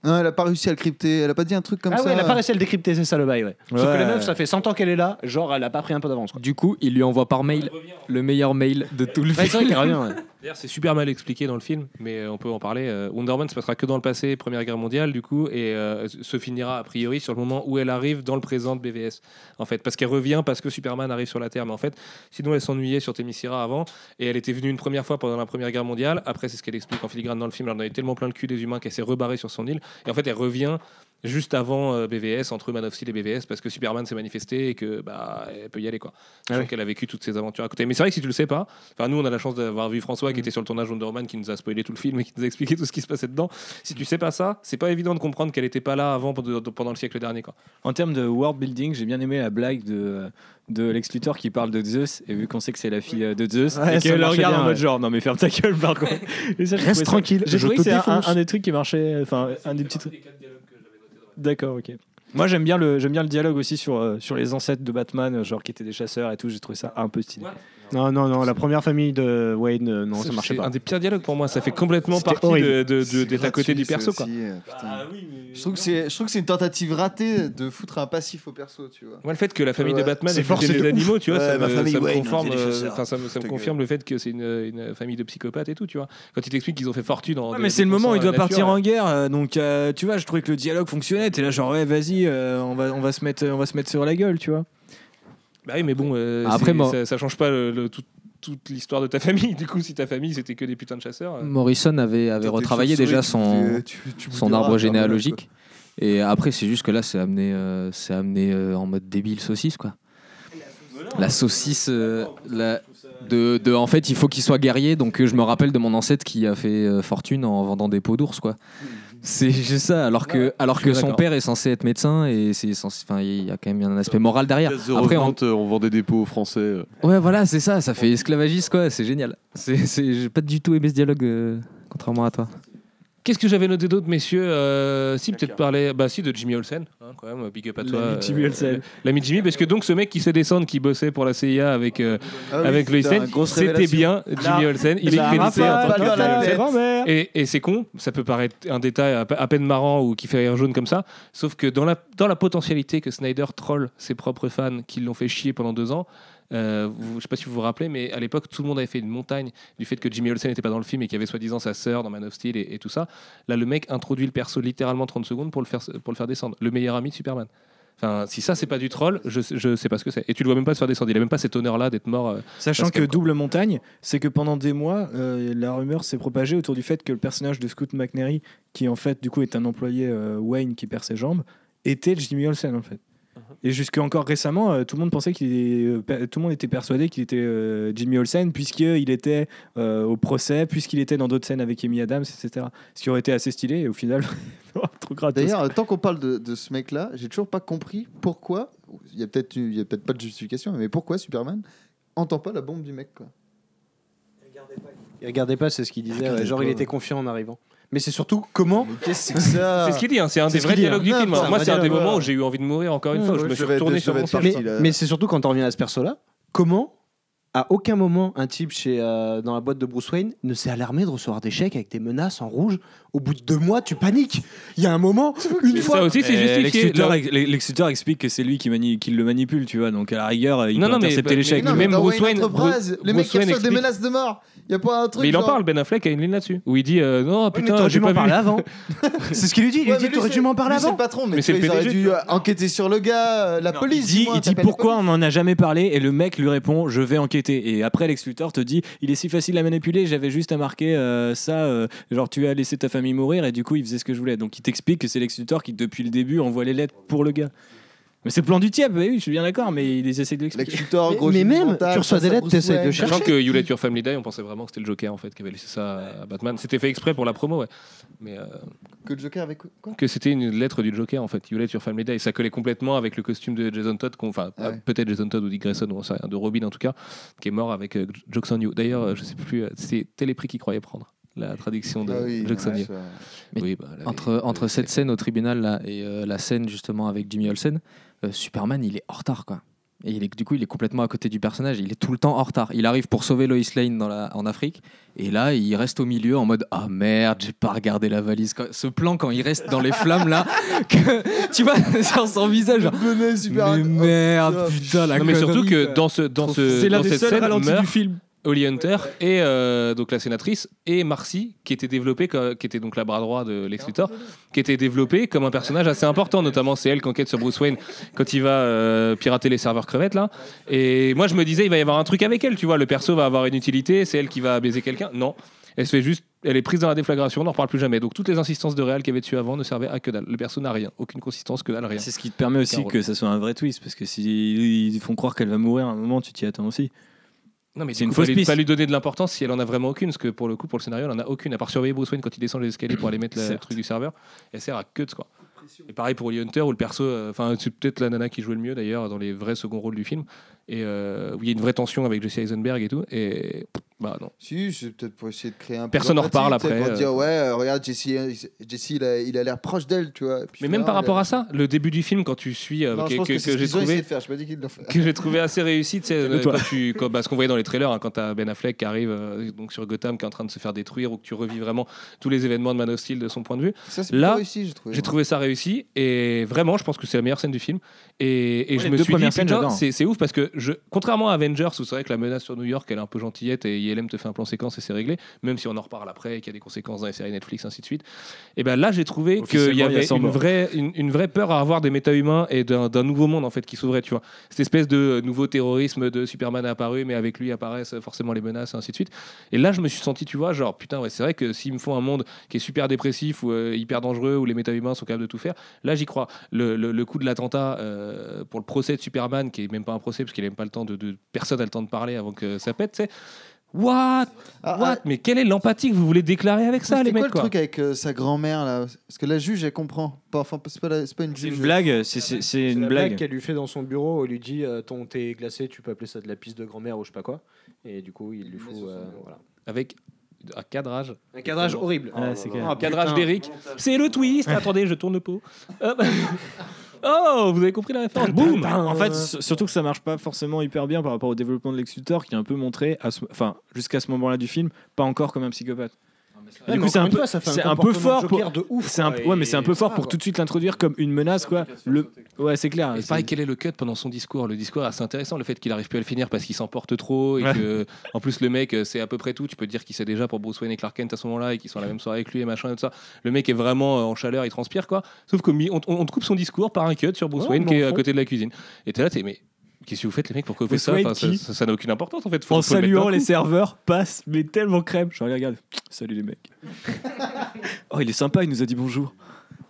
Non, elle a pas réussi à le crypter. Elle a pas dit un truc comme
ah
ça.
ouais, elle a pas réussi à le décrypter, c'est ça le bail, ouais. Sauf que
Ouais.
la meuf, ça fait 100 ans qu'elle est là, genre, elle a pas pris un peu d'avance, quoi.
Du coup, il lui envoie par mail le meilleur mail de tout le
Ouais, c'est
film.
vrai qu'elle revient, ouais.
C'est super mal expliqué dans le film, mais euh, on peut en parler. Euh, Wonder Woman se passera que dans le passé, Première Guerre mondiale, du coup, et euh, se finira a priori sur le moment où elle arrive dans le présent de BVS, en fait, parce qu'elle revient parce que Superman arrive sur la Terre. Mais en fait, sinon elle s'ennuyait sur Themyscira avant, et elle était venue une première fois pendant la Première Guerre mondiale. Après, c'est ce qu'elle explique en filigrane dans le film. Elle en avait tellement plein le cul des humains qu'elle s'est rebarrée sur son île, et en fait, elle revient juste avant euh, BVS, entre Man of Steel et BVS, parce que Superman s'est manifesté et que bah elle peut y aller quoi. Je
ouais.
qu'elle a vécu toutes ces aventures à côté. Mais c'est vrai que si tu le sais pas, enfin nous on a la chance d'avoir vu François qui était sur le tournage Wonder Woman, qui nous a spoilé tout le film et qui nous a expliqué tout ce qui se passait dedans. Si tu sais pas ça, c'est pas évident de comprendre qu'elle était pas là avant pendant le siècle dernier quoi.
En termes de world building, j'ai bien aimé la blague de, de Lex Luthor qui parle de Zeus, et vu qu'on sait que c'est la fille euh, de Zeus,
Ouais,
et qu'elle le regarde
bien,
en mode
ouais.
genre, non mais ferme ta gueule par contre. Et ça, j'ai
Reste tranquille,
J'ai
je
trouvé que c'est un des trucs qui marchait, enfin un des petits trucs. D'accord, ok. Moi j'aime bien le j'aime bien le dialogue aussi sur euh, sur les ancêtres de Batman, euh, genre qui étaient des chasseurs et tout. J'ai trouvé ça un peu stylé.
Non, non, non, la première famille de Wayne, euh, non, ça marchait
c'est
pas.
un des pires dialogues pour moi. Ça fait complètement
C'était
partie
horrible.
de, de, de-
C'est
d'être à côté du perso. Quoi.
aussi, euh, putain. Je trouve que c'est, je trouve que c'est une tentative ratée de foutre un passif au perso, tu vois.
Moi, le fait que la famille
Ouais.
de Batman
C'est
buté
forcé
les
de
animaux, tu vois,
Ouais,
ça,
ma
me,
famille
ça me
Wayne,
conforme,
on fait des
euh,
chasseurs.
enfin, ça me, ça me
Ta
confirme le fait que c'est une, une famille de psychopathes et tout, tu vois. Quand ils t'expliquent qu'ils ont fait fortune en.
Ouais, mais c'est le moment où il doit partir en guerre, euh, donc euh, tu vois, je trouvais que le dialogue fonctionnait. T'es là genre ouais, vas-y, euh, on va on va se mettre on va se mettre sur la gueule, tu vois.
Bah oui, mais bon, euh,
Après, moi-
ça, ça change pas le- le- tout- toute l'histoire de ta famille. Du coup, si ta famille c'était que des putains de chasseurs. euh,
Morrison avait, avait retravaillé déjà son,
tu- tu
son arbre généalogique. Et après, c'est juste que là, c'est amené, euh, c'est amené euh, en mode débile saucisse, quoi. La saucisse, euh, la- de, de- en fait, il faut qu'il soit guerrier. Donc, je me rappelle de mon ancêtre qui a fait euh, fortune en vendant des peaux d'ours, quoi. C'est juste ça. Alors que, alors que son père est censé être médecin et c'est censé, enfin, il y a quand même un aspect moral derrière. Après, on,
euh, on vendait des pots aux Français. euh.
ouais, voilà, c'est ça. Ça fait esclavagiste, quoi. C'est génial. C'est, c'est- j'ai pas du tout aimé ce dialogue, euh, contrairement à toi.
Qu'est-ce que j'avais noté d'autre, messieurs Euh, Si, peut-être parler bah, si, de Jimmy Olsen, hein, quand même, big up à toi.
L'ami Jimmy
euh,
Olsen.
L'ami Jimmy, parce que donc ce mec qui sait descendre, qui bossait pour la CIA avec, euh,
Ah oui,
avec Lois
putain,
Lane,
grosse
c'était bien Jimmy Olsen. Il est crédité en tant que. Et, et c'est con, ça peut paraître un détail à peine marrant ou qui fait rire jaune comme ça, sauf que dans la, dans la potentialité que Snyder troll ses propres fans qui l'ont fait chier pendant deux ans, euh, vous- je sais pas si vous vous rappelez, mais à l'époque, tout le monde avait fait une montagne du fait que Jimmy Olsen n'était pas dans le film et qu'il y avait soi-disant sa sœur dans Man of Steel et, et tout ça. Là, le mec introduit le perso littéralement 30 secondes pour le faire, pour le faire descendre. Le meilleur ami de Superman. Enfin, si ça, c'est pas du troll, je, je sais pas ce que c'est. Et tu le vois même pas se faire descendre. Il a même pas cet honneur-là d'être mort. euh,
Sachant que
que-
double montagne, c'est que pendant des mois, euh, la rumeur s'est propagée autour du fait que le personnage de Scoot McNairy, qui en fait du coup est un employé euh, Wayne qui perd ses jambes, était Jimmy Olsen en fait. Et jusque encore récemment, euh, tout le monde pensait qu'il est- euh, tout le monde était persuadé qu'il était euh, Jimmy Olsen puisqu'il était euh, au procès, puisqu'il était dans d'autres scènes avec Amy Adams, etc. Ce qui aurait été assez stylé et au final, trop gratos.
D'ailleurs, euh, tant qu'on parle de, de ce mec-là, j'ai toujours pas compris pourquoi. Il y a peut-être il y a peut-être pas de justification, mais pourquoi Superman entend pas la bombe du mec quoi?
Il regardait pas, c'est ce qu'il disait. Genre,
pas.
il était confiant en arrivant. Mais c'est surtout comment.
Mais qu'est-ce que c'est que ça
C'est ce qu'il dit, hein, c'est un des
ce
vrais
qu'il dit,
dialogues
hein.
du
Non,
film.
un
Moi, c'est un des moments où j'ai eu envie de mourir encore une fois. je me suis retourné sur mon siège.
Mais, mais c'est surtout quand on revient à ce perso-là, comment à aucun moment un type chez, euh, dans la boîte de Bruce Wayne ne s'est alarmé de recevoir des chèques avec des menaces en rouge. Au bout de deux mois, tu paniques. Il y a un moment, une fois.
ça aussi, c'est justifié.
Explique que c'est lui qui, mani- qui le manipule, tu vois. Donc à la rigueur, il
Non,
peut
non,
intercepter
mais-
les chèques.
mais
non,
même
mais
Bruce
Wayne
Bruce-
les mecs qui reçoivent des menaces de mort. Il y a pas un truc.
Mais il en
genre-
parle, Ben Affleck a une ligne là-dessus. Où il dit euh, Non,
Oui,
putain,
t'aurais
j'ai
dû
pas
parler avant. c'est ce qu'il lui dit. Il lui dit T'aurais dû m'en parler
lui, c'est
avant.
le patron, mais, auraient
PDG,
dû euh, enquêter sur le gars, euh, la police.
il dit, il pourquoi on n'en a jamais parlé et le mec lui répond je vais enquêter et après Lex Luthor te dit il est si facile à manipuler j'avais juste à marquer euh, ça euh, genre tu as laissé ta famille mourir et du coup il faisait ce que je voulais donc il t'explique que c'est Lex Luthor qui depuis le début envoie les lettres pour le gars mais c'est le plan du tiep oui oui, je suis bien d'accord mais ils essaient de
Lex
l'expliquer
Mais-
gros
mais même,
mental,
tu reçois des lettres,
Bruce
t'essaies de chercher.
Sachant que You Let Your Family Die, on pensait vraiment que c'était le Joker en fait qui avait laissé ça à Batman. C'était fait exprès pour la promo, ouais. Mais euh,
Que le Joker avec quoi
que c'était une lettre du Joker en fait. You Let Your Family Die. Et ça collait complètement avec le costume de Jason Todd, enfin
Ouais.
peut-être Jason Todd ou Dick Grayson, ou on sait rien, de Robin en tout cas, qui est mort avec euh, Jokes on You. D'ailleurs, je sais plus, c'est Téléprix qui croyait prendre la traduction de
Ah oui,
Jokes on
ouais,
You.
ça-
Mais
Oui, bah, là,
Entre, entre cette scène au tribunal là, et euh, la scène justement avec Jimmy Olsen, euh, Superman il est en retard quoi. Et il est, du coup il est complètement à côté du personnage, il est tout le temps en retard. Il arrive pour sauver Lois Lane dans la, en Afrique et là il reste au milieu en mode ah merde j'ai pas regardé la valise. Ce plan quand il reste dans les flammes là, que, tu vois sur son visage. genre, mais merde
Oh,
putain la
Non, mais surtout que dans, ce, dans, ce,
c'est l'un
dans
des
cette
seuls
scène
ralentis
meurt
du film
Holly Hunter et euh, donc la sénatrice et Marcy qui était développée co- qui était donc la bras droit de Lex Luthor qui était développée comme un personnage assez important notamment c'est elle qui enquête sur Bruce Wayne quand il va euh, pirater les serveurs crevettes là. Et moi je me disais il va y avoir un truc avec elle tu vois. Le perso va avoir une utilité c'est elle qui va baiser quelqu'un. Non. Elle se fait juste elle est prise dans la déflagration on n'en reparle plus jamais. Donc toutes les insistances de réel qu'il y avait dessus avant ne servaient à que dalle. Le perso n'a rien. Aucune consistance que dalle rien.
C'est ce qui te permet aussi
Carole.
que ça soit un vrai twist parce que s'ils font croire qu'elle va mourir à un moment tu t'y attends aussi
Non, mais
C'est une fausse
pas,
piste.
pas lui donner de l'importance si elle en a vraiment aucune, parce que pour le coup, pour le scénario, elle en a aucune, à part surveiller Bruce Wayne quand il descend les escaliers pour aller mettre le truc du serveur. Elle sert à que de quoi. Et pareil pour Holly Hunter, où le perso, euh, enfin, c'est peut-être la nana qui jouait le mieux d'ailleurs dans les vrais seconds rôles du film. Et euh, où il y a une vraie tension avec Jesse Eisenberg et tout. Et bah non.
Si, c'est peut-être pour essayer de créer un peu
Personne en
d'empathie,
reparle après,
Pour dire, ouais, euh, regarde, Jesse, Jesse il a il a l'air proche d'elle, tu vois. Puis
Mais même par
a-
rapport à ça, le début du film, quand tu suis, euh,
Non,
que,
je pense
que-
que,
que j'ai trouvé,
de faire.
Que j'ai trouvé assez réussi, tu sais, euh,
Calme-toi.
quand tu, quand- bah, ce qu'on voyait dans les trailers, hein, quand t'as Ben Affleck qui arrive euh, donc sur Gotham, qui est en train de se faire détruire, ou que tu revis vraiment tous les événements de Man of Steel de son point de vue.
Ça, c'est
Là,
j'ai trouvé.
J'ai trouvé ça réussi et vraiment, je pense que c'est la meilleure scène du film. Et, et
Ouais,
je me suis dit, c'est ouf parce que je, contrairement à Avengers, où c'est vrai que la menace sur New York, elle est un peu gentillette et ILM te fait un plan séquence et c'est réglé, même si on en reparle après, qu'il y a des conséquences dans les séries Netflix, ainsi de suite. Et ben là, j'ai trouvé qu'il y avait
100
une vraie, une, une vraie peur à avoir des méta-humains et d'un nouveau monde en fait qui s'ouvrait, tu vois. Cette espèce de nouveau terrorisme de Superman apparu, mais avec lui apparaissent forcément les menaces, et ainsi de suite. Et là, je me suis senti, tu vois, genre, putain, ouais, c'est vrai que s'ils me font un monde qui est super dépressif ou euh, hyper dangereux, où les méta-humains sont capables de tout faire, là, j'y crois. Le, le- le coup de l'attentat euh, pour le procès de Superman, qui est même pas un procès, parce qu'il n'a même pas le temps de, de- Personne n'a le temps de parler avant que ça pète, tu sais. What?
Ah,
What? Mais quelle est l'empathie que vous voulez déclarer avec ça, les
quoi
mecs
le
quoi?
truc avec euh, sa grand-mère là? Parce que la juge, elle comprend. Pas, enfin, c'est pas, la- c'est pas une
C'est
juge.
une blague, c'est- c'est c'est
C'est
une
la blague
blague.
qu'elle lui fait dans son bureau. Elle lui dit euh, Ton thé est glacé, tu peux appeler ça de la piste de grand-mère ou je sais pas quoi. Et du coup, il lui faut. euh, voilà.
Avec un cadrage.
Un cadrage horrible.
C'est.
Ah,
cadrage
putain.
d'Eric. C'est le twist. Attendez, je tourne le pot. Oh, vous avez compris la référence. Boum.
En fait, surtout que ça marche pas forcément hyper bien par rapport au développement de Lex Luthor, qui est un peu montré, à ce- enfin, jusqu'à ce moment-là du film, pas encore comme un psychopathe. Du coup, c'est un peu,
fois, ça fait un
c'est un peu
comportement
fort pour.
De ouf,
C'est un, ouais, mais c'est un peu fort
va,
pour
quoi.
tout de suite l'introduire comme une menace, quoi. Le, ouais, c'est clair.
Et
c'est-
pareil, quel est le cut pendant son discours? Le discours est assez intéressant, le fait qu'il arrive plus à le finir parce qu'il s'emporte trop et
Ouais.
que, en plus, le mec, euh, c'est à peu près tout. Tu peux te dire qu'il sait déjà pour Bruce Wayne et Clark Kent à ce moment-là et qu'ils sont à la même soirée avec lui et machin et tout ça. Le mec est vraiment euh, en chaleur, il transpire quoi. Sauf qu'on on, on te coupe son discours par un cut sur Bruce
Ouais,
Wayne qui est à côté de la cuisine. Et t'es là, t'es mais. Qu'est-ce que vous faites les mecs Pourquoi vous faites
Bruce
ça Enfin, ça- Ça n'a aucune importance en fait. Faut-
en
faut
saluant les serveurs, passe, mais tellement crème. Je regarde, regarde. Salut les mecs. oh, il est sympa, il nous a dit bonjour.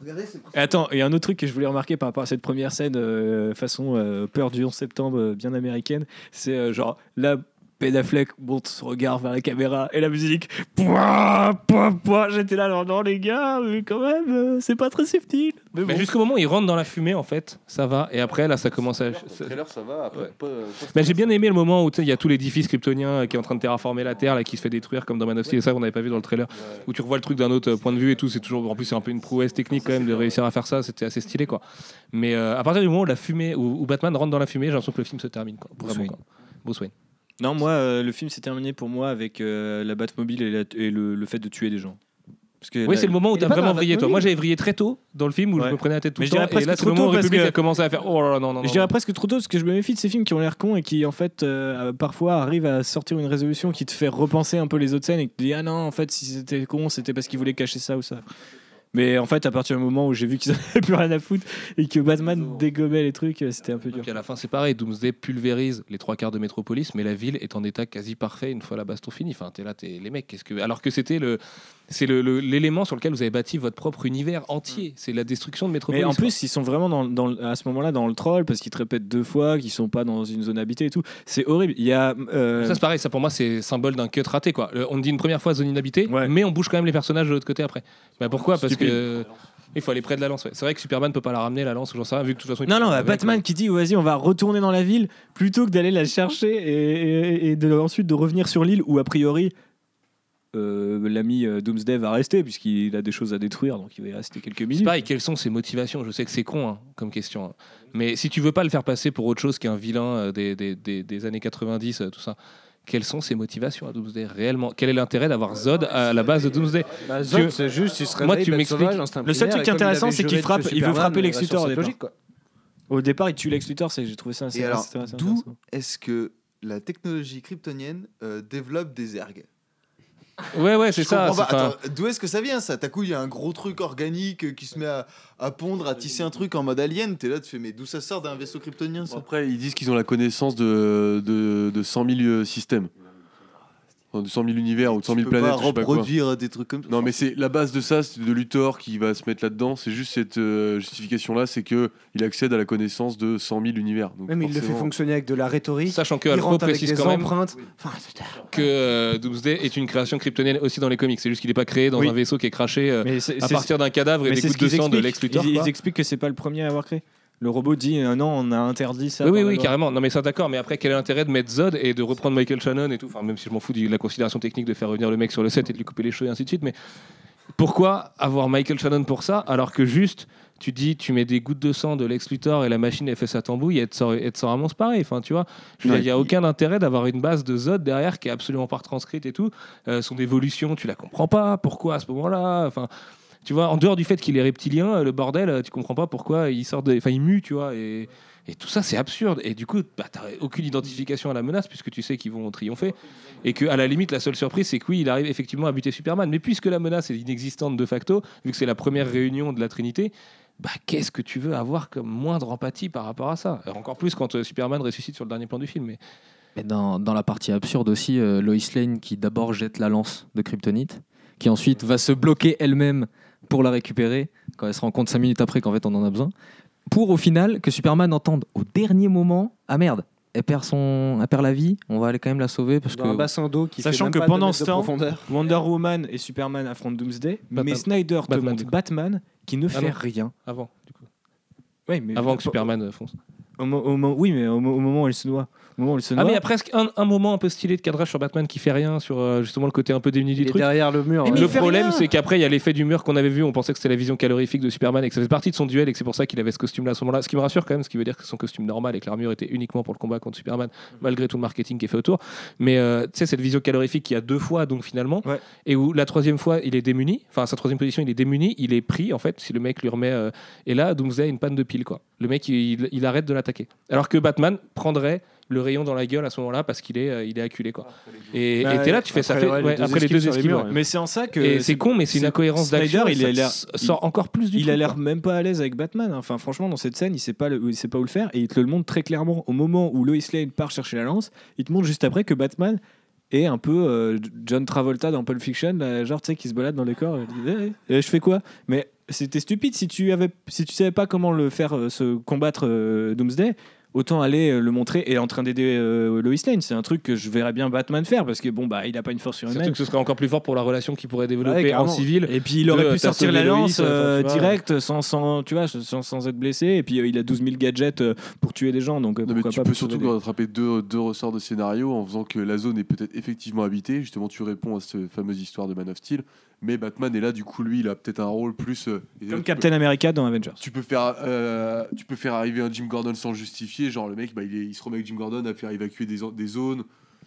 Regardez, c'est
Et attends, il y a un autre truc que je voulais remarquer par rapport à cette première scène euh, façon euh, peur du 11 septembre euh, bien américaine, c'est euh, genre là Ben Affleck monte son regard vers la caméra et la musique pouah, pouah, pouah. j'étais là alors non les gars mais quand même euh, c'est pas très subtil mais bon.
Mais jusqu'au moment où il rentre dans la fumée, en fait, ça va. Et après, là, ça commence à. ça-
trailer, ça va. Après,
Ouais.
pas- pas-
Mais j'ai bien aimé le moment où tu sais, il y a tout l'édifice kryptonien euh, qui est en train de terraformer la Terre, là, qui se fait détruire comme dans Man of Steel, et ça qu'on n'avait pas vu dans le trailer, où tu revois le truc d'un autre euh, point de vue et tout. C'est toujours, en plus, c'est un peu une prouesse technique quand même de réussir à faire ça. C'était assez stylé, quoi. Mais euh, à partir du moment où la fumée, où, où Batman rentre dans la fumée, j'ai l'impression que le film se termine, quoi.
Bruce
Vraiment,
Wayne.
quoi. Bruce Wayne.
Non moi euh, le film s'est terminé pour moi avec euh, la Batmobile et, la- et le, le fait de tuer des gens parce que
Oui, c'est le moment où
il
tu
est
as
pas
vraiment vrillé, toi.
Batmobile.
Moi, j'avais vrillé très tôt dans le film où
Ouais.
je me prenais la tête tout
Mais
le
je dirais
temps. Et
presque
là, c'est le
trop
moment où
tôt parce
République
que-
a commencé à faire Oh là là, non, non, non.
je dirais presque trop tôt parce que je me méfie de ces films qui ont l'air cons et qui en fait euh, parfois arrivent à sortir une résolution qui te fait repenser un peu les autres scènes et qui te dit ah non en fait si c'était con c'était parce qu'ils voulaient cacher ça ou ça. Mais en fait à partir du moment où j'ai vu qu'ils avaient plus rien à foutre et que Batman dégommait les trucs euh, c'était un peu
Et
dur.
puis à la fin, c'est pareil. Doomsday pulvérise les trois quarts de Métropolis, mais la ville est en état quasi parfait une fois la baston finie. Enfin, t'es là, t'es les mecs. Qu'est-ce que alors que c'était le, c'est le- le- l'élément sur lequel vous avez bâti votre propre univers entier. C'est la destruction de Métropolis.
Mais en plus, ils sont vraiment dans, dans- à ce moment-là dans le troll parce qu'ils te répètent deux fois qu'ils sont pas dans une zone habitée et tout. C'est horrible. Il y a euh,
ça c'est pareil. Ça pour moi, c'est symbole d'un cut raté quoi. Le- on dit une première fois zone inhabitée,
Ouais.
mais on bouge quand même les personnages de l'autre côté après. Bah pourquoi? Parce
Stupide.
que il faut aller près de la lance. ouais. C'est vrai que Superman peut pas la ramener la lance ou j'en sais rien vu que de toute façon. il
Non, non, bah,
avec,
Batman qui dit vas-y, on va retourner dans la ville plutôt que d'aller la chercher et, et- et de, ensuite de revenir sur l'île où a priori euh, l'ami euh, Doomsday va rester puisqu'il a des choses à détruire donc il va y rester quelques
C'est
minutes.
pareil, quelles sont ses motivations? Je sais que c'est con hein, comme question. hein. Mais si tu veux pas le faire passer pour autre chose qu'un vilain euh, des, des- des- des années 90, euh, tout ça, quelles sont ses motivations à Doomsday? Réellement Quel est l'intérêt d'avoir Zod à la base de Doomsday?
Bah,
Zod,
c'est juste, il se
moi, tu m'expliques-
Le seul truc intéressant, c'est qu'il frappe- il veut frapper Lex Luthor au départ.
logique, quoi.
Au départ, il tue Lex Luthor, c'est- j'ai trouvé ça assez
Et alors, d'où est-ce que la technologie kryptonienne euh, développe des ergs
Ouais, ouais, c'est ça.
comprends
c'est
pas.
pas-
Attends, D'où est-ce que ça vient ça? T'as coup, il y a un gros truc organique qui se met à, à pondre, à tisser un truc en mode alien. T'es là, tu fais, mais d'où ça sort d'un vaisseau kryptonien ça?
Après, ils disent qu'ils ont la connaissance de, de, de 100 000 euh, systèmes. Enfin, de 100 000 univers ou de 100 000
Tu peux
planètes,
pas
je sais pas quoi.
reproduire des trucs comme ça.
Non, mais c'est la base de ça, c'est de Luthor qui va se mettre là-dedans. C'est juste cette euh, justification-là, c'est que il accède à la connaissance de 100 000 univers. Donc
Ouais, mais il le fait fonctionner avec de la rhétorique.
Sachant que
avec
précise
des
quand même
empreintes. Enfin,
que euh, Doomsday est une création kryptonienne aussi dans les comics. C'est juste qu'il n'est pas créé dans
Oui.
un vaisseau qui est craché euh, à partir d'un cadavre et
mais
des
c'est
gouttes de sang de. Lex Luthor.
Ils, ils expliquent que c'est pas le premier à avoir créé. Le robot dit euh, non, on a interdit ça.
Oui, oui, oui, carrément. Non, mais ça, d'accord. Mais après, quel est l'intérêt de mettre Zod et de reprendre Michael Shannon et tout? Enfin, même si je m'en fous de la considération technique de faire revenir le mec sur le set et de lui couper les cheveux et ainsi de suite. Mais pourquoi avoir Michael Shannon pour ça alors que juste tu dis tu mets des gouttes de sang de Lex Luthor et la machine elle fait sa tambouille et te sort, elle te sort un monstre pareil. Enfin, tu vois, il n'y a aucun intérêt d'avoir une base de Zod derrière qui est absolument pas retranscrite et tout. Euh, son évolution, tu la comprends pas. Pourquoi à ce moment-là? Enfin. Tu vois, en dehors du fait qu'il est reptilien, le bordel, euh, tu comprends pas pourquoi il sort de, enfin, il mue, tu vois, et, tout ça, c'est absurde. Et du coup, bah, t'as aucune identification à la menace puisque tu sais qu'ils vont triompher. Et que, à la limite, la seule surprise, c'est que oui, il arrive effectivement à buter Superman. Mais puisque la menace est inexistante de facto, vu que c'est la première réunion de la Trinité, bah, qu'est-ce que tu veux avoir comme moindre empathie par rapport à ça? Encore plus quand euh, Superman ressuscite sur le dernier plan du film. Mais...
Dans la partie absurde aussi, euh, Lois Lane qui d'abord jette la lance de Kryptonite, qui ensuite va se bloquer elle-même pour la récupérer, quand elle se rend compte 5 minutes après qu'en fait on en a besoin, pour au final que Superman entende au dernier moment Ah merde, elle perd, son, elle perd la vie, on va aller quand même la sauver parce
Dans un
que.
bassin d'eau qui
Sachant
fait même
que
pas
pendant
deux mètres
ce
de
temps,
profondeur.
Wonder Woman et Superman affrontent Doomsday,
Batman.
mais Snyder te
Batman,
montre
du coup.
Batman qui ne
Ah
fait
non.
rien.
Avant, du coup.
Mais
Avant que Superman euh, fonce.
Au, mo- au mo- oui, mais au, mo- au moment où il se noie. Au moment où il se
Ah, mais il y a presque un, un moment un peu stylé de cadrage sur Batman qui fait rien, sur euh, justement le côté un peu démuni du truc.
derrière le mur.
Mais
le
il fait
problème,
rien.
c'est qu'après, il y a l'effet du mur qu'on avait vu. On pensait que c'était la vision calorifique de Superman et que ça faisait partie de son duel et que c'est pour ça qu'il avait ce costume-là à ce moment-là. Ce qui me rassure quand même, ce qui veut dire que son costume normal et que l'armure était uniquement pour le combat contre Superman, malgré tout le marketing qui est fait autour. Mais euh, tu sais, cette vision calorifique qu'il y a deux fois, donc finalement,
Ouais.
et où la troisième fois, il est démuni. Enfin, sa troisième position, il est démuni. Il est pris, en fait, si le mec lui remet. euh, et là, Doomsday a une panne de pile, quoi. Le mec, il, il arrête de l'attaquer. Alors que Batman prendrait le rayon dans la gueule à ce moment-là parce qu'il est, euh, il est acculé, quoi. Et
Bah,
et t'es là, tu fais ça
après,
fait
ouais, les
ouais,
deux
après les
esquives
deux
sur les
esquives.
murs,
ouais.
Mais c'est en ça que.
Et c'est con, mais c'est une incohérence d'action.
il
et sort encore plus du
il a l'air même pas à l'aise avec Batman. Enfin, franchement, dans cette scène, il sait pas, le- il sait pas où le faire et il te le montre très clairement. Au moment où Lois Lane part chercher la lance, il te montre juste après que Batman est un peu euh, John Travolta dans Pulp Fiction, là, genre tu sais qui se balade dans les corps. Et, Eh, eh, je fais quoi? Mais c'était stupide si tu avais, si tu savais pas comment le faire euh, se combattre euh, Doomsday. Autant aller euh, le montrer et en train d'aider euh, Lois Lane. C'est un truc que je verrais bien Batman faire parce que bon bah il a pas une force
Surtout
surhumaine.
que ce serait encore plus fort pour la relation qu'il pourrait développer
Ouais,
en civil.
Et puis il aurait pu sortir la lance euh, direct sans, sans, tu vois, sans, sans être blessé. Et puis euh, il a 12 000 gadgets euh, pour tuer des gens. Donc
Non, mais tu
pas
peux surtout rattraper deux, deux ressorts de scénario en faisant que la zone est peut-être effectivement habitée. Justement, tu réponds à cette fameuse histoire de Man of Steel. Mais Batman est là, du coup, lui, il a peut-être un rôle plus. euh,
Comme Captain America dans Avengers.
Tu peux, faire, euh, tu peux faire arriver un Jim Gordon sans justifier. Genre, le mec, bah, il, est- il se remet avec Jim Gordon à faire évacuer des zones.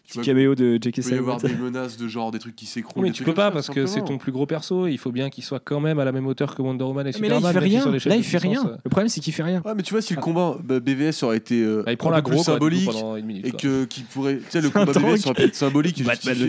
Tu
Petit caméo de
il
J.K.
peut y avoir des menaces de genre des trucs qui s'écroulent.
mais tu peux pas parce que c'est ton plus gros perso. Il faut bien qu'il soit quand même à la même hauteur que Wonder Woman et
Mais là
Superman.
il fait rien. Là il fait rien. Le problème c'est qu'il fait rien.
Ouais, mais tu vois, si le combat bah, BVS aurait été euh,
bah, il prend la
symbolique,
pendant une minute.
et que qui pourrait tu sais le combat BVS aurait pu être symbolique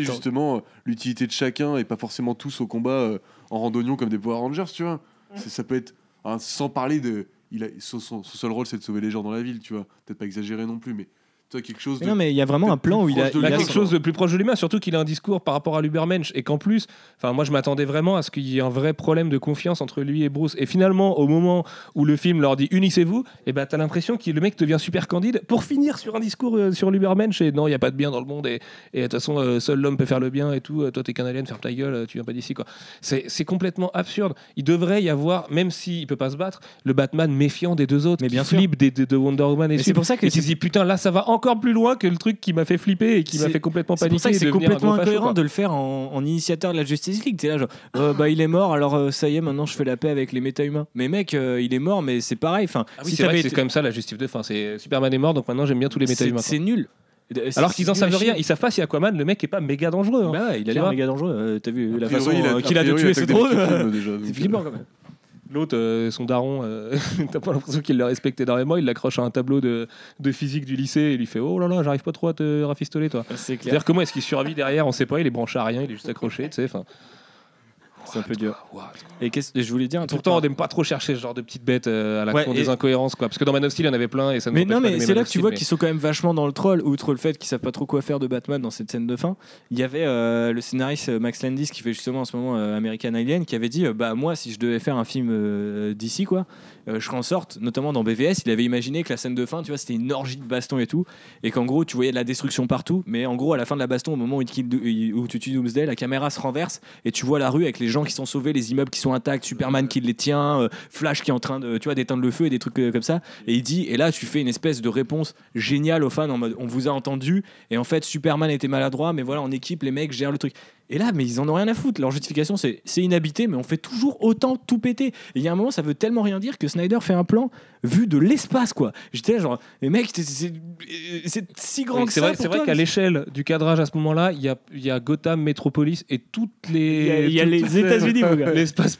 justement euh, l'utilité de chacun et pas forcément tous au combat euh, en randonnion comme des Power Rangers tu vois C'est- ça peut être sans parler de il a son, son- son seul rôle c'est de sauver les gens dans la ville tu vois peut-être pas exagéré non plus mais tu quelque chose
Mais
de
non mais il y a vraiment un plan où il a, il
quelque chose de plus proche de l'humain, surtout qu'il a un discours par rapport à l'Ubermensch et qu'en plus, enfin moi je m'attendais vraiment à ce qu'il y ait un vrai problème de confiance entre lui et Bruce. Et finalement, au moment où le film leur dit unissez-vous, et ben t'as l'impression que le mec devient super candide pour finir sur un discours euh, sur l'Ubermensch et non, il y a pas de bien dans le monde et et de toute façon euh, seul l'homme peut faire le bien et tout. euh, Toi t'es qu'un alien, ferme ta gueule, euh, tu viens pas d'ici quoi. C'est c'est complètement absurde. Il devrait y avoir, même s'il peut pas se battre, le Batman méfiant des deux autres,
Mais
qui
bien sûr.
flippe des, des- de Wonder Woman et,
c'est pour ça que
qui se dit putain là ça va encore plus loin que le truc qui m'a fait flipper et qui m'a
C'est-
fait complètement
C'est
paniquer.
pour ça que c'est complètement incohérent
quoi.
de le faire en, en initiateur de la Justice League. T'es là genre, euh, bah il est mort, alors euh, ça y est, maintenant je fais la paix avec les méta-humains. Mais mec, euh, il est mort, mais c'est pareil. Enfin,
Ah oui,
si
c'est c'est
été-
même ça la justif de fin. C'est Superman est mort, donc maintenant j'aime bien tous les
c'est
méta-humains.
c'est nul. C'est-
Alors qu'ils en
c'est
savent rien, ils savent pas si Aquaman, le mec est pas méga dangereux. hein.
Bah, il a l'air méga dangereux. Euh, T'as vu
A
la façon
il a- a
qu'il a de tuer
déjà, donc,
C'est flippant quand même.
L'autre, euh, son daron, euh, t'as pas l'impression qu'il le respecte énormément. Il l'accroche à un tableau de, de physique du lycée et il lui fait Oh là là, j'arrive pas trop à te rafistoler, toi.
C'est clair.
C'est-à-dire, comment est-ce qu'il survit derrière On sait pas, il est branché à rien, il est juste accroché, tu sais.
C'est un peu dur. Et qu'est-ce je voulais dire un truc.
Pourtant, on n'aime pas trop chercher ce genre de petites bêtes euh, à la
Ouais,
con
et-
des incohérences, quoi. Parce que dans Man of Steel, il y en avait plein et ça nous
Mais non, mais c'est
Man
là
of
que tu
Steel,
vois
mais-
qu'ils sont quand même vachement dans le troll, outre le fait qu'ils savent pas trop quoi faire de Batman dans cette scène de fin. Il y avait euh, le scénariste euh, Max Landis qui fait justement en ce moment euh, American Alien qui avait dit euh, bah moi si je devais faire un film euh, d'ici quoi, je ferais en sorte, notamment dans BVS, il avait imaginé que la scène de fin, tu vois, c'était une orgie de baston et tout, et qu'en gros tu voyais de la destruction partout, mais en gros à la fin de la baston, au moment où, tu tues Doomsday, la caméra se renverse et tu vois la rue avec les gens gens qui sont sauvés, les immeubles qui sont intacts, Superman qui les tient, euh, Flash qui est en train de, tu vois, d'éteindre le feu et des trucs euh, comme ça. Et il dit, et là, tu fais une espèce de réponse géniale aux fans en mode, on vous a entendu, et en fait, Superman était maladroit, mais voilà, en équipe, les mecs gèrent le truc. Et là, mais ils en ont rien à foutre. Leur justification, c'est c'est inhabité, mais on fait toujours autant tout péter. Et il y a un moment, ça veut tellement rien dire que Snyder fait un plan vu de l'espace, quoi. J'étais là, genre, mais mec, c'est- si grand
Oui,
que
C'est
ça.
vrai, c'est vrai qu'à
mais-
l'échelle du cadrage à ce moment-là, il y a, il y a Gotham, Metropolis et toutes les.
Il y a- y les États-Unis.
L'espace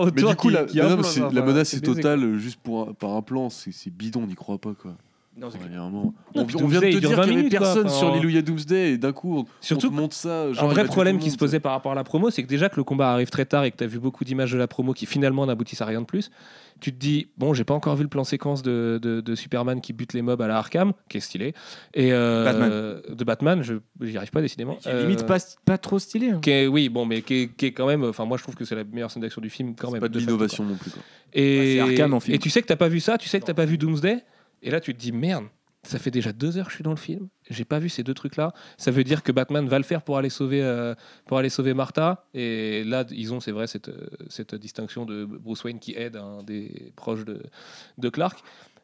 Mais
autour.
du coup,
qui-
la,
qui
mais non,
enfin,
la menace est totale euh, juste pour un- par un plan. C'est c'est bidon, on n'y croit pas quoi.
Non, c'est clair.
on, vient de
Doomsday,
te dire
20
qu'il n'y avait
minutes, quoi.
personne
Enfin,
sur l'Illuia Doomsday et d'un coup on,
Surtout
on te montre ça. genre,
Un vrai problème qui se posait par rapport à la promo, c'est que déjà que le combat arrive très tard et que tu as vu beaucoup d'images de la promo qui finalement n'aboutissent à rien de plus, tu te dis, bon, j'ai pas encore vu le plan séquence de, de- de Superman qui bute les mobs à la Arkham, qui est stylé, et euh,
Batman.
de Batman, je j'y arrive pas décidément.
Qui est limite
Euh,
pas, pas trop stylé. hein.
qui est- oui, bon, mais qui est, qui est quand même, enfin moi je trouve que c'est la meilleure scène d'action du film quand
C'est
même.
pas de
quoi.
l'innovation non plus. Quoi.
Et,
Ouais, Arkham en film.
et tu sais que t'as pas vu ça, tu sais que t'as pas vu Doomsday, et là tu te dis merde, ça fait déjà deux heures que je suis dans le film, j'ai pas vu ces deux trucs là. Ça veut dire que Batman va le faire pour aller sauver, euh, pour aller sauver Martha. Et là ils ont, c'est vrai, cette, euh, cette distinction de Bruce Wayne qui aide un des proches de, de Clark.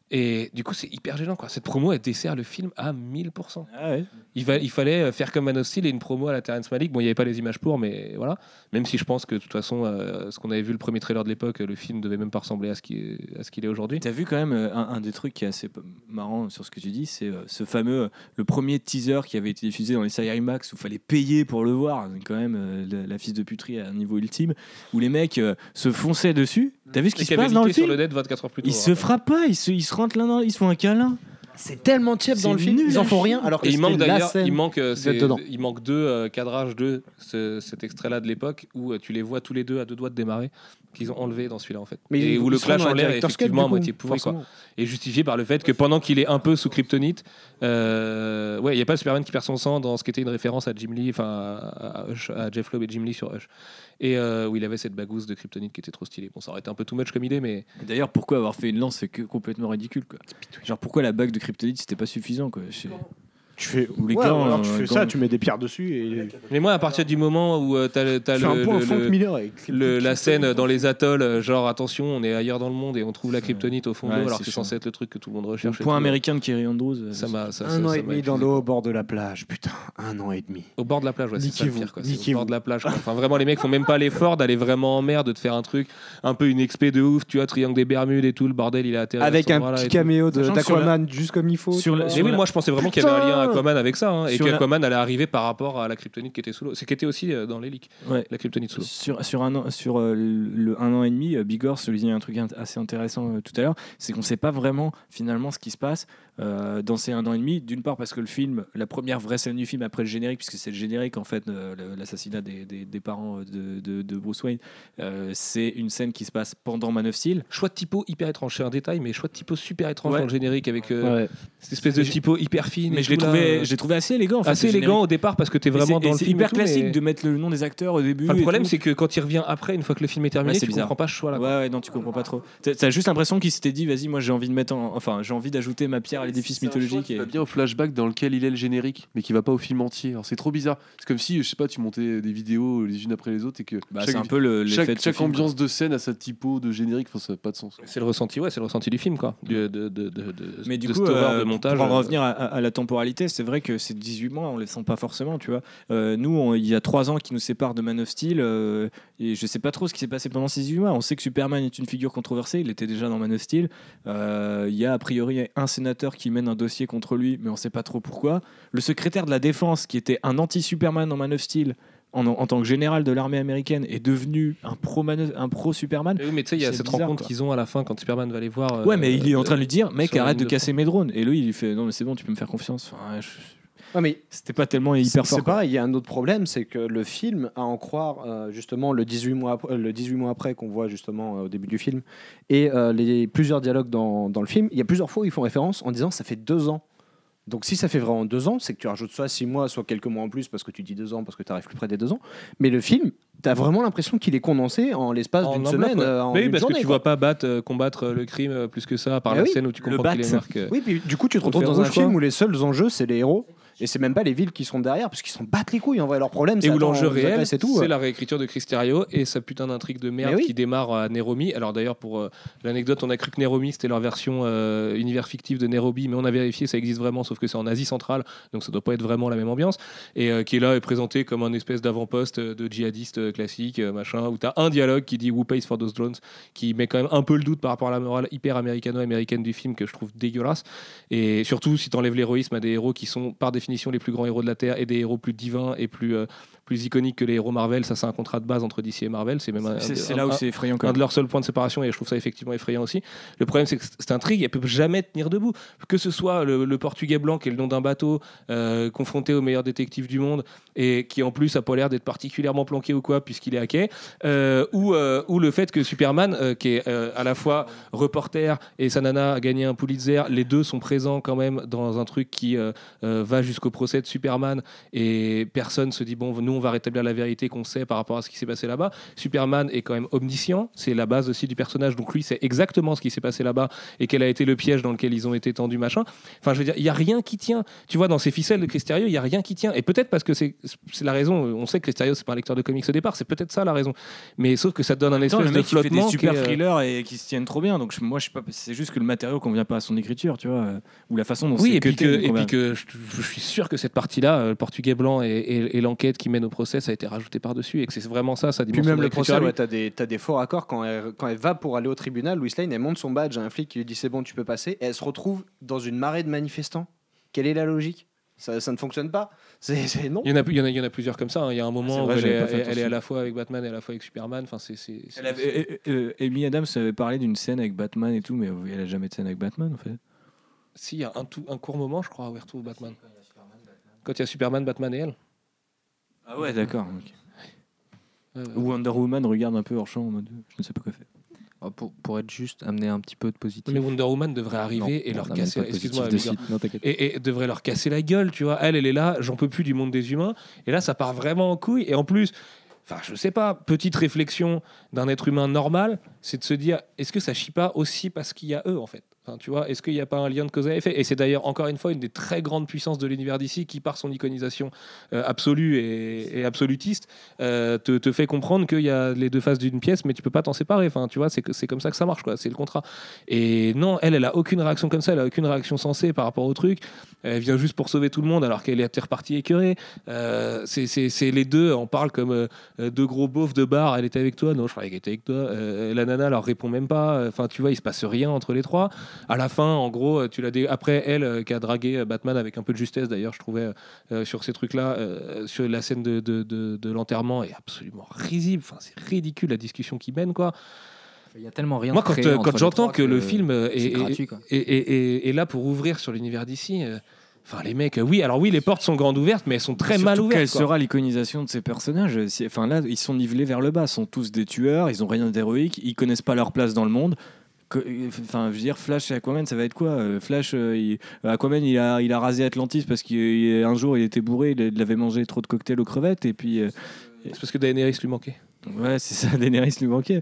Et du coup, c'est hyper gênant. Quoi. Cette promo, elle dessert le film à 1000%.
Ah ouais.
Il, va, il fallait euh, faire comme Man of Steel et une promo à la Terrence Malick. Bon, il n'y avait pas les images pour, mais voilà. Même si je pense que de toute façon, euh, ce qu'on avait vu le premier trailer de l'époque, le film devait même pas ressembler à ce qu'il est, qu'il est aujourd'hui.
T'as vu quand même euh, un, un des trucs qui est assez marrant sur ce que tu dis, c'est euh, ce fameux, le premier teaser qui avait été diffusé dans les séries IMAX où il fallait payer pour le voir, quand même la, la fille de puterie à un niveau ultime, où les mecs se fonçaient dessus. T'as vu ce qui se passe dans le
sur
film
le net 24 heures plus tôt.
Ils se
hein.
frappent pas, ils se, ils se rentrent l'un dans ils se font un câlin.
C'est tellement tiep dans le film,
nul.
ils en font rien alors que
il manque d'ailleurs, il manque, euh, il manque deux euh, cadrages de ce- cet extrait-là de l'époque où euh, tu les vois tous les deux à deux doigts de démarrer, qu'ils ont enlevé dans celui-là en fait.
Mais
et où le clash en
la
l'air est effectivement à moitié quoi.
forcément.
Et justifié par le fait que pendant qu'il est un peu sous kryptonite, euh, ouais, il n'y a pas Superman qui perd son sang dans ce qui était une référence à Jim Lee, enfin à, à Hush- à Jeff Loeb et Jim Lee sur Hush. Et euh, où il avait cette bagousse de kryptonite qui était trop stylée. Bon, ça aurait été un peu too much comme idée, mais
D'ailleurs, pourquoi avoir fait une lance, c'est que complètement ridicule. Quoi. Genre, pourquoi la bague de kryptonite, c'était pas suffisant quoi.
Tu fais,
Ou les
ouais,
gants,
alors tu
euh,
fais
gants.
ça, tu mets des pierres dessus et
mais moi à partir du moment où euh, t'as le- t'as
tu fais
le-
un point
le-
Frank
le-
Miller avec
le- la scène dans les atolls, euh, genre attention, on est ailleurs dans le monde et on trouve la kryptonite au fond de
Ouais,
l'eau, alors
c'est
que c'est
chiant.
censé être le truc que tout le monde
Le
recherche. et
point
tout.
américain de Kerry Andrews. euh,
Ça m'a, ça,
un
ça-
an
ça
et
m'a
demi dans
épuisé.
l'eau au bord de la plage, putain, un an et demi.
Au bord de la plage, ouais, c'est ça le
Niquez-vous,
pire. quoi. C'est au
niquez-vous.
bord de la plage. quoi. Enfin, vraiment, les mecs font même pas l'effort d'aller vraiment en mer, de te faire un truc, un peu une expé de ouf, tu vois, triangle des Bermudes et tout, le bordel, il a atterri. à
Avec
cet
un
endroit-là
petit
tout.
caméo de-
Sachant que sur la-
d'Aquaman juste comme il faut.
sur
tu
la-
vois.
Mais oui, moi je pensais vraiment qu'il y avait un lien Aquaman avec ça, hein, et
Sur la-
qu'Aquaman allait arriver par rapport à la kryptonite qui était sous l'eau. C'est qui était aussi euh, dans les leaks,
Ouais.
la kryptonite sous l'eau.
Sur, sur, un, an- sur euh, le un an et demi, euh, Bigor soulignait un truc assez intéressant tout à l'heure, c'est qu'on ne sait pas vraiment finalement ce qui se passe euh, dans ces un an et demi. D'une part parce que le film, la première vraie scène du film après le générique, puisque c'est le générique en fait, euh, l'assassinat des, des- des parents de, de- de Bruce Wayne, euh, c'est une scène qui se passe pendant Man of Steel.
Choix de typo hyper étrange, c'est un détail, mais choix de typo super étrange
Ouais.
dans le générique avec euh,
Ouais.
cette espèce de typo hyper fine.
Mais je l'ai
là,
trouvé,
euh,
l'ai trouvé assez élégant. En fait,
assez élégant au départ parce que t'es vraiment
Et c'est-
dans
et
le
c'est
film. et
hyper
tout,
classique
mais-
de mettre le nom des acteurs au début.
Enfin, le problème, c'est que quand il revient après, une fois que le film est terminé,
Ouais, c'est
tu
bizarre.
comprends pas ce choix-là.
Ouais, ouais, non, tu comprends pas trop. T'as juste l'impression qu'il s'était dit, vas-y, moi j'ai envie de mettre, en- enfin, j'ai envie d'ajouter ma pierre l'édifice mythologique. Et...
va bien au flashback dans lequel il est le générique, mais qui va pas au film entier. Alors c'est trop bizarre. C'est comme si, je sais pas, tu montais des vidéos les unes après les autres et que
Bah,
chaque,
c'est un peu le,
chaque,
de ce
chaque
film,
ambiance de scène a sa typo de générique. Enfin, ça n'a pas de sens.
C'est le ressenti, ouais, c'est le ressenti du film, quoi. Du- de, de, de, de,
Mais du
de
coup, euh,
de montage.
pour en
euh,
revenir à, à- à la temporalité, c'est vrai que ces 18 mois, on les sent pas forcément, tu vois. Euh, nous, il y a 3 ans qui nous séparent de Man of Steel, euh, et je sais pas trop ce qui s'est passé pendant ces 18 mois. On sait que Superman est une figure controversée, il était déjà dans Man of Steel. Euh, Il y a a priori un sénateur qui mène un dossier contre lui, mais on sait pas trop pourquoi. Le secrétaire de la défense, qui était un anti-Superman dans Man of Steel, en, en tant que général de l'armée américaine, est devenu un pro-Superman.
mais oui, mais tu sais, il y a cette
bizarre,
rencontre qu'ils ont à la fin quand Superman va les voir. euh,
Ouais, mais il est en
euh,
train de lui dire, mec, arrête de casser mes drones. Et lui, il fait, non, mais c'est bon, tu peux me faire confiance. Enfin, je-
Ouais, mais
C'était pas tellement hyper fort.
c'est pareil, il y a un autre problème, c'est que le film, à en croire euh, justement le 18 mois après, le 18 mois après qu'on voit justement euh, au début du film, et euh, les plusieurs dialogues dans, dans le film, il y a plusieurs fois où ils font référence en disant ça fait deux ans. Donc si ça fait vraiment deux ans, c'est que tu rajoutes soit six mois, soit quelques mois en plus parce que tu dis deux ans, parce que tu arrives plus près des deux ans. Mais le film, tu as vraiment l'impression qu'il est condensé en l'espace d'une
un
semaine. euh, en
Mais oui,
une
parce
journée,
que tu
quoi.
vois pas Bat euh, combattre le crime euh, plus que ça par
Mais
la
oui,
scène où tu
le
comprends qu'il est marqué.
Oui, puis du coup, tu te retrouves dans un
rouge,
film
quoi.
où les seuls enjeux, c'est les héros. Et c'est même pas les villes qui sont derrière, parce qu'ils s'en battent les couilles. En vrai, leur problème,
Et
c'est
l'enjeu réel, c'est
ouais.
la réécriture de Cristerio et sa putain d'intrigue de merde
oui.
qui démarre à Nairobi. Alors d'ailleurs, pour euh, l'anecdote, on a cru que Nairobi c'était leur version euh, univers fictif de Nairobi, mais on a vérifié, ça existe vraiment, sauf que c'est en Asie centrale, donc ça doit pas être vraiment la même ambiance. Et euh, qui est là est présenté comme un espèce d'avant-poste de djihadiste classique, machin, où t'as un dialogue qui dit Who pays for those drones, qui met quand même un peu le doute par rapport à la morale hyper américano-américaine du film que je trouve dégueulasse. Et surtout si t'enlèves l'héroïsme à des héros qui sont par définition les plus grands héros de la Terre et des héros plus divins et plus, euh, plus iconiques que les héros Marvel, ça c'est un contrat de base entre DC et Marvel. C'est même un,
C'est c'est
un-
là où
un-
c'est effrayant quand
un
même.
de leurs seuls points de séparation et je trouve ça effectivement effrayant aussi. Le problème c'est que cette intrigue elle peut jamais tenir debout. Que ce soit le, le portugais blanc qui est le nom d'un bateau euh, confronté au meilleur détective du monde et qui en plus a pas l'air d'être particulièrement planqué ou quoi puisqu'il est hacké, euh, ou, euh, ou le fait que Superman euh, qui est à la fois reporter et sa nana a gagné un Pulitzer, les deux sont présents quand même dans un truc qui va jusqu'au procès de Superman et personne se dit bon nous on va rétablir la vérité qu'on sait par rapport à ce qui s'est passé là-bas. Superman est quand même omniscient, c'est la base aussi du personnage, donc lui c'est exactement ce qui s'est passé là-bas et quel a été le piège dans lequel ils ont été tendus machin. Enfin je veux dire il y a rien qui tient. Tu vois dans ces ficelles de Cristerio il y a rien qui tient et peut-être parce que c'est la raison. On sait que Cristerio c'est pas un lecteur de comics au départ, c'est peut-être ça la raison. Mais sauf que ça donne un espèce
le
de
mec il fait
flottement
des super
qui est, euh,
thrillers et qui se tiennent trop bien. Donc je- moi, je sais pas, c'est juste que le matériau convient pas à son écriture, tu vois, euh, ou la façon dont
Oui,
c'est
et puis,
cuté
que,
ne
et puis que je, je suis sûr que cette partie-là, euh, le portugais blanc et, et- et l'enquête qui mène au procès, ça a été rajouté par-dessus et que c'est vraiment ça, sa
Puis même le procès, ouais, t'as des, t'as des faux raccords quand elle, quand elle va pour aller au tribunal. Louis Lane, elle monte son badge à un flic qui lui dit c'est bon, tu peux passer. Et elle se retrouve dans une marée de manifestants. Quelle est la logique? Ça, ça ne fonctionne pas. C'est non.
Il y, en a, il, y en a, il y en a plusieurs comme ça. hein. Il y a un moment
c'est vrai,
où elle, elle est à la fois avec Batman et à la fois avec Superman. Enfin, c'est,
euh, euh, Amy Adams avait parlé d'une scène avec Batman et tout, mais elle a jamais de scène avec Batman en fait.
Si, il y a un, tout, un court moment, je crois, où elle retrouve Batman. Quand il y a Superman, Batman et elle.
Ah ouais, d'accord. ok.
Euh,
Ou Wonder Woman regarde un peu hors champ en mode je ne sais pas quoi faire.
Oh, Pour, pour être juste, amener un petit peu de positif.
mais Wonder Woman devrait arriver
Non,
et
on
leur
n'amène
casser.
pas de positif
Excuse-moi,
de. Non, t'inquiète.
et, et devrait leur casser la gueule, tu vois. Elle, elle est là, j'en peux plus du monde des humains. Et là, ça part vraiment en couille. Et en plus, enfin, je sais pas, petite réflexion d'un être humain normal, c'est de se dire, est-ce que ça chie pas aussi parce qu'il y a eux, en fait? Enfin, tu vois, est-ce qu'il n'y a pas un lien de cause à effet? Et c'est d'ailleurs encore une fois une des très grandes puissances de l'univers d'ici qui, par son iconisation euh, absolue et, absolutiste, euh, te, te fait comprendre qu'il y a les deux faces d'une pièce, mais tu peux pas t'en séparer. Enfin, tu vois, c'est comme ça que ça marche, quoi. C'est le contrat. Et non, elle, elle a aucune réaction comme ça. Elle a aucune réaction sensée par rapport au truc. Elle vient juste pour sauver tout le monde, alors qu'elle est repartie écœurée. Euh, c'est- c'est les deux. On parle comme deux gros beaufs de bar. Elle était avec toi? Non, je croyais qu'elle était avec toi. La nana leur répond même pas. Enfin, tu vois, il se passe rien entre les trois. À la fin, en gros, tu l'as dé- après elle euh, qui a dragué euh, Batman avec un peu de justesse d'ailleurs, je trouvais euh, sur ces trucs-là, euh, sur la scène de, de, de- de l'enterrement est absolument risible. Enfin, c'est ridicule la discussion qui mène quoi.
Il y a tellement rien
Moi,
de
quand, euh, quand j'entends que le film euh, est,
gratuit,
là pour ouvrir sur l'univers d'ici. euh, Enfin, les mecs, euh, oui, alors oui, les portes sont grandes ouvertes, mais elles sont très mal
Quelle
ouvertes. quoi.
sera l'iconisation de ces personnages Enfin là, ils sont nivelés vers le bas. Ils sont tous des tueurs. Ils ont rien d'héroïque. Ils connaissent pas leur place dans le monde. Enfin, je veux dire, Flash et Aquaman, ça va être quoi Euh, Flash, euh, il- Aquaman, il a, il a rasé Atlantis parce qu'un jour il était bourré, il avait mangé trop de cocktails aux crevettes et puis. euh,
C'est parce que Daenerys lui manquait.
Ouais, c'est ça, Daenerys lui manquait.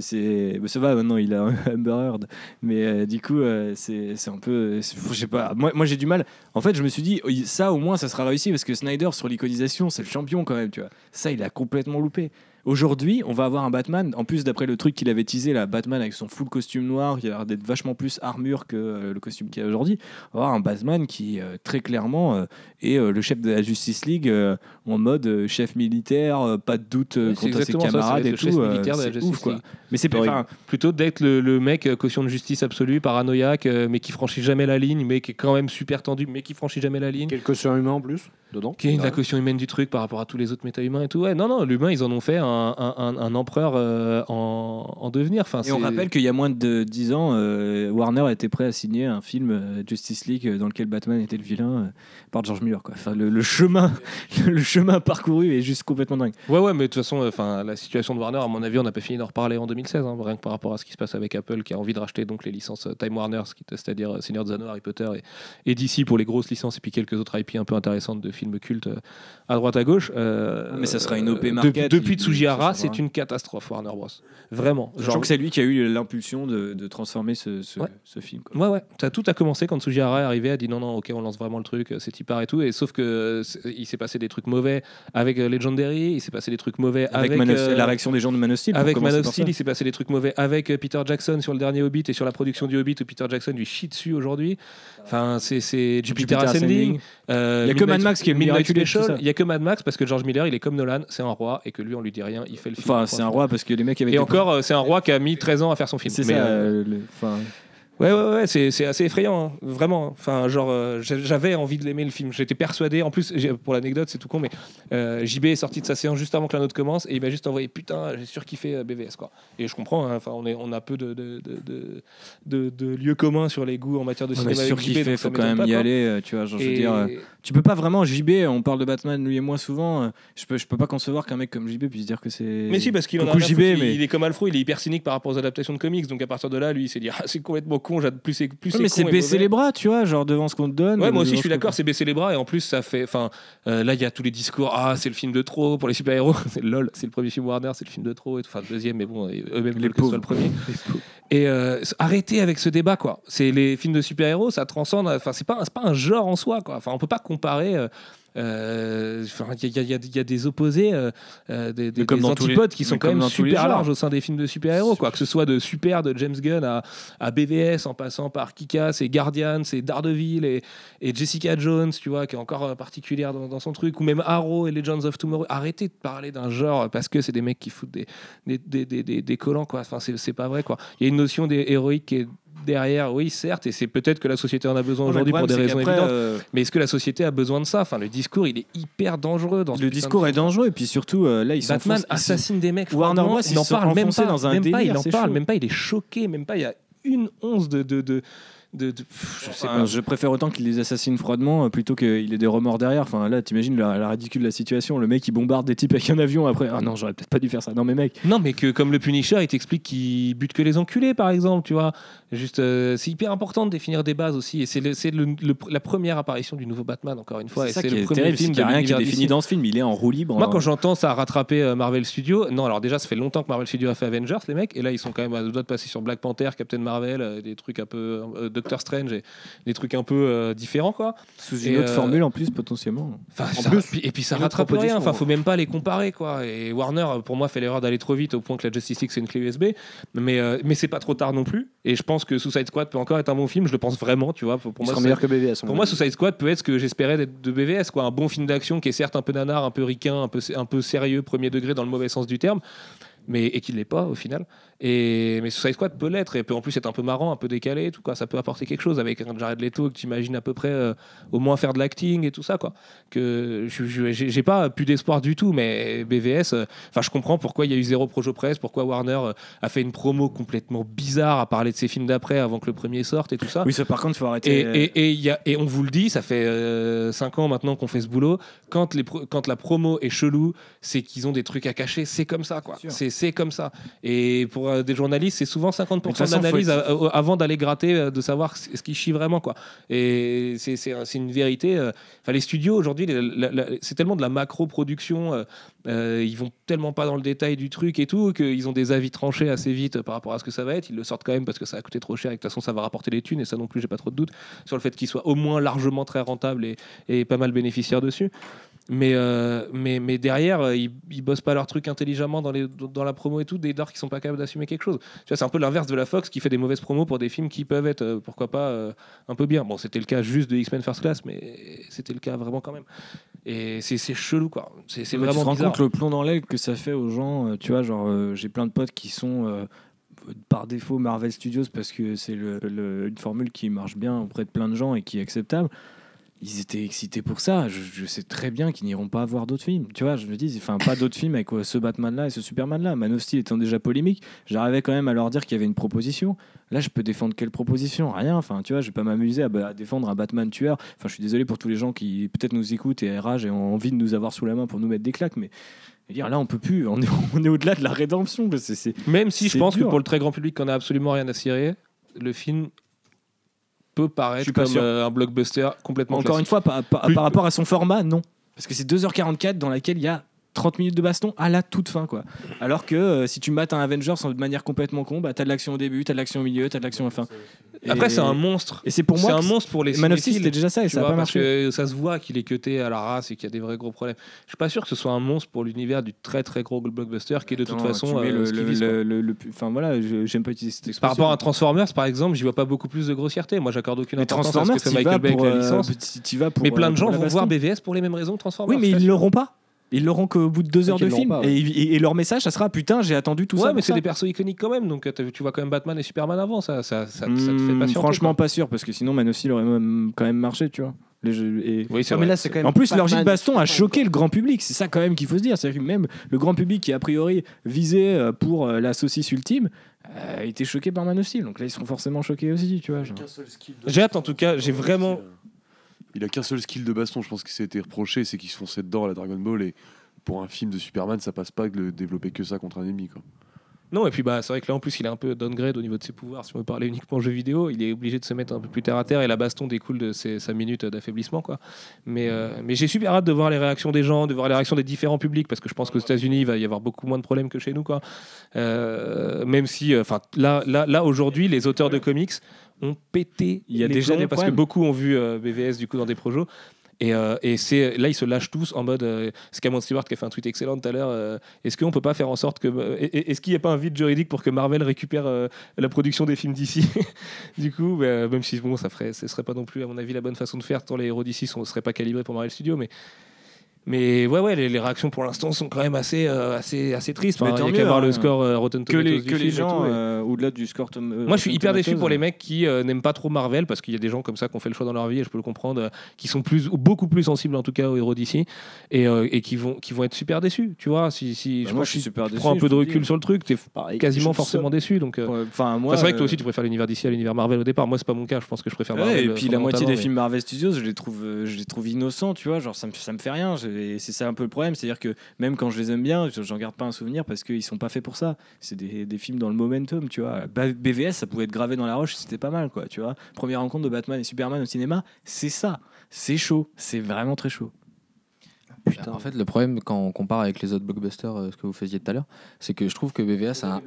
C'est... mais ça va, maintenant il a un Amber Heard. Mais euh, du coup, euh, c'est, c'est un peu. Je sais pas, moi, moi j'ai du mal. En fait, je me suis dit, ça au moins ça sera réussi parce que Snyder sur l'iconisation, c'est le champion quand même, tu vois. Ça, il a complètement loupé. Aujourd'hui, on va avoir un Batman, en plus d'après le truc qu'il avait teasé, là, Batman avec son full costume noir, qui a l'air d'être vachement plus armure que euh, le costume qu'il y a aujourd'hui. On va avoir un Batman qui, euh, très clairement, euh, est euh, le chef de la Justice League euh, en mode euh, chef militaire, euh, pas de doute euh, contre ses
ça,
camarades
c'est
et
le chef
tout. euh,
militaire de la
c'est
Justice
ouf, quoi.
League.
Mais c'est pas.
Plutôt d'être le, le mec caution de justice absolue, paranoïaque, euh, mais qui franchit jamais la ligne, mais qui est quand même super tendu, mais qui franchit jamais la ligne.
Quelques sur humain en plus dedans.
Qui est la caution humaine du truc par rapport à tous les autres méta-humains et tout. Ouais, non, non, l'humain, ils en ont fait un, un- un- un empereur euh, en, en devenir. Enfin,
Et on rappelle qu'il y a moins de 10 ans, euh, Warner était prêt à signer un film euh, Justice League dans lequel Batman était le vilain euh, par George Miller. Quoi. Enfin, le, le chemin, le chemin parcouru est juste complètement dingue.
Ouais, ouais, mais de toute façon, euh, enfin, la situation de Warner, à mon avis, on n'a pas fini d'en reparler en 2016, hein, rien que par rapport à ce qui se passe avec Apple, qui a envie de racheter donc les licences Time Warner, c'est-à-dire euh, Seigneur des Anneaux, Harry Potter et, et DC pour les grosses licences, et puis quelques autres IP un peu intéressantes de films cultes euh, à droite à gauche. euh,
Mais ça sera une OP
euh,
market,
Depuis, depuis C'est une catastrophe, Warner Bros. Vraiment.
Je trouve que c'est lui qui a eu l'impulsion de, de transformer ce, ce,
Ouais.
ce film. quoi.
Ouais, ouais. Ça, tout a commencé quand Sujihara est arrivé, a dit non, non, ok, on lance vraiment le truc, c'est Tipar et tout. Et sauf que il s'est passé des trucs mauvais avec euh, Legendary, il s'est passé des trucs mauvais
Avec,
euh,
la réaction des gens de Man of Steel.
Avec Man of Steel, il s'est passé des trucs mauvais avec euh, Peter Jackson sur le dernier Hobbit et sur la production du Hobbit où Peter Jackson lui chie dessus aujourd'hui. Enfin, c'est Jupiter,
Jupiter
Ascending. Euh,
Il y a que Mad Max qui est ça.
Il y a que Mad Max parce que George Miller, il est comme Nolan, c'est un roi et que lui, on lui dit rien, il fait le film.
Enfin, c'est un roi parce que les mecs avaient
Et encore, euh, c'est un roi qui a mis 13 ans à faire son film.
C'est ça.
euh,
euh, le- enfin,
Ouais, ouais, ouais, c'est, c'est assez effrayant, hein, vraiment. Enfin, genre, euh, j'a- j'avais envie de l'aimer le film. J'étais persuadé. En plus, pour l'anecdote, c'est tout con, mais euh, JB est sorti de sa séance juste avant que la nôtre commence et il m'a juste envoyé Putain, j'ai surkiffé euh, BVS, quoi. Et je comprends, hein, enfin, on, est, on a peu de, de, de, de, lieux communs sur les goûts en matière de
on
cinéma. donc ça
faut quand même
pas,
y
quoi.
aller. Tu vois, genre, je veux dire, euh, tu peux pas vraiment JB. On parle de Batman, lui et moi souvent. Je peux, je peux pas concevoir qu'un mec comme JB puisse dire que c'est.
Mais si, parce qu'il en a
JB,
il-
mais-
il est comme Alfro, il est hyper cynique par rapport aux adaptations de comics. Donc à partir de là, lui, il s'est dit ah, c'est complètement con, j'ad- plus c'est plus
Ouais, mais c'est baisser les bras, tu vois, genre devant ce qu'on te donne.
Ouais, moi aussi je suis d'accord, c'est baisser les bras et en plus ça fait. Enfin, euh, là il y a tous les discours. Ah, c'est le film de trop pour les super-héros. c'est lol, c'est le premier film Warner, c'est le film de trop. Et tout. Enfin, le deuxième, mais bon, eux-mêmes
Les
que soit le premier. Et euh, arrêtez avec ce débat, quoi. C'est les films de super-héros, ça transcende. Enfin, c'est pas, un- c'est pas un genre en soi, quoi. Enfin, on peut pas comparer. Enfin, il y, a- y y des opposés, euh, euh, des,
les-
antipodes qui sont quand même super larges au sein des films de super-héros, quoi. Que ce soit de Super de James Gunn à, à BVS en passant par Kikas et Guardians et Daredevil et, et Jessica Jones, tu vois, qui est encore euh, particulière dans, dans son truc, ou même Arrow et Legends of Tomorrow. Arrêtez de parler d'un genre parce que c'est des mecs qui foutent des, des, des, des, collants, quoi. Enfin, c'est c'est pas vrai, quoi. Il y a une notion des héroïques qui est derrière, oui, certes, et c'est peut-être que la société en a besoin aujourd'hui pour des raisons évidentes.
euh,
Mais est-ce que la société a besoin de ça? Enfin, le discours, il est hyper dangereux dans ce
Le
de
discours est dangereux et puis surtout euh, là ils
Batman assassine des mecs.
Warner Bros,
il
ils
en
se sont
parle même pas.
dans un
même pas, il en parle
chaud.
même pas. Il est choqué, même pas. Il y a une once de de de de, de- pff, je sais
Enfin,
pas.
je préfère autant qu'il les assassine froidement euh, plutôt qu'il ait des remords derrière. Enfin là, t'imagines la, la ridicule de la situation. Le mec il bombarde des types avec un avion après. Ah non, j'aurais peut-être pas dû faire ça. Non mais mec,
Non, mais que comme le Punisher, il t'explique qu'il bute que les enculés, par exemple, tu vois. Juste, euh, c'est hyper important de définir des bases aussi. Et c'est le- le- le- la première apparition du nouveau Batman, encore une fois.
c'est ça qui
le
est
premier
terrible, c'est
film
qu'il n'y a rien qui est défini dans ce film. Il est en roue libre.
Moi,
hein.
quand j'entends ça a rattrapé euh, Marvel Studios, non, alors déjà, ça fait longtemps que Marvel Studios a fait Avengers, les mecs, et là, ils sont quand même à deux doigts de passer sur Black Panther, Captain Marvel, euh, des trucs un peu. euh, Doctor Strange, et des trucs un peu euh, différents, quoi.
sous
et,
une autre
euh,
formule en plus potentiellement.
Enfin,
En
ça-
plus,
et puis ça rattrape rien. Enfin, faut même pas les comparer, quoi. Et Warner, euh, pour moi, fait l'erreur d'aller trop vite au point que la Justice League c'est une clé USB. Mais euh, mais c'est pas trop tard non plus. Et je pense que Suicide Squad peut encore être un bon film. Je le pense vraiment, tu vois. Pour moi,
meilleur que BVS.
pour moi. Suicide Squad peut être ce que j'espérais d'être de BVS, quoi. Un bon film d'action qui est certes un peu nanar, un peu ricain, un peu, un peu sérieux, premier degré dans le mauvais sens du terme, mais et qui l'est pas au final. Et mais Suicide Squad peut l'être? Et peut en plus être un peu marrant, un peu décalé, tout quoi. Ça peut apporter quelque chose avec un Jared Leto que tu imagines à peu près euh, au moins faire de l'acting et tout ça, quoi. Que j'ai pas plus d'espoir du tout, mais BVS. euh, Enfin, je comprends pourquoi il y a eu zéro projet presse, pourquoi Warner euh, a fait une promo complètement bizarre à parler de ses films d'après avant que le premier sorte et tout ça.
Oui, ça par contre, faut
Et,
arrêter.
et, et, y a- et on vous le dit, ça fait 5 ans maintenant qu'on fait ce boulot. Quand, les pro- quand la promo est chelou, c'est qu'ils ont des trucs à cacher. C'est comme ça, quoi. C'est c'est comme ça. Et pour euh, des journalistes, c'est souvent 50%
Mais de toute façon,
d'analyse à- avant d'aller gratter, euh, de savoir ce qui chie vraiment, quoi. Et c'est- c'est un- c'est une vérité. euh. Enfin, les studios aujourd'hui, c'est tellement de la macro-production. euh, euh, ils vont tellement pas dans le détail du truc et tout qu'ils ont des avis tranchés assez vite par rapport à ce que ça va être. Ils le sortent quand même parce que ça a coûté trop cher et que de toute façon ça va rapporter des thunes et ça non plus j'ai pas trop de doute sur le fait qu'il soit au moins largement très rentable et, et pas mal bénéficiaire dessus. Mais, euh, mais, mais derrière, euh, ils, ils bossent pas leur truc intelligemment dans, les, dans la promo et tout, des darks qui sont pas capables d'assumer quelque chose. Tu vois, c'est un peu l'inverse de la Fox qui fait des mauvaises promos pour des films qui peuvent être, euh, pourquoi pas, euh, un peu bien. Bon, c'était le cas juste de X-Men First Class, mais c'était le cas vraiment quand même. Et c'est c'est chelou, quoi. C'est c'est
Mais tu te
vraiment
rends
bizarre.
compte le plomb dans l'aile que ça fait aux gens. tu vois, genre, j'ai plein de potes qui sont par défaut Marvel Studios parce que c'est le- le- une formule qui marche bien auprès de plein de gens et qui est acceptable. Ils étaient excités pour ça. Je, je sais très bien qu'ils n'iront pas voir d'autres films. Tu vois, je me dis, enfin, pas d'autres films avec euh, ce Batman-là et ce Superman-là. Man of Steel étant déjà polémique, j'arrivais quand même à leur dire qu'il y avait une proposition. Là, je peux défendre quelle proposition? Rien. Enfin, tu vois, je vais pas m'amuser à, à défendre un Batman tueur. Enfin, je suis désolé pour tous les gens qui peut-être nous écoutent et rage et ont envie de nous avoir sous la main pour nous mettre des claques, mais dire, là, on peut plus. On est, on est au-delà de la rédemption. C'est,
Même si je pense
dur.
que pour le très grand public qu'on a absolument rien à cirer, le film peut
Je
paraître comme
sûr.
euh, un blockbuster complètement
Encore une fois, par, par-
Plus-
par rapport à son format, non. Parce que c'est 2h44 dans laquelle il y a 30 minutes de baston à la toute fin, quoi. Alors que euh, si tu mates un Avengers de manière complètement con, bah, t'as de l'action au début, t'as de l'action au milieu, t'as de l'action à la fin.
Après, c'est un monstre.
Et c'est pour
C'est
moi.
un
que
monstre pour les
Man of c'était déjà ça et ça a
vois,
pas
parce
marché.
que ça se voit qu'il est cuté à la race et qu'il y a des vrais gros problèmes. Je suis pas sûr que ce soit un monstre pour l'univers du très très gros blockbuster qui est de toute façon euh,
le, enfin voilà, j'aime pas utiliser cette expression.
Par rapport à Transformers, par exemple, j'y vois pas beaucoup plus de grossièreté. Moi, j'accorde aucune
mais
importance à ce
Transformers,
que fait Michael Bay avec
pour,
la
euh,
licence.
t'y vas pour,
mais plein
euh,
de gens vont voir. BVS pour les mêmes raisons Transformers.
Oui, mais ils l'auront pas. Ils l'auront qu'au bout de deux heures de film.
pas, ouais.
et, et- et leur message, ça sera putain, j'ai attendu tout
ouais,
ça.
mais
pour
c'est des persos iconiques quand même. Donc, euh, tu vois quand même Batman et Superman avant. Ça, ça, ça, ça te fait
Hmm,
patienter.
franchement,
quoi.
pas sûr, parce que sinon Man of Steel aurait même, quand même marché, tu vois. Les jeux- et-
Oui, c'est
Ouais,
vrai.
mais là, c'est quand même
En plus, l'orgie de
Batman,
baston a choqué
quoi.
le grand public. C'est ça quand même qu'il faut se dire. C'est-à-dire que même le grand public qui a priori visé euh, pour euh, la saucisse ultime euh, a été choqué par Man of Steel. Donc là, ils seront forcément choqués aussi, tu vois.
J'ai hâte en tout cas. J'ai vraiment.
Il a qu'un seul skill de baston, je pense que été reproché, c'est qu'il se fonçait dedans à la Dragon Ball et pour un film de Superman, ça passe pas de développer que ça contre un ennemi. Quoi.
Non, et puis bah, c'est vrai que là en plus il est un peu downgrade au niveau de ses pouvoirs. Si on veut parler uniquement jeux vidéo, il est obligé de se mettre un peu plus terre à terre et la baston découle de ses, sa minute d'affaiblissement. quoi. Mais, euh, mais j'ai super hâte de voir les réactions des gens, de voir les réactions des différents publics parce que je pense qu'aux États-Unis il va y avoir beaucoup moins de problèmes que chez nous. Quoi. Euh, même si, enfin là, là, là aujourd'hui, les auteurs de comics ont pété.
Il y a
les
déjà des
parce que beaucoup ont vu euh, BVS du coup dans des projets. Et, euh, et là ils se lâchent tous en mode euh, c'est Cameron Stewart qui a fait un tweet excellent tout à l'heure euh, est-ce qu'on peut pas faire en sorte que est- est-ce qu'il n'y a pas un vide juridique pour que Marvel récupère la production des films d'ici du coup bah, même si bon ça ferait ce serait pas non plus à mon avis la bonne façon de faire tant les héros d'ici ne seraient pas calibrés pour Marvel Studios mais mais ouais ouais les, les réactions pour l'instant sont quand même assez euh, assez assez tristes
tant
il y a qu'à voir le
hein.
score euh, Rotten
Que
Tomatoes
les,
du
que les
film et
gens, euh, au-delà du score. tom-
moi, je suis hyper déçu pour les
euh,
mecs qui n'aiment pas trop Marvel, parce qu'il y a des gens comme ça qui ont fait le choix dans leur vie, et je peux le comprendre, qui sont plus, ou beaucoup plus sensibles en tout cas aux héros d'ici, et, et qui, vont, qui vont être super déçus. Tu vois, si, si
Bah,
je
moi, je suis
que
super
tu
déçu,
prends un peu de recul sur le truc, t'es
Pareil.
quasiment forcément déçu. Donc,
Enfin, moi.
c'est vrai que toi aussi, tu préfères l'univers d'ici à l'univers Marvel au départ. Moi, c'est pas mon cas. Je pense que je préfère Marvel.
et puis la moitié des films Marvel Studios, je les trouve, les innocents, tu vois. Genre, ça me fait rien. C'est ça un peu le problème. C'est-à-dire que même quand je les aime bien, je- j'en garde pas un souvenir parce qu'ils sont pas faits pour ça. C'est des, des films dans le momentum, tu vois. BVS, ça pouvait être gravé dans la roche, c'était pas mal, quoi, tu vois. Première rencontre de Batman et Superman au cinéma, c'est ça. C'est chaud. C'est vraiment très chaud.
En fait, le problème quand on compare avec les autres blockbusters, euh, ce que vous faisiez tout à l'heure, c'est que je trouve que BVS a.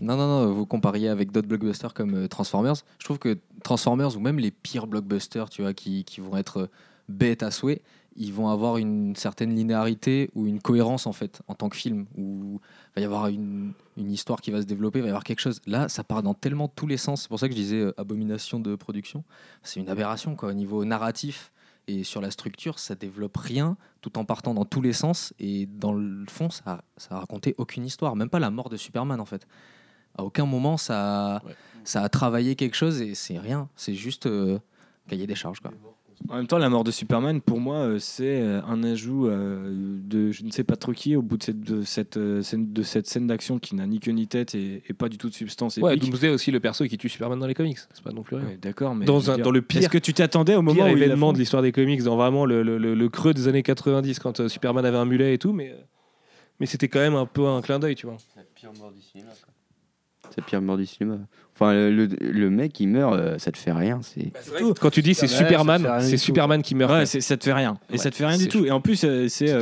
Non, non, non, vous compariez avec d'autres blockbusters comme euh, Transformers. Je trouve que Transformers ou même les pires blockbusters, tu vois, qui, qui vont être euh, bêtes à souhait, ils vont avoir une certaine linéarité ou une cohérence en fait en tant que film où il va y avoir une, une histoire qui va se développer, il va y avoir quelque chose. Là, ça part dans tellement tous les sens. C'est pour ça que je disais euh, abomination de production. C'est une aberration quoi au niveau narratif et sur la structure, ça développe rien tout en partant dans tous les sens et dans le fond, ça ça a raconté aucune histoire, même pas la mort de Superman en fait. À aucun moment ça
Ouais.
ça a travaillé quelque chose et c'est rien, c'est juste euh, cahier des charges quoi.
En même temps, la mort de Superman, pour moi, euh, c'est euh, un ajout euh, de je ne sais pas trop qui au bout de cette, de cette, scène, de cette scène d'action qui n'a ni queue ni tête et, et pas du tout de substance
Ouais,
épique.
Doomsday aussi, le perso qui tue Superman dans les comics. C'est pas non plus rien.
Ouais, D'accord, mais
Dans
je veux
un-
dire,
dans le pire-
Est-ce que tu t'attendais au moment où il
événement de l'histoire des comics, dans vraiment le, le- le- le creux des années 90, quand euh, Superman avait un mulet et tout, mais, mais c'était quand même un peu un clin d'œil, tu vois.
C'est la pire mort du cinéma. C'est la pire mort du cinéma. Enfin, le, le- le mec, il meurt, euh, ça te fait rien. C'est
Quand tu dis c'est Superman, c'est
tout,
Superman qui meurt.
Ouais, ça te fait rien. Et
Ouais,
ça te fait rien du tout. Et en plus, euh, c'est euh,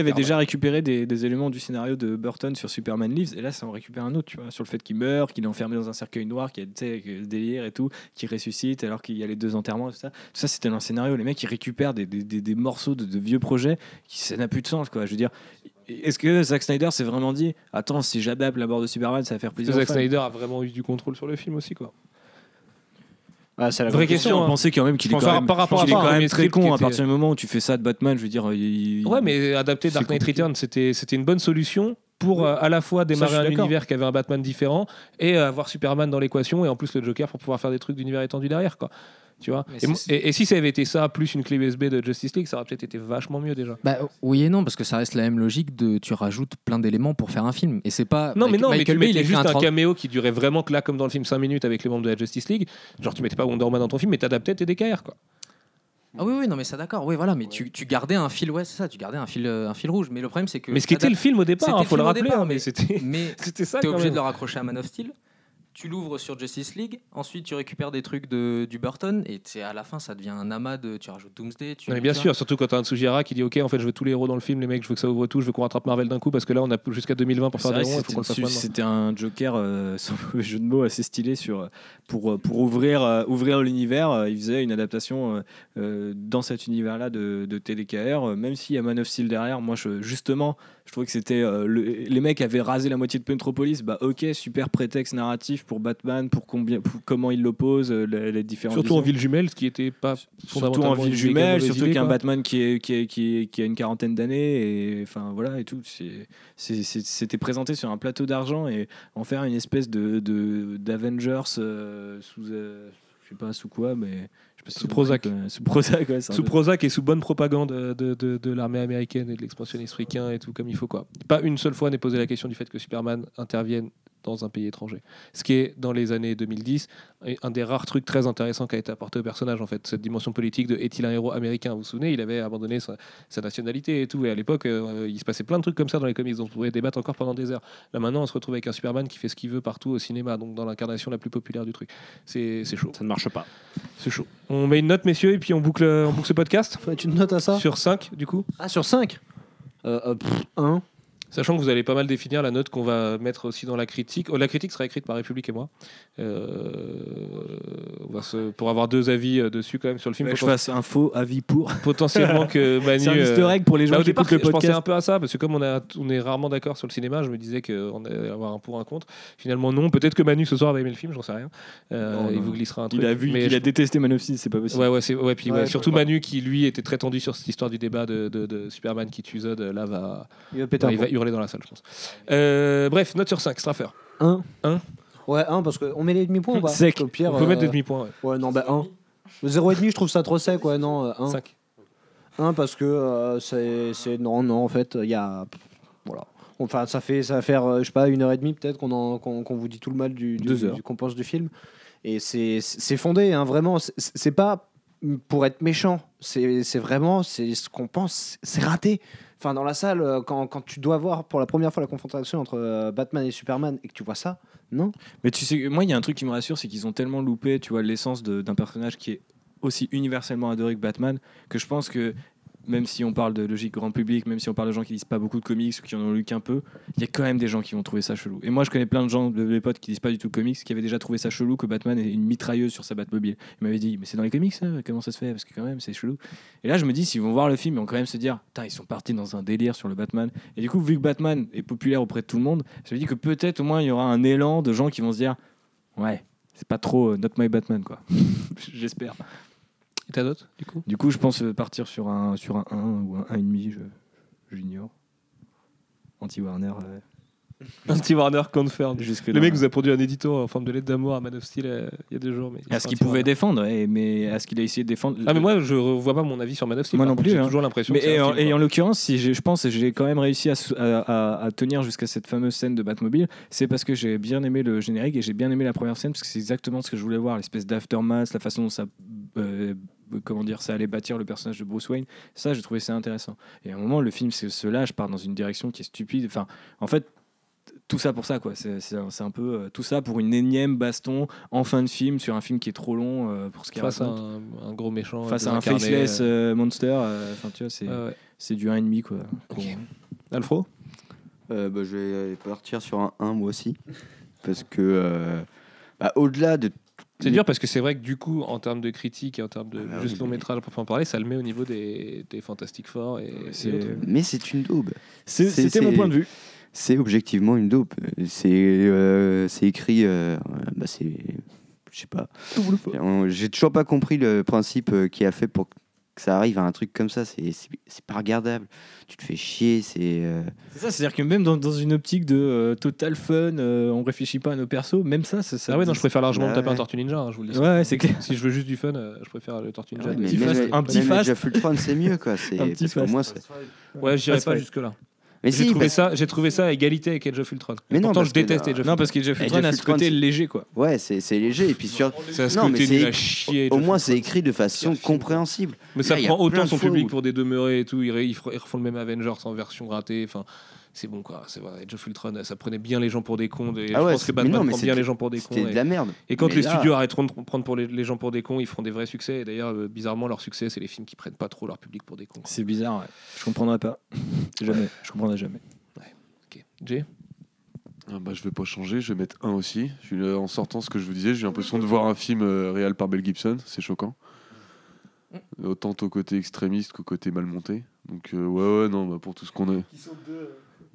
avait déjà récupéré des, des éléments du scénario de Burton sur Superman Lives. Et là, ça en récupère un autre, tu vois, sur le fait qu'il meurt, qu'il est enfermé dans un cercueil noir, qu'il y a ce délire et tout, qu'il ressuscite alors qu'il y a les deux enterrements et tout ça. Tout ça, c'était dans le scénario. Les mecs, ils récupèrent des, des- des- des morceaux de, de vieux projets qui ça n'a plus de sens, quoi. Je veux dire, est-ce que Zack Snyder s'est vraiment dit, attends, si j'adapte la mort de Superman, ça va faire plaisir
Zack
fans
Snyder a vraiment eu du contrôle sur le film aussi, quoi.
Ah, c'est la
Vraie question,
On
hein.
pensait quand même qu'il est quand même,
par rapport à
il est quand
un
même très con à partir du moment où tu fais ça de Batman. Je veux dire, il-
Ouais, mais adapter Dark Knight. Returns, c'était c'était une bonne solution pour euh, à la fois démarrer un univers qui avait un Batman différent et euh, avoir Superman dans l'équation et en plus le Joker pour pouvoir faire des trucs d'univers étendu derrière, quoi. Tu vois et, si ça avait été ça plus une clé USB de Justice League, ça aurait peut-être été vachement mieux déjà.
Bah, oui et non, parce que ça reste la même logique de tu rajoutes plein d'éléments pour faire un film. Et c'est pas.
Non, mais non, mais tu
Bay, il
juste un,
tra-
caméo qui durait vraiment que là, comme dans le film 5 minutes avec les membres de la Justice League. Genre, tu mettais pas Wonder Woman dans ton film, mais t'adaptais tes DKR, quoi.
Ah oui, oui, non, mais ça d'accord. Oui, voilà, mais tu, tu gardais un fil, ouais, c'est ça, tu gardais un fil, euh, un fil rouge. Mais le problème, c'est que.
Mais ce qui était le film au départ,
C'était
hein, faut
le
rappeler,
départ,
hein, mais
mais-
c'était
Mais
c'était ça.
t'es obligé
même.
de le raccrocher à Man of Steel. Tu l'ouvres sur Justice League, ensuite tu récupères des trucs de, du Burton, et c'est à la fin, ça devient un amas de. Tu rajoutes Doomsday. Tu
Non, mais bien
tu
sûr, surtout quand t'as un Tsujihara qui dit Ok, en fait, je veux tous les héros dans le film, les mecs, je veux que ça ouvre tout, je veux qu'on rattrape Marvel d'un coup, parce que là, on a jusqu'à 2020 pour faire des ronds, il faut qu'on le fasse
c'était- un Joker, euh, sans mauvais jeu de mots, assez stylé sur, pour, pour ouvrir, euh, ouvrir l'univers. euh, il faisait une adaptation euh, euh, dans cet univers-là de, de TDKR. euh, même s'il y a Man of Steel derrière, moi, je, justement, je trouvais que c'était. euh, le- les mecs avaient rasé la moitié de Metropolis. Bah, ok, super prétexte narratif pour Batman, pour, combien, pour comment il l'oppose, euh, les, les différentes.
Surtout en ville jumelle, ce qui était pas
Surtout en ville jumelle, surtout qu'un. Batman qui, est, qui, est- qui, est- qui a une quarantaine d'années, et enfin voilà, et tout. C'était présenté sur un plateau d'argent et en faire une espèce de de- d'Avengers euh, sous. euh, je sais pas sous quoi, mais. Si
Sous Prozac.
Sous ouais.
Sous et sous bonne propagande de, de, de l'armée américaine et de l'expansionnisme ricain et tout comme il faut quoi. Pas une seule fois n'est posé la question du fait que Superman intervienne dans un pays étranger. Ce qui est dans les années 2010 un des rares trucs très intéressants qui a été apporté au personnage en fait, cette dimension politique de est-il un héros américain Vous vous souvenez, il avait abandonné sa, sa nationalité et tout et à l'époque euh, il se passait plein de trucs comme ça dans les comics dont on pouvait débattre encore pendant des heures. Là maintenant on se retrouve avec un Superman qui fait ce qu'il veut partout au cinéma donc dans l'incarnation la plus populaire du truc. C'est c'est chaud.
Ça ne marche pas.
C'est chaud. On met une note messieurs et puis on boucle on boucle ce podcast
Faut mettre une note à ça
sur 5 du coup.
Ah, sur 5 euh, euh, pff, 1.
Sachant que vous allez pas mal définir la note qu'on va mettre aussi dans la critique. Oh, la critique sera écrite par République et moi. Euh, on va se- pour avoir deux avis euh, dessus quand même sur le film.
Que je fasse un faux avis pour.
Potentiellement que Manu.
C'est un easter egg pour les gens
bah, au
qui
départ,
écoutent le
je pensais
podcast.
un peu à ça parce que comme on, a, on est rarement d'accord sur le cinéma, je me disais qu'on allait avoir un pour un contre. Finalement, non. Peut-être que Manu ce soir va aimer le film, j'en sais rien. Euh,
Non,
il
non.
vous glissera un truc.
Il a vu,
mais
il
je-
a détesté Man of Steel, c'est pas possible.
Ouais, ouais, c'est, ouais, puis, ouais,
Ouais,
surtout Manu qui lui était très tendu sur cette histoire du débat de, de- de Superman qui tue Zod, là va,
Il va péter un
va hurler dans la salle, je pense. Euh, bref, note sur 5, Straffer.
1.
Un.
Ouais, 1 parce qu'on met les demi-points ou pas
Sec.
Au pire,
On peut mettre des
euh,
demi-points. Ouais.
Ouais, non, bah 1. Le 0,5, je trouve ça trop sec, ouais, non, 1.
5.
1 parce que euh, c'est, c'est. Non, non, en fait, il y a. Voilà. Enfin, ça fait, ça va faire, euh, je sais pas, une heure et demie peut-être qu'on, en- qu'on, qu'on vous dit tout le mal du, du, du- qu'on pense du film. Et c'est, c'est fondé, hein, vraiment. C'est, c'est pas pour être méchant. C'est, c'est vraiment c'est ce qu'on pense. C'est raté. Enfin, dans la salle, euh, quand, quand tu dois voir pour la première fois la confrontation entre euh, Batman et Superman et que tu vois ça, non.
Mais tu sais, moi, il y a un truc qui me rassure, c'est qu'ils ont tellement loupé, tu vois, l'essence d'un personnage qui est aussi universellement adoré que Batman, que je pense que même si on parle de logique grand public, même si on parle de gens qui lisent pas beaucoup de comics ou qui en ont lu qu'un peu, il y a quand même des gens qui vont trouver ça chelou. Et moi, je connais plein de gens, de mes potes qui lisent pas du tout de comics, qui avaient déjà trouvé ça chelou que Batman ait une mitrailleuse sur sa Batmobile. Ils m'avaient dit, mais c'est dans les comics, ça Comment ça se fait? Parce que quand même, c'est chelou. Et là, je me dis, s'ils vont voir le film, ils vont quand même se dire, putain, ils sont partis dans un délire sur le Batman. Et du coup, vu que Batman est populaire auprès de tout le monde, je me dis que peut-être au moins il y aura un élan de gens qui vont se dire, ouais, c'est pas trop euh, not my Batman, quoi. J'espère.
Et ta note, du coup?
Du coup, je pense euh, partir sur un, sur un 1 ou un 1,5, je, j'ignore. Anti-Warner. euh,
Anti-Warner confirmed.
jusque
Le mec vous a produit un édito en forme de lettre d'amour à Man of Steel euh, il y a deux jours. Mais
À ce qu'il pouvait défendre, ouais, mais à ce qu'il a essayé de défendre.
Ah, mais moi, je revois pas mon avis sur Man of Steel.
Moi non plus,
J'ai
hein.
toujours l'impression
Mais
que c'est
et
un
en,
film,
et
quoi.
en l'occurrence, si je pense que j'ai quand même réussi à, sou- à- à- à tenir jusqu'à cette fameuse scène de Batmobile, c'est parce que j'ai bien aimé le générique et j'ai bien aimé la première scène parce que c'est exactement ce que je voulais voir, l'espèce d'aftermath, la façon dont ça, euh, comment dire, ça allait bâtir le personnage de Bruce Wayne. Ça, j'ai trouvé ça intéressant. Et à un moment, le film se, lâche, part dans une direction qui est stupide. Enfin, en fait. Tout ça pour ça, quoi. C'est un, peu euh, tout ça pour une énième baston en fin de film sur un film qui est trop long euh, pour ce qu'il
Face à
raconte.
un, un gros méchant.
Face à un faceless
euh,
euh, monster. euh, Enfin, tu vois, c'est
ouais,
du 1,5 quoi.
Ok. Alfro?
Euh, bah, je vais partir sur un 1 moi aussi. Parce que, euh, bah, au-delà de.
C'est dur parce que c'est vrai que du coup, en termes de critique et en termes de
Ah
juste
oui,
long métrage, pour en parler, ça le met au niveau des, des Fantastic Four et.
Mais c'est une daube.
C'était mon point de vue.
C'est objectivement une dope. C'est euh, écrit. euh, bah, c'est. Je sais pas. J'ai toujours pas compris le principe euh, qui a fait pour que ça arrive à un truc comme ça. C'est c'est- c'est pas regardable. Tu te fais chier. C'est. euh,
C'est ça, c'est-à-dire que même dans, dans une optique de euh, total fun, euh, on réfléchit pas à nos persos, même ça, ça. ça
Ah ouais, non, je préfère largement
Bah
me taper un Tortue Ninja, hein, je vous le dis.
Ouais, ouais, c'est clair.
Si je veux juste du fun, euh, je préfère le Tortue Ninja.
ouais,
de-
mais
petit
même-
fast, un petit
même
fast.
C'est mieux quoi. C'est
Un petit fast.
moi,
Ouais, j'irai pas
Five.
Mais
J'ai
si,
trouvé
parce-
ça, j'ai trouvé ça à égalité avec Age of Ultron.
Mais non,
pourtant,
parce
je
que
déteste Age of
Non,
Ultron.
parce que Jeff
Age
Ultron
of
a ce côté léger, quoi.
Ouais, c'est c'est léger. Et puis sur.
Ça a ce
Non, mais
côté
c'est écrit-
chier.
Au
of
moins, c'est écrit de façon compréhensible.
Mais ça prend autant son public pour des demeurés et tout. Ils refont le même Avengers en version ratée. Enfin, c'est bon quoi. C'est vrai. Age of Ultron, ça prenait bien les gens pour des cons. Et
Ah
je
ouais,
pense que Batman
non,
prend bien les gens pour des cons.
C'était de la merde.
et quand
Mais
les
là-
studios arrêteront de prendre pour les, les gens pour des cons, ils feront des vrais succès. Et d'ailleurs, euh, bizarrement, leur succès, c'est les films qui prennent pas trop leur public pour des cons.
C'est bizarre, ouais. Je comprendrais pas. jamais. Je comprendrais jamais.
Ok. Jay?
Ah bah, je vais pas changer, je vais mettre un aussi. J'ai eu- en sortant ce que je vous disais, j'ai l'impression de voir un film euh, réel par Mel Gibson, c'est choquant. Autant au côté extrémiste qu'au côté mal monté. Donc euh, ouais ouais non bah, pour tout ce qu'on a.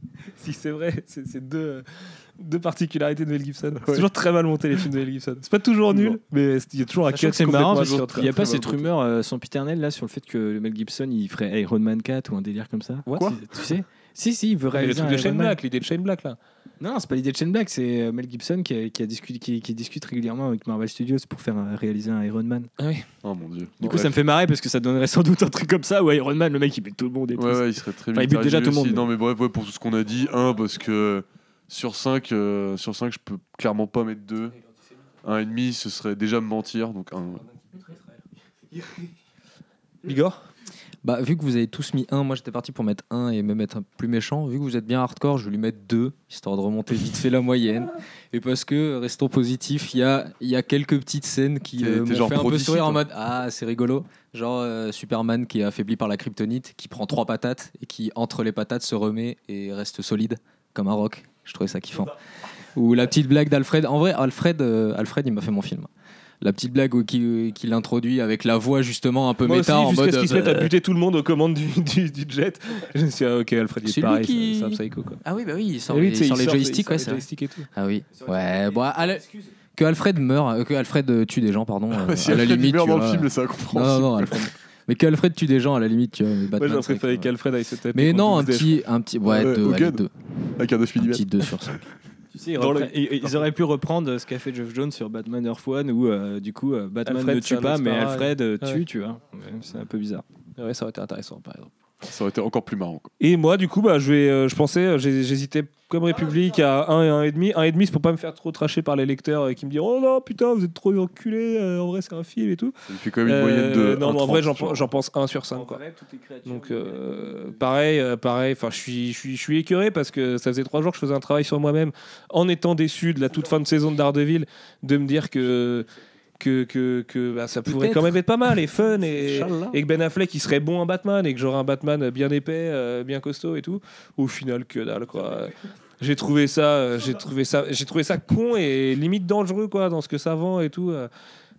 Si c'est vrai, c'est deux, deux particularités de Mel Gibson. C'est toujours très mal monté les films de Mel Gibson. C'est pas toujours nul,
Non.
mais il y a toujours un cut
c'est marrant parce qu'il n'y a pas cette rumeur euh, sempiternelle là sur le fait que le Mel Gibson il ferait Iron Man 4 ou un délire comme ça?
What
Tu- Tu sais Si, si, il veut
Mais le
réaliser
truc de Shane. Black, l'idée de Shane Black là.
Non, non, c'est pas l'idée de Shane Black, c'est euh, Mel Gibson qui, a- qui, a discuté, qui, qui discute régulièrement avec Marvel Studios pour faire euh, réaliser un Iron Man.
Oh mon dieu.
Du coup, ça me fait marrer parce que ça donnerait sans doute un truc comme ça où Iron Man, le mec il bute tout le monde et tout.
Ouais ouais il serait très
Enfin, il bute déjà tout le monde,
Non mais bref ouais, pour tout ce qu'on a dit, un parce que sur 5 sur 5 je peux clairement pas mettre 2. Un et demi ce serait déjà me mentir donc un.
Bigor
Bah, vu que vous avez tous mis un, moi j'étais parti pour mettre un et même être un plus méchant. Vu que vous êtes bien hardcore, je vais lui mettre deux, histoire de remonter vite fait la moyenne. Et parce que, restons positifs, il y a, il y a quelques petites scènes qui euh, m'ont fait un peu sourire en
toi.
mode Ah, c'est rigolo. Genre euh, Superman qui est affaibli par la kryptonite, qui prend trois patates et qui, entre les patates, se remet et reste solide comme un roc. Je trouvais ça kiffant. Ou la petite blague d'Alfred. En vrai, Alfred, euh, Alfred il m'a fait mon film. La petite blague qui, qui l'introduit avec la voix justement un peu
Moi
méta
aussi,
en
jusqu'à
mode.
ce qu'il se mette à
euh,
buter tout le monde aux commandes du, du, du jet. Je me suis dit, ah, ok, Alfred, il est pareil,
qui-
c'est un psycho quoi.
Ah oui, bah oui, il sort,
Et lui,
les,
tu sais,
il sort
il
les
sort- il
joysticks,
sort
ouais,
les
c'est vrai.
joysticks et tout.
Ah oui, ouais, bon, que Alfred meurt, euh, que Alfred euh, tue des gens, pardon. euh,
si
à la
Alfred
limite,
meurt
tu
dans le
vois.
film c'est
Non,
incompréhensible.
non, non, Alfred. Mais que Alfred tue des gens, à la limite, tu vois. mais
Moi, préféré qu'Alfred aille se taper.
Non, un petit, un petit, ouais,
Ouais,
deux, allez,
Hogan.
deux.
Avec un 9
Un petit 2 sur 5.
Tu sais, ils, auraient pu reprendre ce qu'a fait Jeff Jones sur Batman Earth One où euh, du coup euh, Batman
Alfred,
ne tue pas mais Alfred euh, tue,
ouais.
tu vois. Ouais, C'est un peu bizarre.
Ouais, ça aurait été intéressant par exemple.
Ça aurait été encore plus marrant. quoi.
Et moi, du coup, bah, je, vais, euh, je pensais, euh, j'hésitais comme République à 1 et 1,5. 1,5, c'est pour pas me faire trop tracher par les lecteurs euh, qui me disent Oh non, putain, vous êtes trop enculés, euh, en vrai, c'est un film et tout.
Ça fait quand même une moyenne de.
non, mais en
1,30,
vrai, j'en pense 1 sur 5. Quoi. Donc, euh, pareil, euh, pareil. Enfin, je suis, je suis, je suis écœuré parce que ça faisait trois jours que je faisais un travail sur moi-même, en étant déçu de la toute fin de saison de Daredevil, de me dire que que, que, que bah, ça pourrait quand même être pas mal et fun et, et que Ben Affleck il serait bon en Batman et que j'aurais un Batman bien épais, euh, bien costaud et tout. Au final, que dalle quoi. J'ai trouvé ça, euh, j'ai trouvé ça, j'ai trouvé ça con et limite dangereux quoi dans ce que ça vend et tout.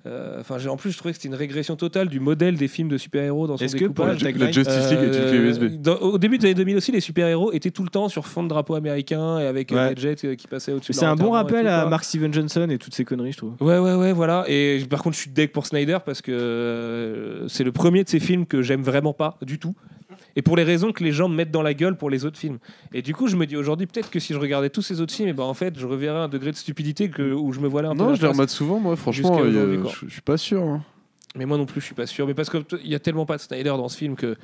Euh. Euh, Enfin, en plus je trouvais que c'était une régression totale du modèle des films de super-héros dans son
Est-ce que pour
découpage.
la
La Justice League est une clé
Euh,
USB.
dans- au début des années 2000 aussi, les super-héros étaient tout le temps sur fond de drapeau américain et avec euh,
Ouais.
des jets qui passaient au-dessus. de
C'est un bon rappel
tout,
à
quoi.
Mark Steven Johnson et toutes ces conneries, je trouve.
Ouais, ouais, ouais, voilà. Et par contre, je suis deck pour Snyder parce que c'est le premier de ces films que j'aime vraiment pas du tout. Et pour les raisons que les gens me mettent dans la gueule pour les autres films. Et du coup, je me dis aujourd'hui, peut-être que si je regardais tous ces autres films, et ben en fait, je reverrais un degré de stupidité que, où je me voilais un peu.
Non, je les remate souvent, moi, franchement.
Quoi.
Je suis pas sûr. hein.
Mais moi non plus, je suis pas sûr. Mais parce qu'il y a tellement pas de Snyder dans ce film que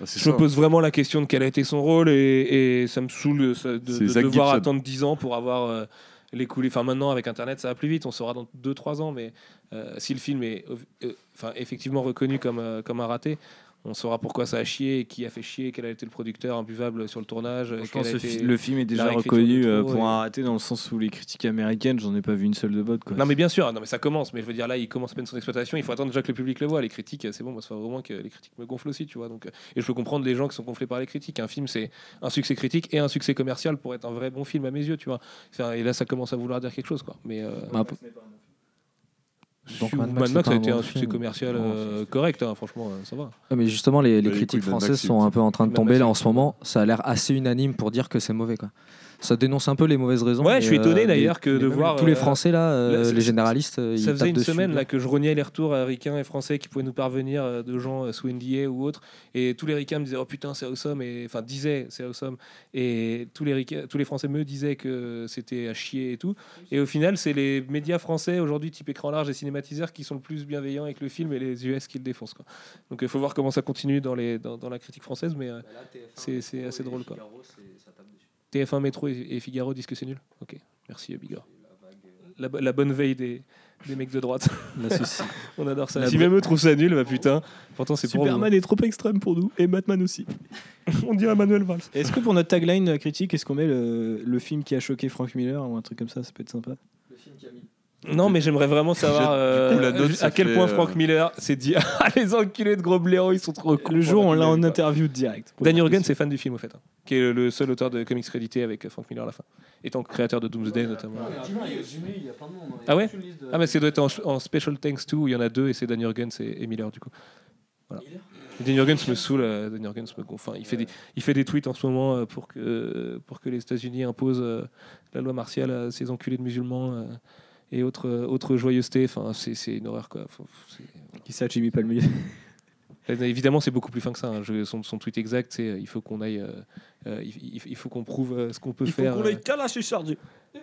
Ah,
je
ça.
me pose vraiment la question de quel a été son rôle et, et ça me saoule euh, ça, de, devoir
Gibson.
attendre 10 ans pour avoir euh, les coulisses. Enfin, maintenant, avec Internet, ça va plus vite. On saura dans 2-3 ans. Mais euh, si le film est euh, effectivement reconnu comme, euh, comme un raté, on saura pourquoi ça a chié, qui a fait chier, quel a été le producteur imbuvable sur le tournage.
Je pense que le film est déjà reconnu euh,
trop,
pour
et-
un raté dans le sens où les critiques américaines, j'en ai pas vu une seule de bonne. Quoi.
Non mais bien sûr, non mais ça commence, mais je veux dire là il commence à peine son exploitation, il faut attendre déjà que le public le voit, les critiques c'est bon, moi ça fait vraiment que les critiques me gonflent aussi, tu vois. Donc, euh, et je peux comprendre les gens qui sont gonflés par les critiques. Un film c'est un succès critique et un succès commercial pour être un vrai bon film à mes yeux, tu vois. Et là ça commence à vouloir dire quelque chose quoi. Mais euh,
Bah, Donc,
Mad
Mad
Max, a été
un
un succès
film.
commercial
Non,
euh, correct, hein, franchement euh, ça va.
Ouais, mais justement, les, les
Bah,
critiques françaises sont un peu en train de tomber là en ce moment. Ça a l'air assez unanime pour dire que c'est mauvais. Quoi. Ça dénonce un peu les mauvaises raisons.
Ouais, je suis étonné
euh,
d'ailleurs que de voir,
tous les
euh,
Français là, euh,
là,
les généralistes, ils
Ça faisait une
dessus,
semaine
quoi.
là que je reniais les retours euh, ricains et français qui pouvaient nous parvenir de gens euh, sous NDA ou autres et tous les ricains me disaient oh putain c'est awesome et enfin disaient c'est awesome et tous les Ricains- tous les français me disaient que c'était à chier et tout et au final c'est les médias français aujourd'hui type écran large et cinématiseurs qui sont le plus bienveillants avec le film et les US qui le défoncent quoi. Donc il faut voir comment ça continue dans les dans, dans la critique française mais euh, c'est c'est assez drôle quoi. TF1 Métro et, et Figaro disent que c'est nul. Ok, merci Bigor. la, la bonne veille des, des mecs de droite. On adore ça.
La
si même eux trouvent ça nul, bah putain. Pourtant, c'est pour
Superman est trop extrême pour nous et Batman aussi.
On dirait Manuel Valls.
Est-ce que pour notre tagline critique, est-ce qu'on met le, le film qui a choqué Frank Miller ou un truc comme ça Ça peut être sympa.
Non, mais j'aimerais vraiment savoir
coup,
euh,
la note,
à quel point
euh,
Frank Miller s'est dit Ah, les enculés de gros blaireaux, ils sont trop cons.
Le jour, on l'a en interview direct.
Danny Urgen, c'est fan du film, au fait, hein, qui est le seul auteur de comics crédité avec Frank Miller à la fin, étant créateur de Doomsday notamment. Ah ouais? Ah, mais ça doit être en, en Special Thanks 2 où il y en a deux et c'est Danny Urgen et, et Miller du coup. Voilà. Et Danny Urgen me saoule, euh, Danny Urgen me enfin, il, fait des, il fait des tweets en ce moment euh, pour que, pour que les États-Unis imposent euh, la loi martiale à ces enculés de musulmans euh, et autres, euh, autres joyeusetés. Enfin, c'est une horreur quoi. Faut-
Qui ça, Jimmy Palmier?
Euh, Évidemment, c'est beaucoup plus fin que ça. hein. Je- son, son tweet exact, c'est euh, il faut qu'on aille, euh, euh, il, il- il faut qu'on prouve euh, ce qu'on peut faire. euh,
chargé.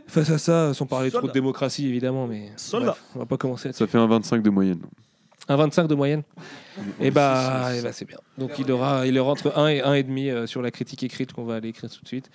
face à ça, sans parler trop de
Soldat.
démocratie évidemment, mais
Soldat.
bref, on va pas commencer.
Ça fait un 25 de moyenne.
Un 25 de moyenne. Et bah, eh bah, c'est bien. Donc il aura, il aura entre 1 et 1,5 euh, sur la critique écrite qu'on va aller écrire tout de suite.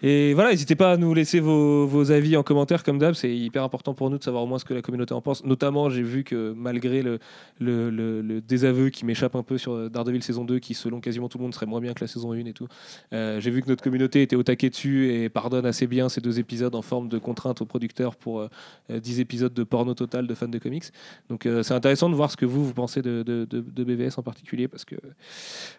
Et voilà, n'hésitez pas à nous laisser vos, vos avis en commentaire, comme d'hab. C'est hyper important pour nous de savoir au moins ce que la communauté en pense. Notamment, j'ai vu que malgré le, le, le- désaveu qui m'échappe un peu sur Daredevil saison 2, qui selon quasiment tout le monde serait moins bien que la saison 1 et tout, euh, j'ai vu que notre communauté était au taquet dessus et pardonne assez bien ces deux épisodes en forme de contrainte aux producteurs pour euh, euh, 10 épisodes de porno total de fans de comics. Donc euh, c'est intéressant de voir ce que vous, vous pensez de, de, de- BVS en particulier, parce que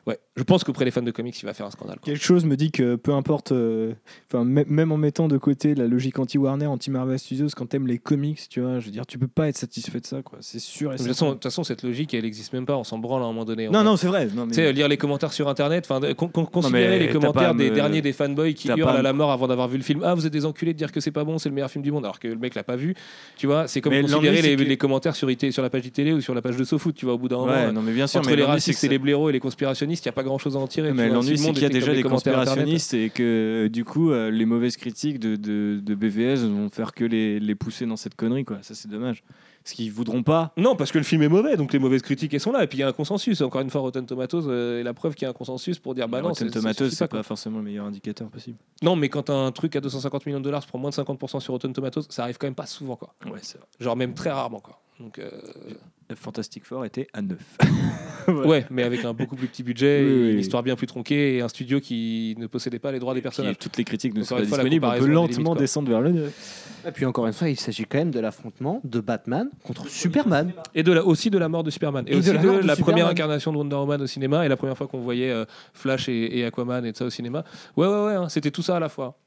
ouais, je pense qu'auprès des fans de comics, il va faire un scandale.
Quelque chose me dit que peu importe, euh, enfin mê- même en mettant de côté la logique anti-Warner, anti-Marvel Studios, quand t'aimes les comics, tu vois, je veux dire, tu peux pas être satisfait de ça, quoi. C'est sûr et
De toute façon, cette logique, elle n'existe même pas. On s'en branle à un moment donné. On
Non,
va-
non, c'est vrai. Non, mais...
Tu sais, lire les commentaires sur internet, enfin, de- con- con- considérer les commentaires des
me-
derniers des fanboys qui hurlent
à
la mort avant d'avoir vu le film. Ah, vous êtes des enculés de dire que c'est pas bon, c'est le meilleur film du monde, alors que le mec l'a pas vu. Tu vois, c'est comme
Mais
considérer les,
c'est que-
les commentaires sur, IT sur la page télé ou sur la page de SoFoot. Tu vois, au bout d'un moment,
Ouais,
euh,
non, mais bien sûr,
entre
mais
les racistes et les blaireaux et les conspirationnistes, il n'y a pas grand chose à en tirer.
Mais l'ennui,
le
c'est
monde
qu'il y a déjà des conspirationnistes et que du coup, euh, les mauvaises critiques de, de, de BVS vont faire que les, les pousser dans cette connerie, quoi. Ça, c'est dommage. Parce qu'ils voudront pas.
Non, parce que le film est mauvais, donc les mauvaises critiques elles sont là. Et puis il y a un consensus. Encore une fois, Rotten Tomatoes euh, est la preuve qu'il y a un consensus pour dire bah non,
Rotten Tomatoes, c'est
pas,
pas forcément le meilleur indicateur possible.
Non, mais quand un truc à 250 millions de dollars se prend moins de 50% sur Rotten Tomatoes, ça arrive quand même pas souvent, quoi.
Ouais, c'est vrai.
Genre même très rarement, quoi. Donc, euh,
Fantastic Four était à 9.
ouais, mais avec un beaucoup plus petit budget,
Oui,
et
oui.
une histoire bien plus tronquée et un studio qui ne possédait pas les droits des personnages.
toutes les critiques ne sont pas disponibles. On peut lentement
limites,
descendre vers le 9.
Et puis encore une fois, il s'agit quand même de l'affrontement de Batman contre Superman.
Et de la, aussi de la mort de Superman. Et,
Et de
aussi
la
de la,
de
première incarnation de Wonder Woman au cinéma et la première fois qu'on voyait euh, Flash et, et Aquaman et de ça au cinéma. Ouais, ouais, ouais, hein, c'était tout ça à la fois.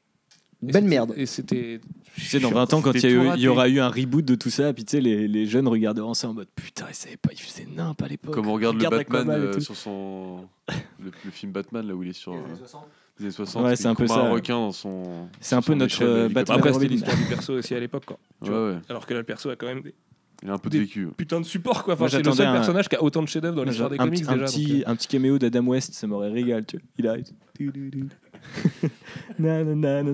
Belle merde.
Et c'était.
Tu sais, dans 20 ans, quand il y, a eu- aura eu un reboot de tout ça, puis tu sais, les, les jeunes regarderont ça en mode putain, ils savaient pas, ils faisaient nimp à l'époque.
Comme on regarde le Batman euh, sur son. Le, le film Batman, là où il est sur. euh, les années 60.
Ouais, c'est un peu ça.
un requin dans son.
C'est un peu notre, euh. Batman
Après, c'était l'histoire du perso aussi à l'époque, quoi.
Ouais, ouais.
Alors que là, le perso a quand même des
Il a un peu de vécu.
putains de supports, quoi. Enfin, c'est le
j'attendais
seul
un-
personnage qui a autant de chefs-d'œuvre dans l'histoire des
un,
comics
un, petit,
donc, euh,
un petit caméo d'Adam West, ça m'aurait régalé, tu vois. Il arrive. Nanana.
Le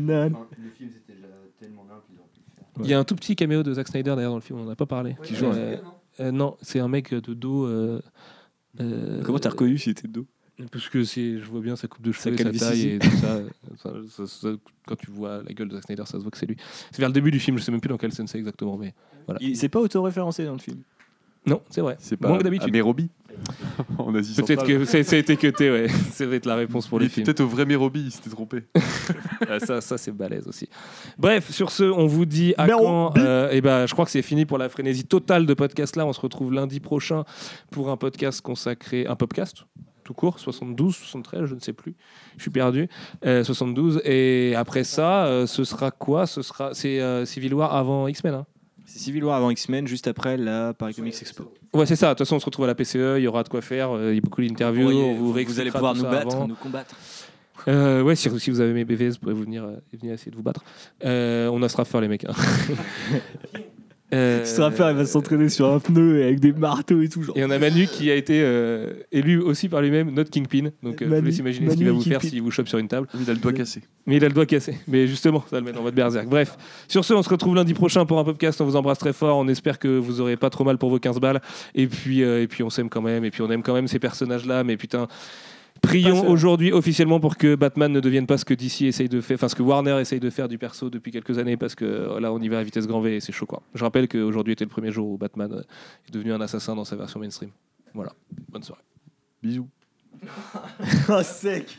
film, c'était déjà tellement bien qu'ils auraient pu le faire.
Il y a un tout petit caméo de Zack Snyder d'ailleurs dans le film, on n'en a pas parlé.
Qui joue un-
Euh, euh, Non, c'est un mec de dos. euh, euh,
Comment t'as reconnu si était de dos
Parce que c'est, je vois bien sa coupe de
Sa
cheveux, sa
calvitie.
taille et tout ça. Ça- ça- ça- Quand tu vois la gueule de Zack Snyder, ça se voit que c'est lui. C'est vers le début du film, je sais même plus dans quelle scène c'est exactement, mais voilà.
Il s'est pas auto-référencé dans le film.
Non, c'est vrai.
C'est pas
Moins que d'habitude.
Amérobi en Asie
Peut-être que ça a été cuté, ouais. Ça va être la réponse pour
Il
le
était
film.
peut-être au vrai Mérobi, il s'était trompé.
Ah, ça, ça c'est balèze aussi. Bref, sur ce, on vous dit à quand euh, Et ben, je crois que c'est fini pour la frénésie totale de podcast là. On se retrouve lundi prochain pour un podcast consacré, un podcast tout court, 72, 73, je ne sais plus. Je suis perdu. Euh, 72. Et après ça, euh, ce sera quoi? Ce sera c'est euh, Civil War avant X-Men. hein
C'est Civil War avant X-Men, juste après la Paris Comics Expo.
Ouais, c'est ça. De toute façon, on se retrouve à la PCE. Il y aura de quoi faire. euh, Il y a beaucoup d'interviews. vous,
vous,
réexpliquera
allez pouvoir nous battre,
avant.
nous combattre.
Euh, ouais, si, si vous avez mes BVS, vous vous venir, euh, venir essayer de vous battre. Euh, on a Straffer, les mecs. hein. Euh,
Straffer, il va s'entraîner sur un pneu et avec des marteaux et tout. Genre.
Et on a Manu qui a été euh, élu aussi par lui-même notre Kingpin. Donc euh, je vous
Manu-
laisse imaginer ce qu'il va vous faire s'il vous chope sur une table.
Il a le doigt cassé.
Mais il a le doigt cassé. Mais justement, ça va le mettre en mode berserk. Bref, sur ce, on se retrouve lundi prochain pour un podcast. On vous embrasse très fort. On espère que vous aurez pas trop mal pour vos 15 balles. Et puis, euh, et puis on s'aime quand même. Et puis on aime quand même ces personnages-là. Mais putain. Prions aujourd'hui officiellement pour que Batman ne devienne pas ce que DC essaye de faire, enfin ce que Warner essaye de faire du perso depuis quelques années, parce que euh, là on y va à vitesse grand V et c'est chaud quoi. Je rappelle qu'aujourd'hui était le premier jour où Batman euh, est devenu un assassin dans sa version mainstream. Voilà, bonne soirée.
Bisous.
Oh, sec